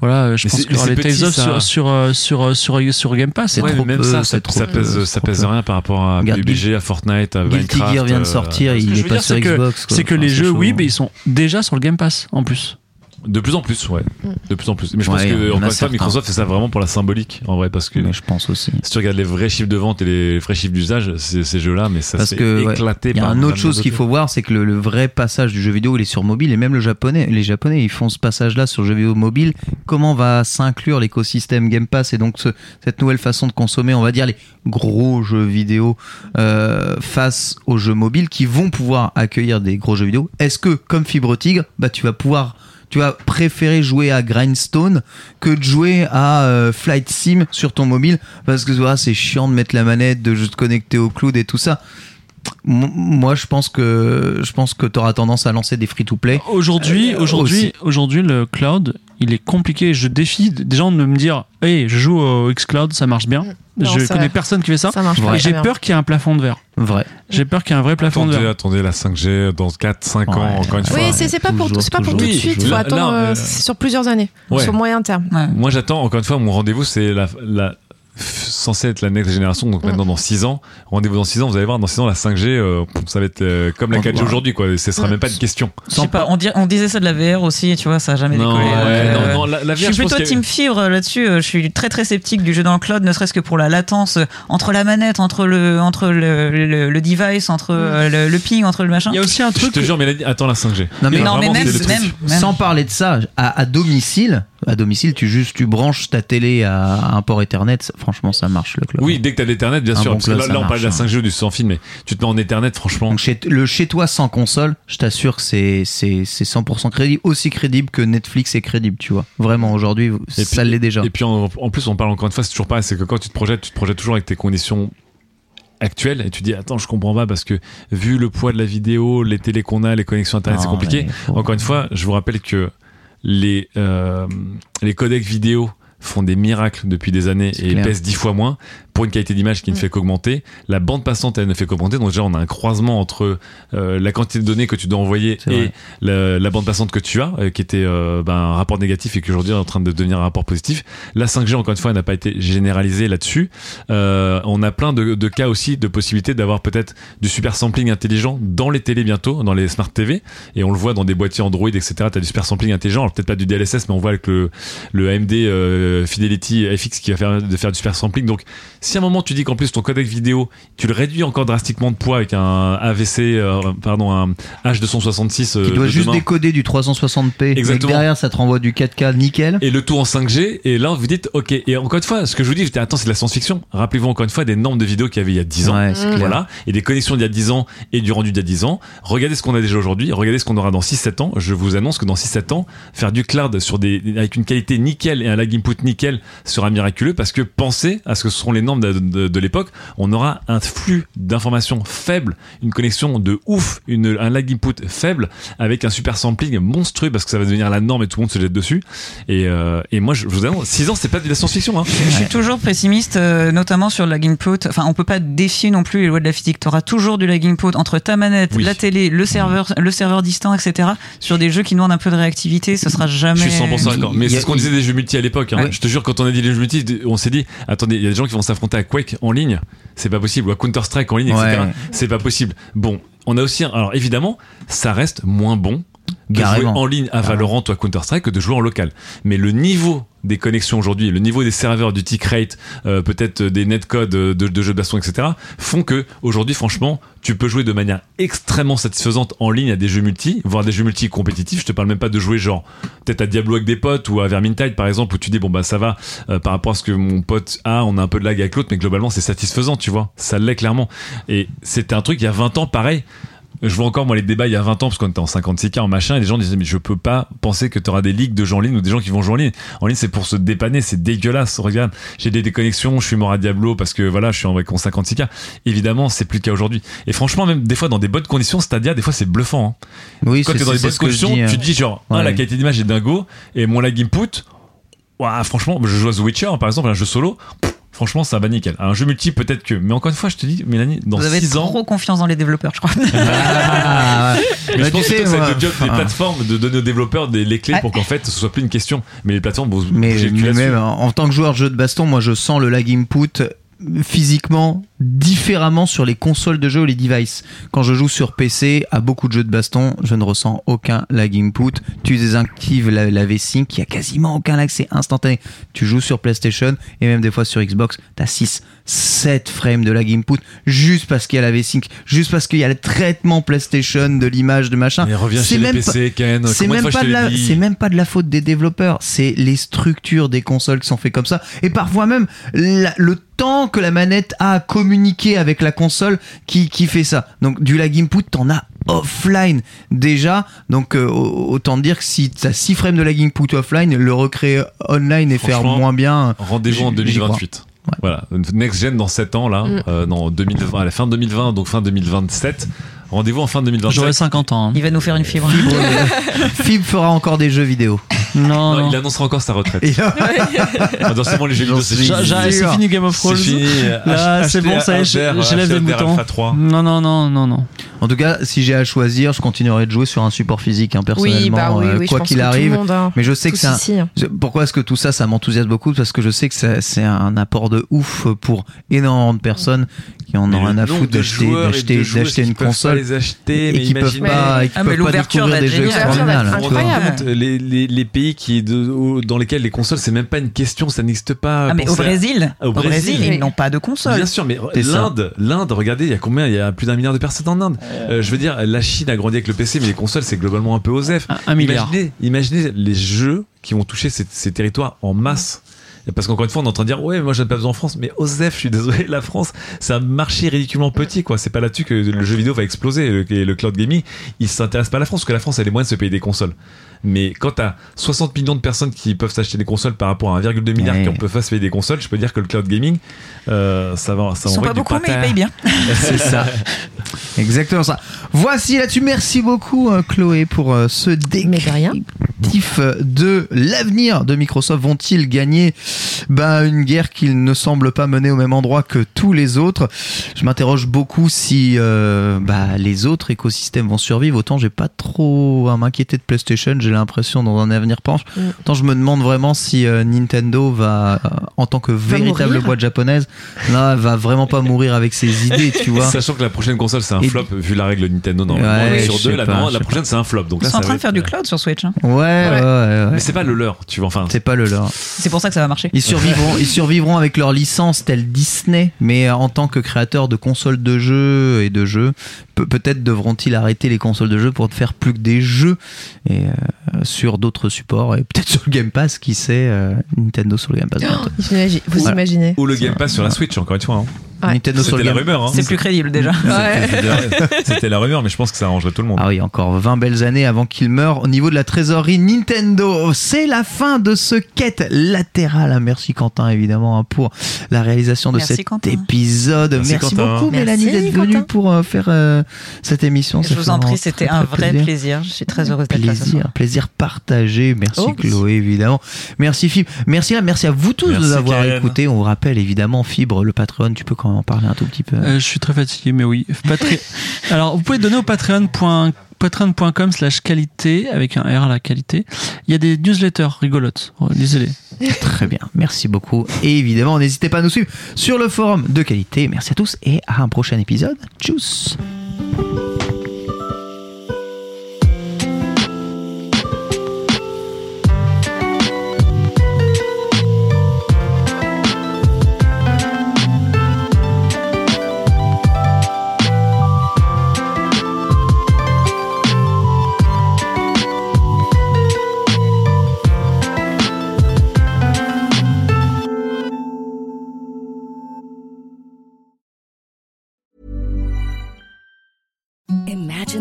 voilà, je Mais pense qu'il y aura mais les Tales of sur, sur, euh, sur, euh, sur, sur Game Pass. C'est Ouais, trop mais même peu, ça, ça, trop ça pèse, ça pèse rien par rapport à PUBG, à Fortnite, à Guilty. Gear vient de euh, sortir, il je est veux pas dire, sur c'est que, Xbox. quoi. c'est que Enfin, les jeux chaud. Wii, ils sont déjà sur le Game Pass en plus. De plus en plus, ouais. De plus en plus. Mais je pense Ouais, en que, fois, certains. Microsoft fait ça vraiment pour la symbolique, en vrai, parce que Mais je pense aussi. si tu regardes les vrais chiffres de vente et les vrais chiffres d'usage, c'est- ces jeux-là, mais ça s'est ouais, éclaté il y a une autre chose qu'il faut voir, c'est que le, le vrai passage du jeu vidéo, il est sur mobile et même le japonais, les japonais, ils font ce passage-là sur le jeu vidéo mobile. Comment va s'inclure l'écosystème Game Pass et donc ce- cette nouvelle façon de consommer, on va dire les gros jeux vidéo euh, face aux jeux mobiles qui vont pouvoir accueillir des gros jeux vidéo? Est-ce que comme Fibre Tigre, bah tu vas pouvoir tu vas préférer jouer à Grindstone que de jouer à euh, Flight Sim sur ton mobile parce que voilà, c'est chiant de mettre la manette, de juste te connecter au cloud et tout ça. M- Moi, je pense que je pense que tu auras tendance à lancer des free-to-play. Aujourd'hui, Euh, aujourd'hui, aujourd'hui, le cloud, il est compliqué. Je défie des gens de me dire, hey, je joue au xCloud, ça marche bien. Non, je connais vrai. personne qui fait ça. Ça marche. Et j'ai peur qu'il y ait un plafond de verre. Vrai. J'ai peur qu'il y ait un vrai plafond de verre. attendez, la 5G dans 4, 5 ans, encore une fois. Oui, c'est pas pour, pas pour tout de suite. Oui, Il faut attendre là, euh, euh, c'est sur plusieurs années, Ouais. sur moyen terme. Ouais. Moi, j'attends, encore une fois, mon rendez-vous, c'est la, la, censé être la next génération, donc maintenant dans 6 ans. Rendez-vous dans 6 ans, vous allez voir, dans 6 ans, la 5G, euh, ça va être euh, comme la On 4G voit. aujourd'hui, quoi. Ce sera même pas une question. Je sais pas, on, on disait ça de la VR aussi, tu vois, ça a jamais Non, décollé. ouais, Donc, non, euh, non, la, la je suis plutôt team fibre là-dessus. euh, Je suis très très sceptique du jeu dans le cloud, ne serait-ce que pour la latence entre la manette, entre le entre le, le, le device, entre le, le ping, entre le machin. Il y a aussi un Je truc. te jure, Mélanie, attends la 5G. Non, mais- mais même. Sans parler de ça, à, à domicile, à domicile, tu juste tu branches ta télé à un port Ethernet. ça- Franchement, ça marche le cloud. Oui, dès que t'as l'Ethernet, bien Un sûr. bon parce que là, on parle de la marche, 5G ou du sans fil, mais tu te mets en Ethernet, franchement. Donc chez, le chez toi sans console, je t'assure que c'est c'est c'est 100% crédible, aussi crédible que Netflix est crédible, tu vois. Vraiment aujourd'hui, ça l'est déjà. Et puis en, en plus, on parle encore une fois, c'est toujours pareil, c'est que quand tu te projettes, tu te projettes toujours avec tes conditions actuelles et tu dis attends je comprends pas parce que vu le poids de la vidéo les télés qu'on a les connexions internet c'est Non, compliqué encore une fois je vous rappelle que les euh, les codecs vidéo font des miracles depuis des années et ils clair. pèsent dix fois moins pour une qualité d'image qui ne fait qu'augmenter. La bande passante, elle ne fait qu'augmenter. Donc déjà, on a un croisement entre euh, la quantité de données que tu dois envoyer et la, la bande passante que tu as, euh, qui était euh, ben, un rapport négatif et qui aujourd'hui est en train de devenir un rapport positif. La 5G, encore une fois, elle n'a pas été généralisée là-dessus. Euh, on a plein de, de cas aussi de possibilités d'avoir peut-être du super sampling intelligent dans les télés bientôt, dans les smart TV. Et on le voit dans des boîtiers Android, etc. Tu as du super sampling intelligent. Alors peut-être pas du DLSS, mais on voit avec le, le AMD euh, Fidelity FX qui va faire, de faire du super sampling. Donc si à un moment tu dis qu'en plus ton codec vidéo, tu le réduis encore drastiquement de poids avec un AVC, euh, pardon, un H266 euh, Qui doit de juste demain. décoder du 360p. Et Exactement. derrière, ça te renvoie du 4K nickel. et le tout en 5G et là vous dites ok et encore une fois ce que je vous dis j'étais attends c'est de la science-fiction rappelez-vous encore une fois des normes de vidéo qu'il y avait il y a 10 ans Ouais, clair. voilà et des connexions d'il y a 10 ans et du rendu d'il y a 10 ans regardez ce qu'on a déjà aujourd'hui regardez ce qu'on aura dans 6-7 ans je vous annonce que dans 6-7 ans faire du cloud sur des avec une qualité nickel et un lag input nickel sera miraculeux parce que pensez à ce que ce seront les normes normes de, de- de l'époque, on aura un flux d'informations faible, une connexion de ouf, une, un lag input faible, avec un super sampling monstrueux parce que ça va devenir la norme et tout le monde se jette dessus. Et, euh, et moi, je, je vous annonce, 6 ans, c'est pas de la science-fiction. Hein. Je suis toujours pessimiste, euh, notamment sur le lag input. Enfin, on peut pas défier non plus les lois de la physique. Tu auras toujours du lag input entre ta manette, Oui. la télé, le serveur, le serveur distant, etc. Sur des jeux qui demandent un peu de réactivité, ce sera jamais. Je suis 100% d'accord. Mais c'est a- ce qu'on disait des jeux multi à l'époque. hein. Ouais. Je te jure, quand on a dit les jeux multi, on s'est dit, attendez, il y a des gens qui vont s'affronter à Quake en ligne. C'est pas possible. Ou à Counter-Strike en ligne, etc. Ouais. C'est pas possible. Bon, on a aussi, alors évidemment, ça reste moins bon de Carrément. jouer en ligne à Valorant ou à Counter-Strike que de jouer en local. Mais le niveau des connexions aujourd'hui, le niveau des serveurs, du tick rate, euh, peut-être des netcodes de, de jeux de baston, etc., font que aujourd'hui, franchement, tu peux jouer de manière extrêmement satisfaisante en ligne à des jeux multi, voire des jeux multi compétitifs. Je te parle même pas de jouer genre peut-être à Diablo avec des potes ou à Vermintide par exemple, où tu dis bon bah ça va euh, par rapport à ce que mon pote a, on a un peu de lag avec l'autre, mais globalement c'est satisfaisant, tu vois. Ça l'est clairement. Et c'était un truc il y a 20 ans pareil. Je vois encore moi les débats il y a 20 ans parce qu'on était en 56K en machin et les gens disaient mais je peux pas penser que tu auras des ligues de gens en ligne ou des gens qui vont jouer en ligne. En ligne c'est pour se dépanner, c'est dégueulasse. Regarde, j'ai des déconnexions, je suis mort à Diablo parce que voilà, je suis en avec mon 56K. Évidemment, c'est plus le cas aujourd'hui. Et franchement même des fois dans des bonnes conditions, Stadia des fois c'est bluffant. hein. Oui, Quand c'est t'es dans c'est bonnes conditions, dis, tu hein. te dis genre ah, Ouais. la qualité d'image est dingo et mon lag input ouah, franchement, je joue à The Witcher par exemple, un jeu solo. pff, Franchement, ça va nickel. Un jeu multi, peut-être que. Mais encore une fois, je te dis, Mélanie, dans Vous avez 6 ans. trop confiance dans les développeurs, je crois. Ah. Mais Bah, je pense que c'est le job des plateformes de donner aux développeurs des, les clés pour qu'en fait ce soit plus une question. Mais les plateformes vont Mais, mais même en en tant que joueur de jeu de baston, moi je sens le lag input physiquement différemment sur les consoles de jeu ou les devices. Quand je joue sur PC à beaucoup de jeux de baston, je ne ressens aucun lag input. Tu désactives la, la V-Sync, il y a quasiment aucun lag, c'est instantané. Tu joues sur PlayStation et même des fois sur Xbox, t'as 6, 7 frames de lag input juste parce qu'il y a la V-Sync, juste parce qu'il y a le traitement PlayStation de l'image de machin. Mais reviens C'est chez les même pas- PC, Ken. c'est même pas de la, c'est même pas de la faute des développeurs, c'est les structures des consoles qui sont faites comme ça, et parfois même la- le temps que la manette a à communiquer avec la console qui, qui fait ça. Donc du lag input, t'en as offline déjà, donc euh, autant dire que si t'as 6 frames de lag input offline, le recréer online et faire moins bien. Rendez-vous en j'y- j'y crois. 2028. Voilà, Next Gen dans 7 ans là, Mm. euh, non 2020, à la fin 2020 donc fin 2027. Rendez-vous en fin 2027. J'aurai 50 ans. hein. Il va nous faire une fibre. Fib fera encore des jeux vidéo. Non, Non, non. il annoncera encore sa retraite. Et- Ah, dans ce moment, les jeux vidéo, c'est fini. C'est Game of C'est Thrones. fini. Là, c'est bon, ça y est, j'élève des moutons. Alpha 3. Non, non, non, non, non. En tout cas, si j'ai à choisir, je continuerai de jouer sur un support physique, hein, personnellement, Oui, bah oui, euh, oui, quoi qu'il arrive. monde a Mais je sais que c'est un, ici, hein. Pourquoi est-ce que tout ça, ça m'enthousiasme beaucoup? Parce que je sais que c'est c'est un apport de ouf pour énormément de personnes qui en ont rien à foutre d'acheter une console les acheter, et mais qui peuvent imaginez- pas, et qui Ah, mais peuvent pas l'ouverture des jeux extraordinaires. Incroyable. Les, les, les pays qui de- dans lesquels les consoles c'est même pas une question ça n'existe pas Ah, mais au Pensez à- Brésil, Au au Brésil, Brésil. ils n'ont pas de console. Bien sûr, mais l'Inde, l'Inde, regardez, il y a combien? Il y a plus d'un milliard de personnes en Inde. Euh, je veux dire, la Chine a grandi avec le PC, mais les consoles, c'est globalement un peu OSEF. Un- un milliard. Imaginez, imaginez les jeux qui vont toucher ces, ces territoires en masse. Parce qu'encore une fois, on est en train de dire, ouais, moi ai pas besoin en France, mais OSEF, je suis désolé, la France, c'est un marché ridiculement petit, quoi. C'est pas là-dessus que le jeu vidéo va exploser. Le, et le cloud gaming, il s'intéresse pas à la France, parce que la France, elle a les moyens de se payer des consoles. Mais quand t'as 60 millions de personnes qui peuvent s'acheter des consoles par rapport à 1,2 milliard Ouais. qui ne peuvent pas se payer des consoles, je peux dire que le cloud gaming, euh, ça va, ça Ils sont pas beaucoup, mais ils payent bien. C'est ça. Exactement ça. Voici là-dessus. Merci beaucoup, euh, Chloé, pour euh, ce Mais de l'avenir de Microsoft. Vont-ils gagner? Bah, une guerre qu'ils ne semblent pas mener au même endroit que tous les autres Je m'interroge beaucoup si euh, bah, les autres écosystèmes vont survivre. Autant j'ai pas trop à m'inquiéter de PlayStation. J'ai l'impression dans un avenir proche. Mm. Autant je me demande vraiment si euh, Nintendo va, euh, en tant que véritable mourir. boîte japonaise, là, va vraiment pas mourir avec ses idées, tu vois. Sachant que la prochaine console c'est un Et- flop vu la règle Nintendo normalement Ouais, sur deux non, la prochaine c'est un flop donc Ils là sont en train de faire du cloud sur Switch. hein. Ouais, ouais, ouais. ouais. mais c'est pas le leur tu vois enfin C'est pas le leur. C'est pour ça que ça va marcher. Ils survivront, ils survivront avec leur licence telle Disney, mais en tant que créateurs de consoles de jeux et de jeux, pe- peut-être devront-ils arrêter les consoles de jeux pour ne faire plus que des jeux et euh, sur d'autres supports et peut-être sur le Game Pass, qui sait, euh, Nintendo sur le Game Pass. J'imagine- Vous Voilà. imaginez ou le Game Pass sur la Switch encore une fois hein. Ouais. Nintendo C'était la rumeur, hein. C'est plus crédible déjà. C'était- C'était la rumeur, mais je pense que ça arrangerait tout le monde. Ah oui, encore 20 belles années avant qu'il meure. Au niveau de la trésorerie Nintendo, c'est la fin de ce quête latérale. Merci Quentin, évidemment, hein, pour la réalisation de Merci, cet Quentin. épisode. Merci, beaucoup, Merci, Mélanie, d'être venue pour euh, faire euh, cette émission. Je vous en prie, c'était un vrai plaisir. Je suis très heureuse d'être là. Plaisir, plaisir partagé. Merci Oh, Chloé, évidemment. Merci Fibre. Merci merci à vous tous de nous avoir écoutés. On vous rappelle évidemment Fibre, le Patreon. Tu peux quand en parler un tout petit peu. Euh, je suis très fatigué, mais oui. Alors, vous pouvez donner au patreon.com patreon.com slash qualité avec un R à la qualité. Il y a des newsletters rigolotes. Oh, Lisez-les. Très bien, merci beaucoup. Et évidemment, n'hésitez pas à nous suivre sur le forum de qualité. Merci à tous et à un prochain épisode. Tchuss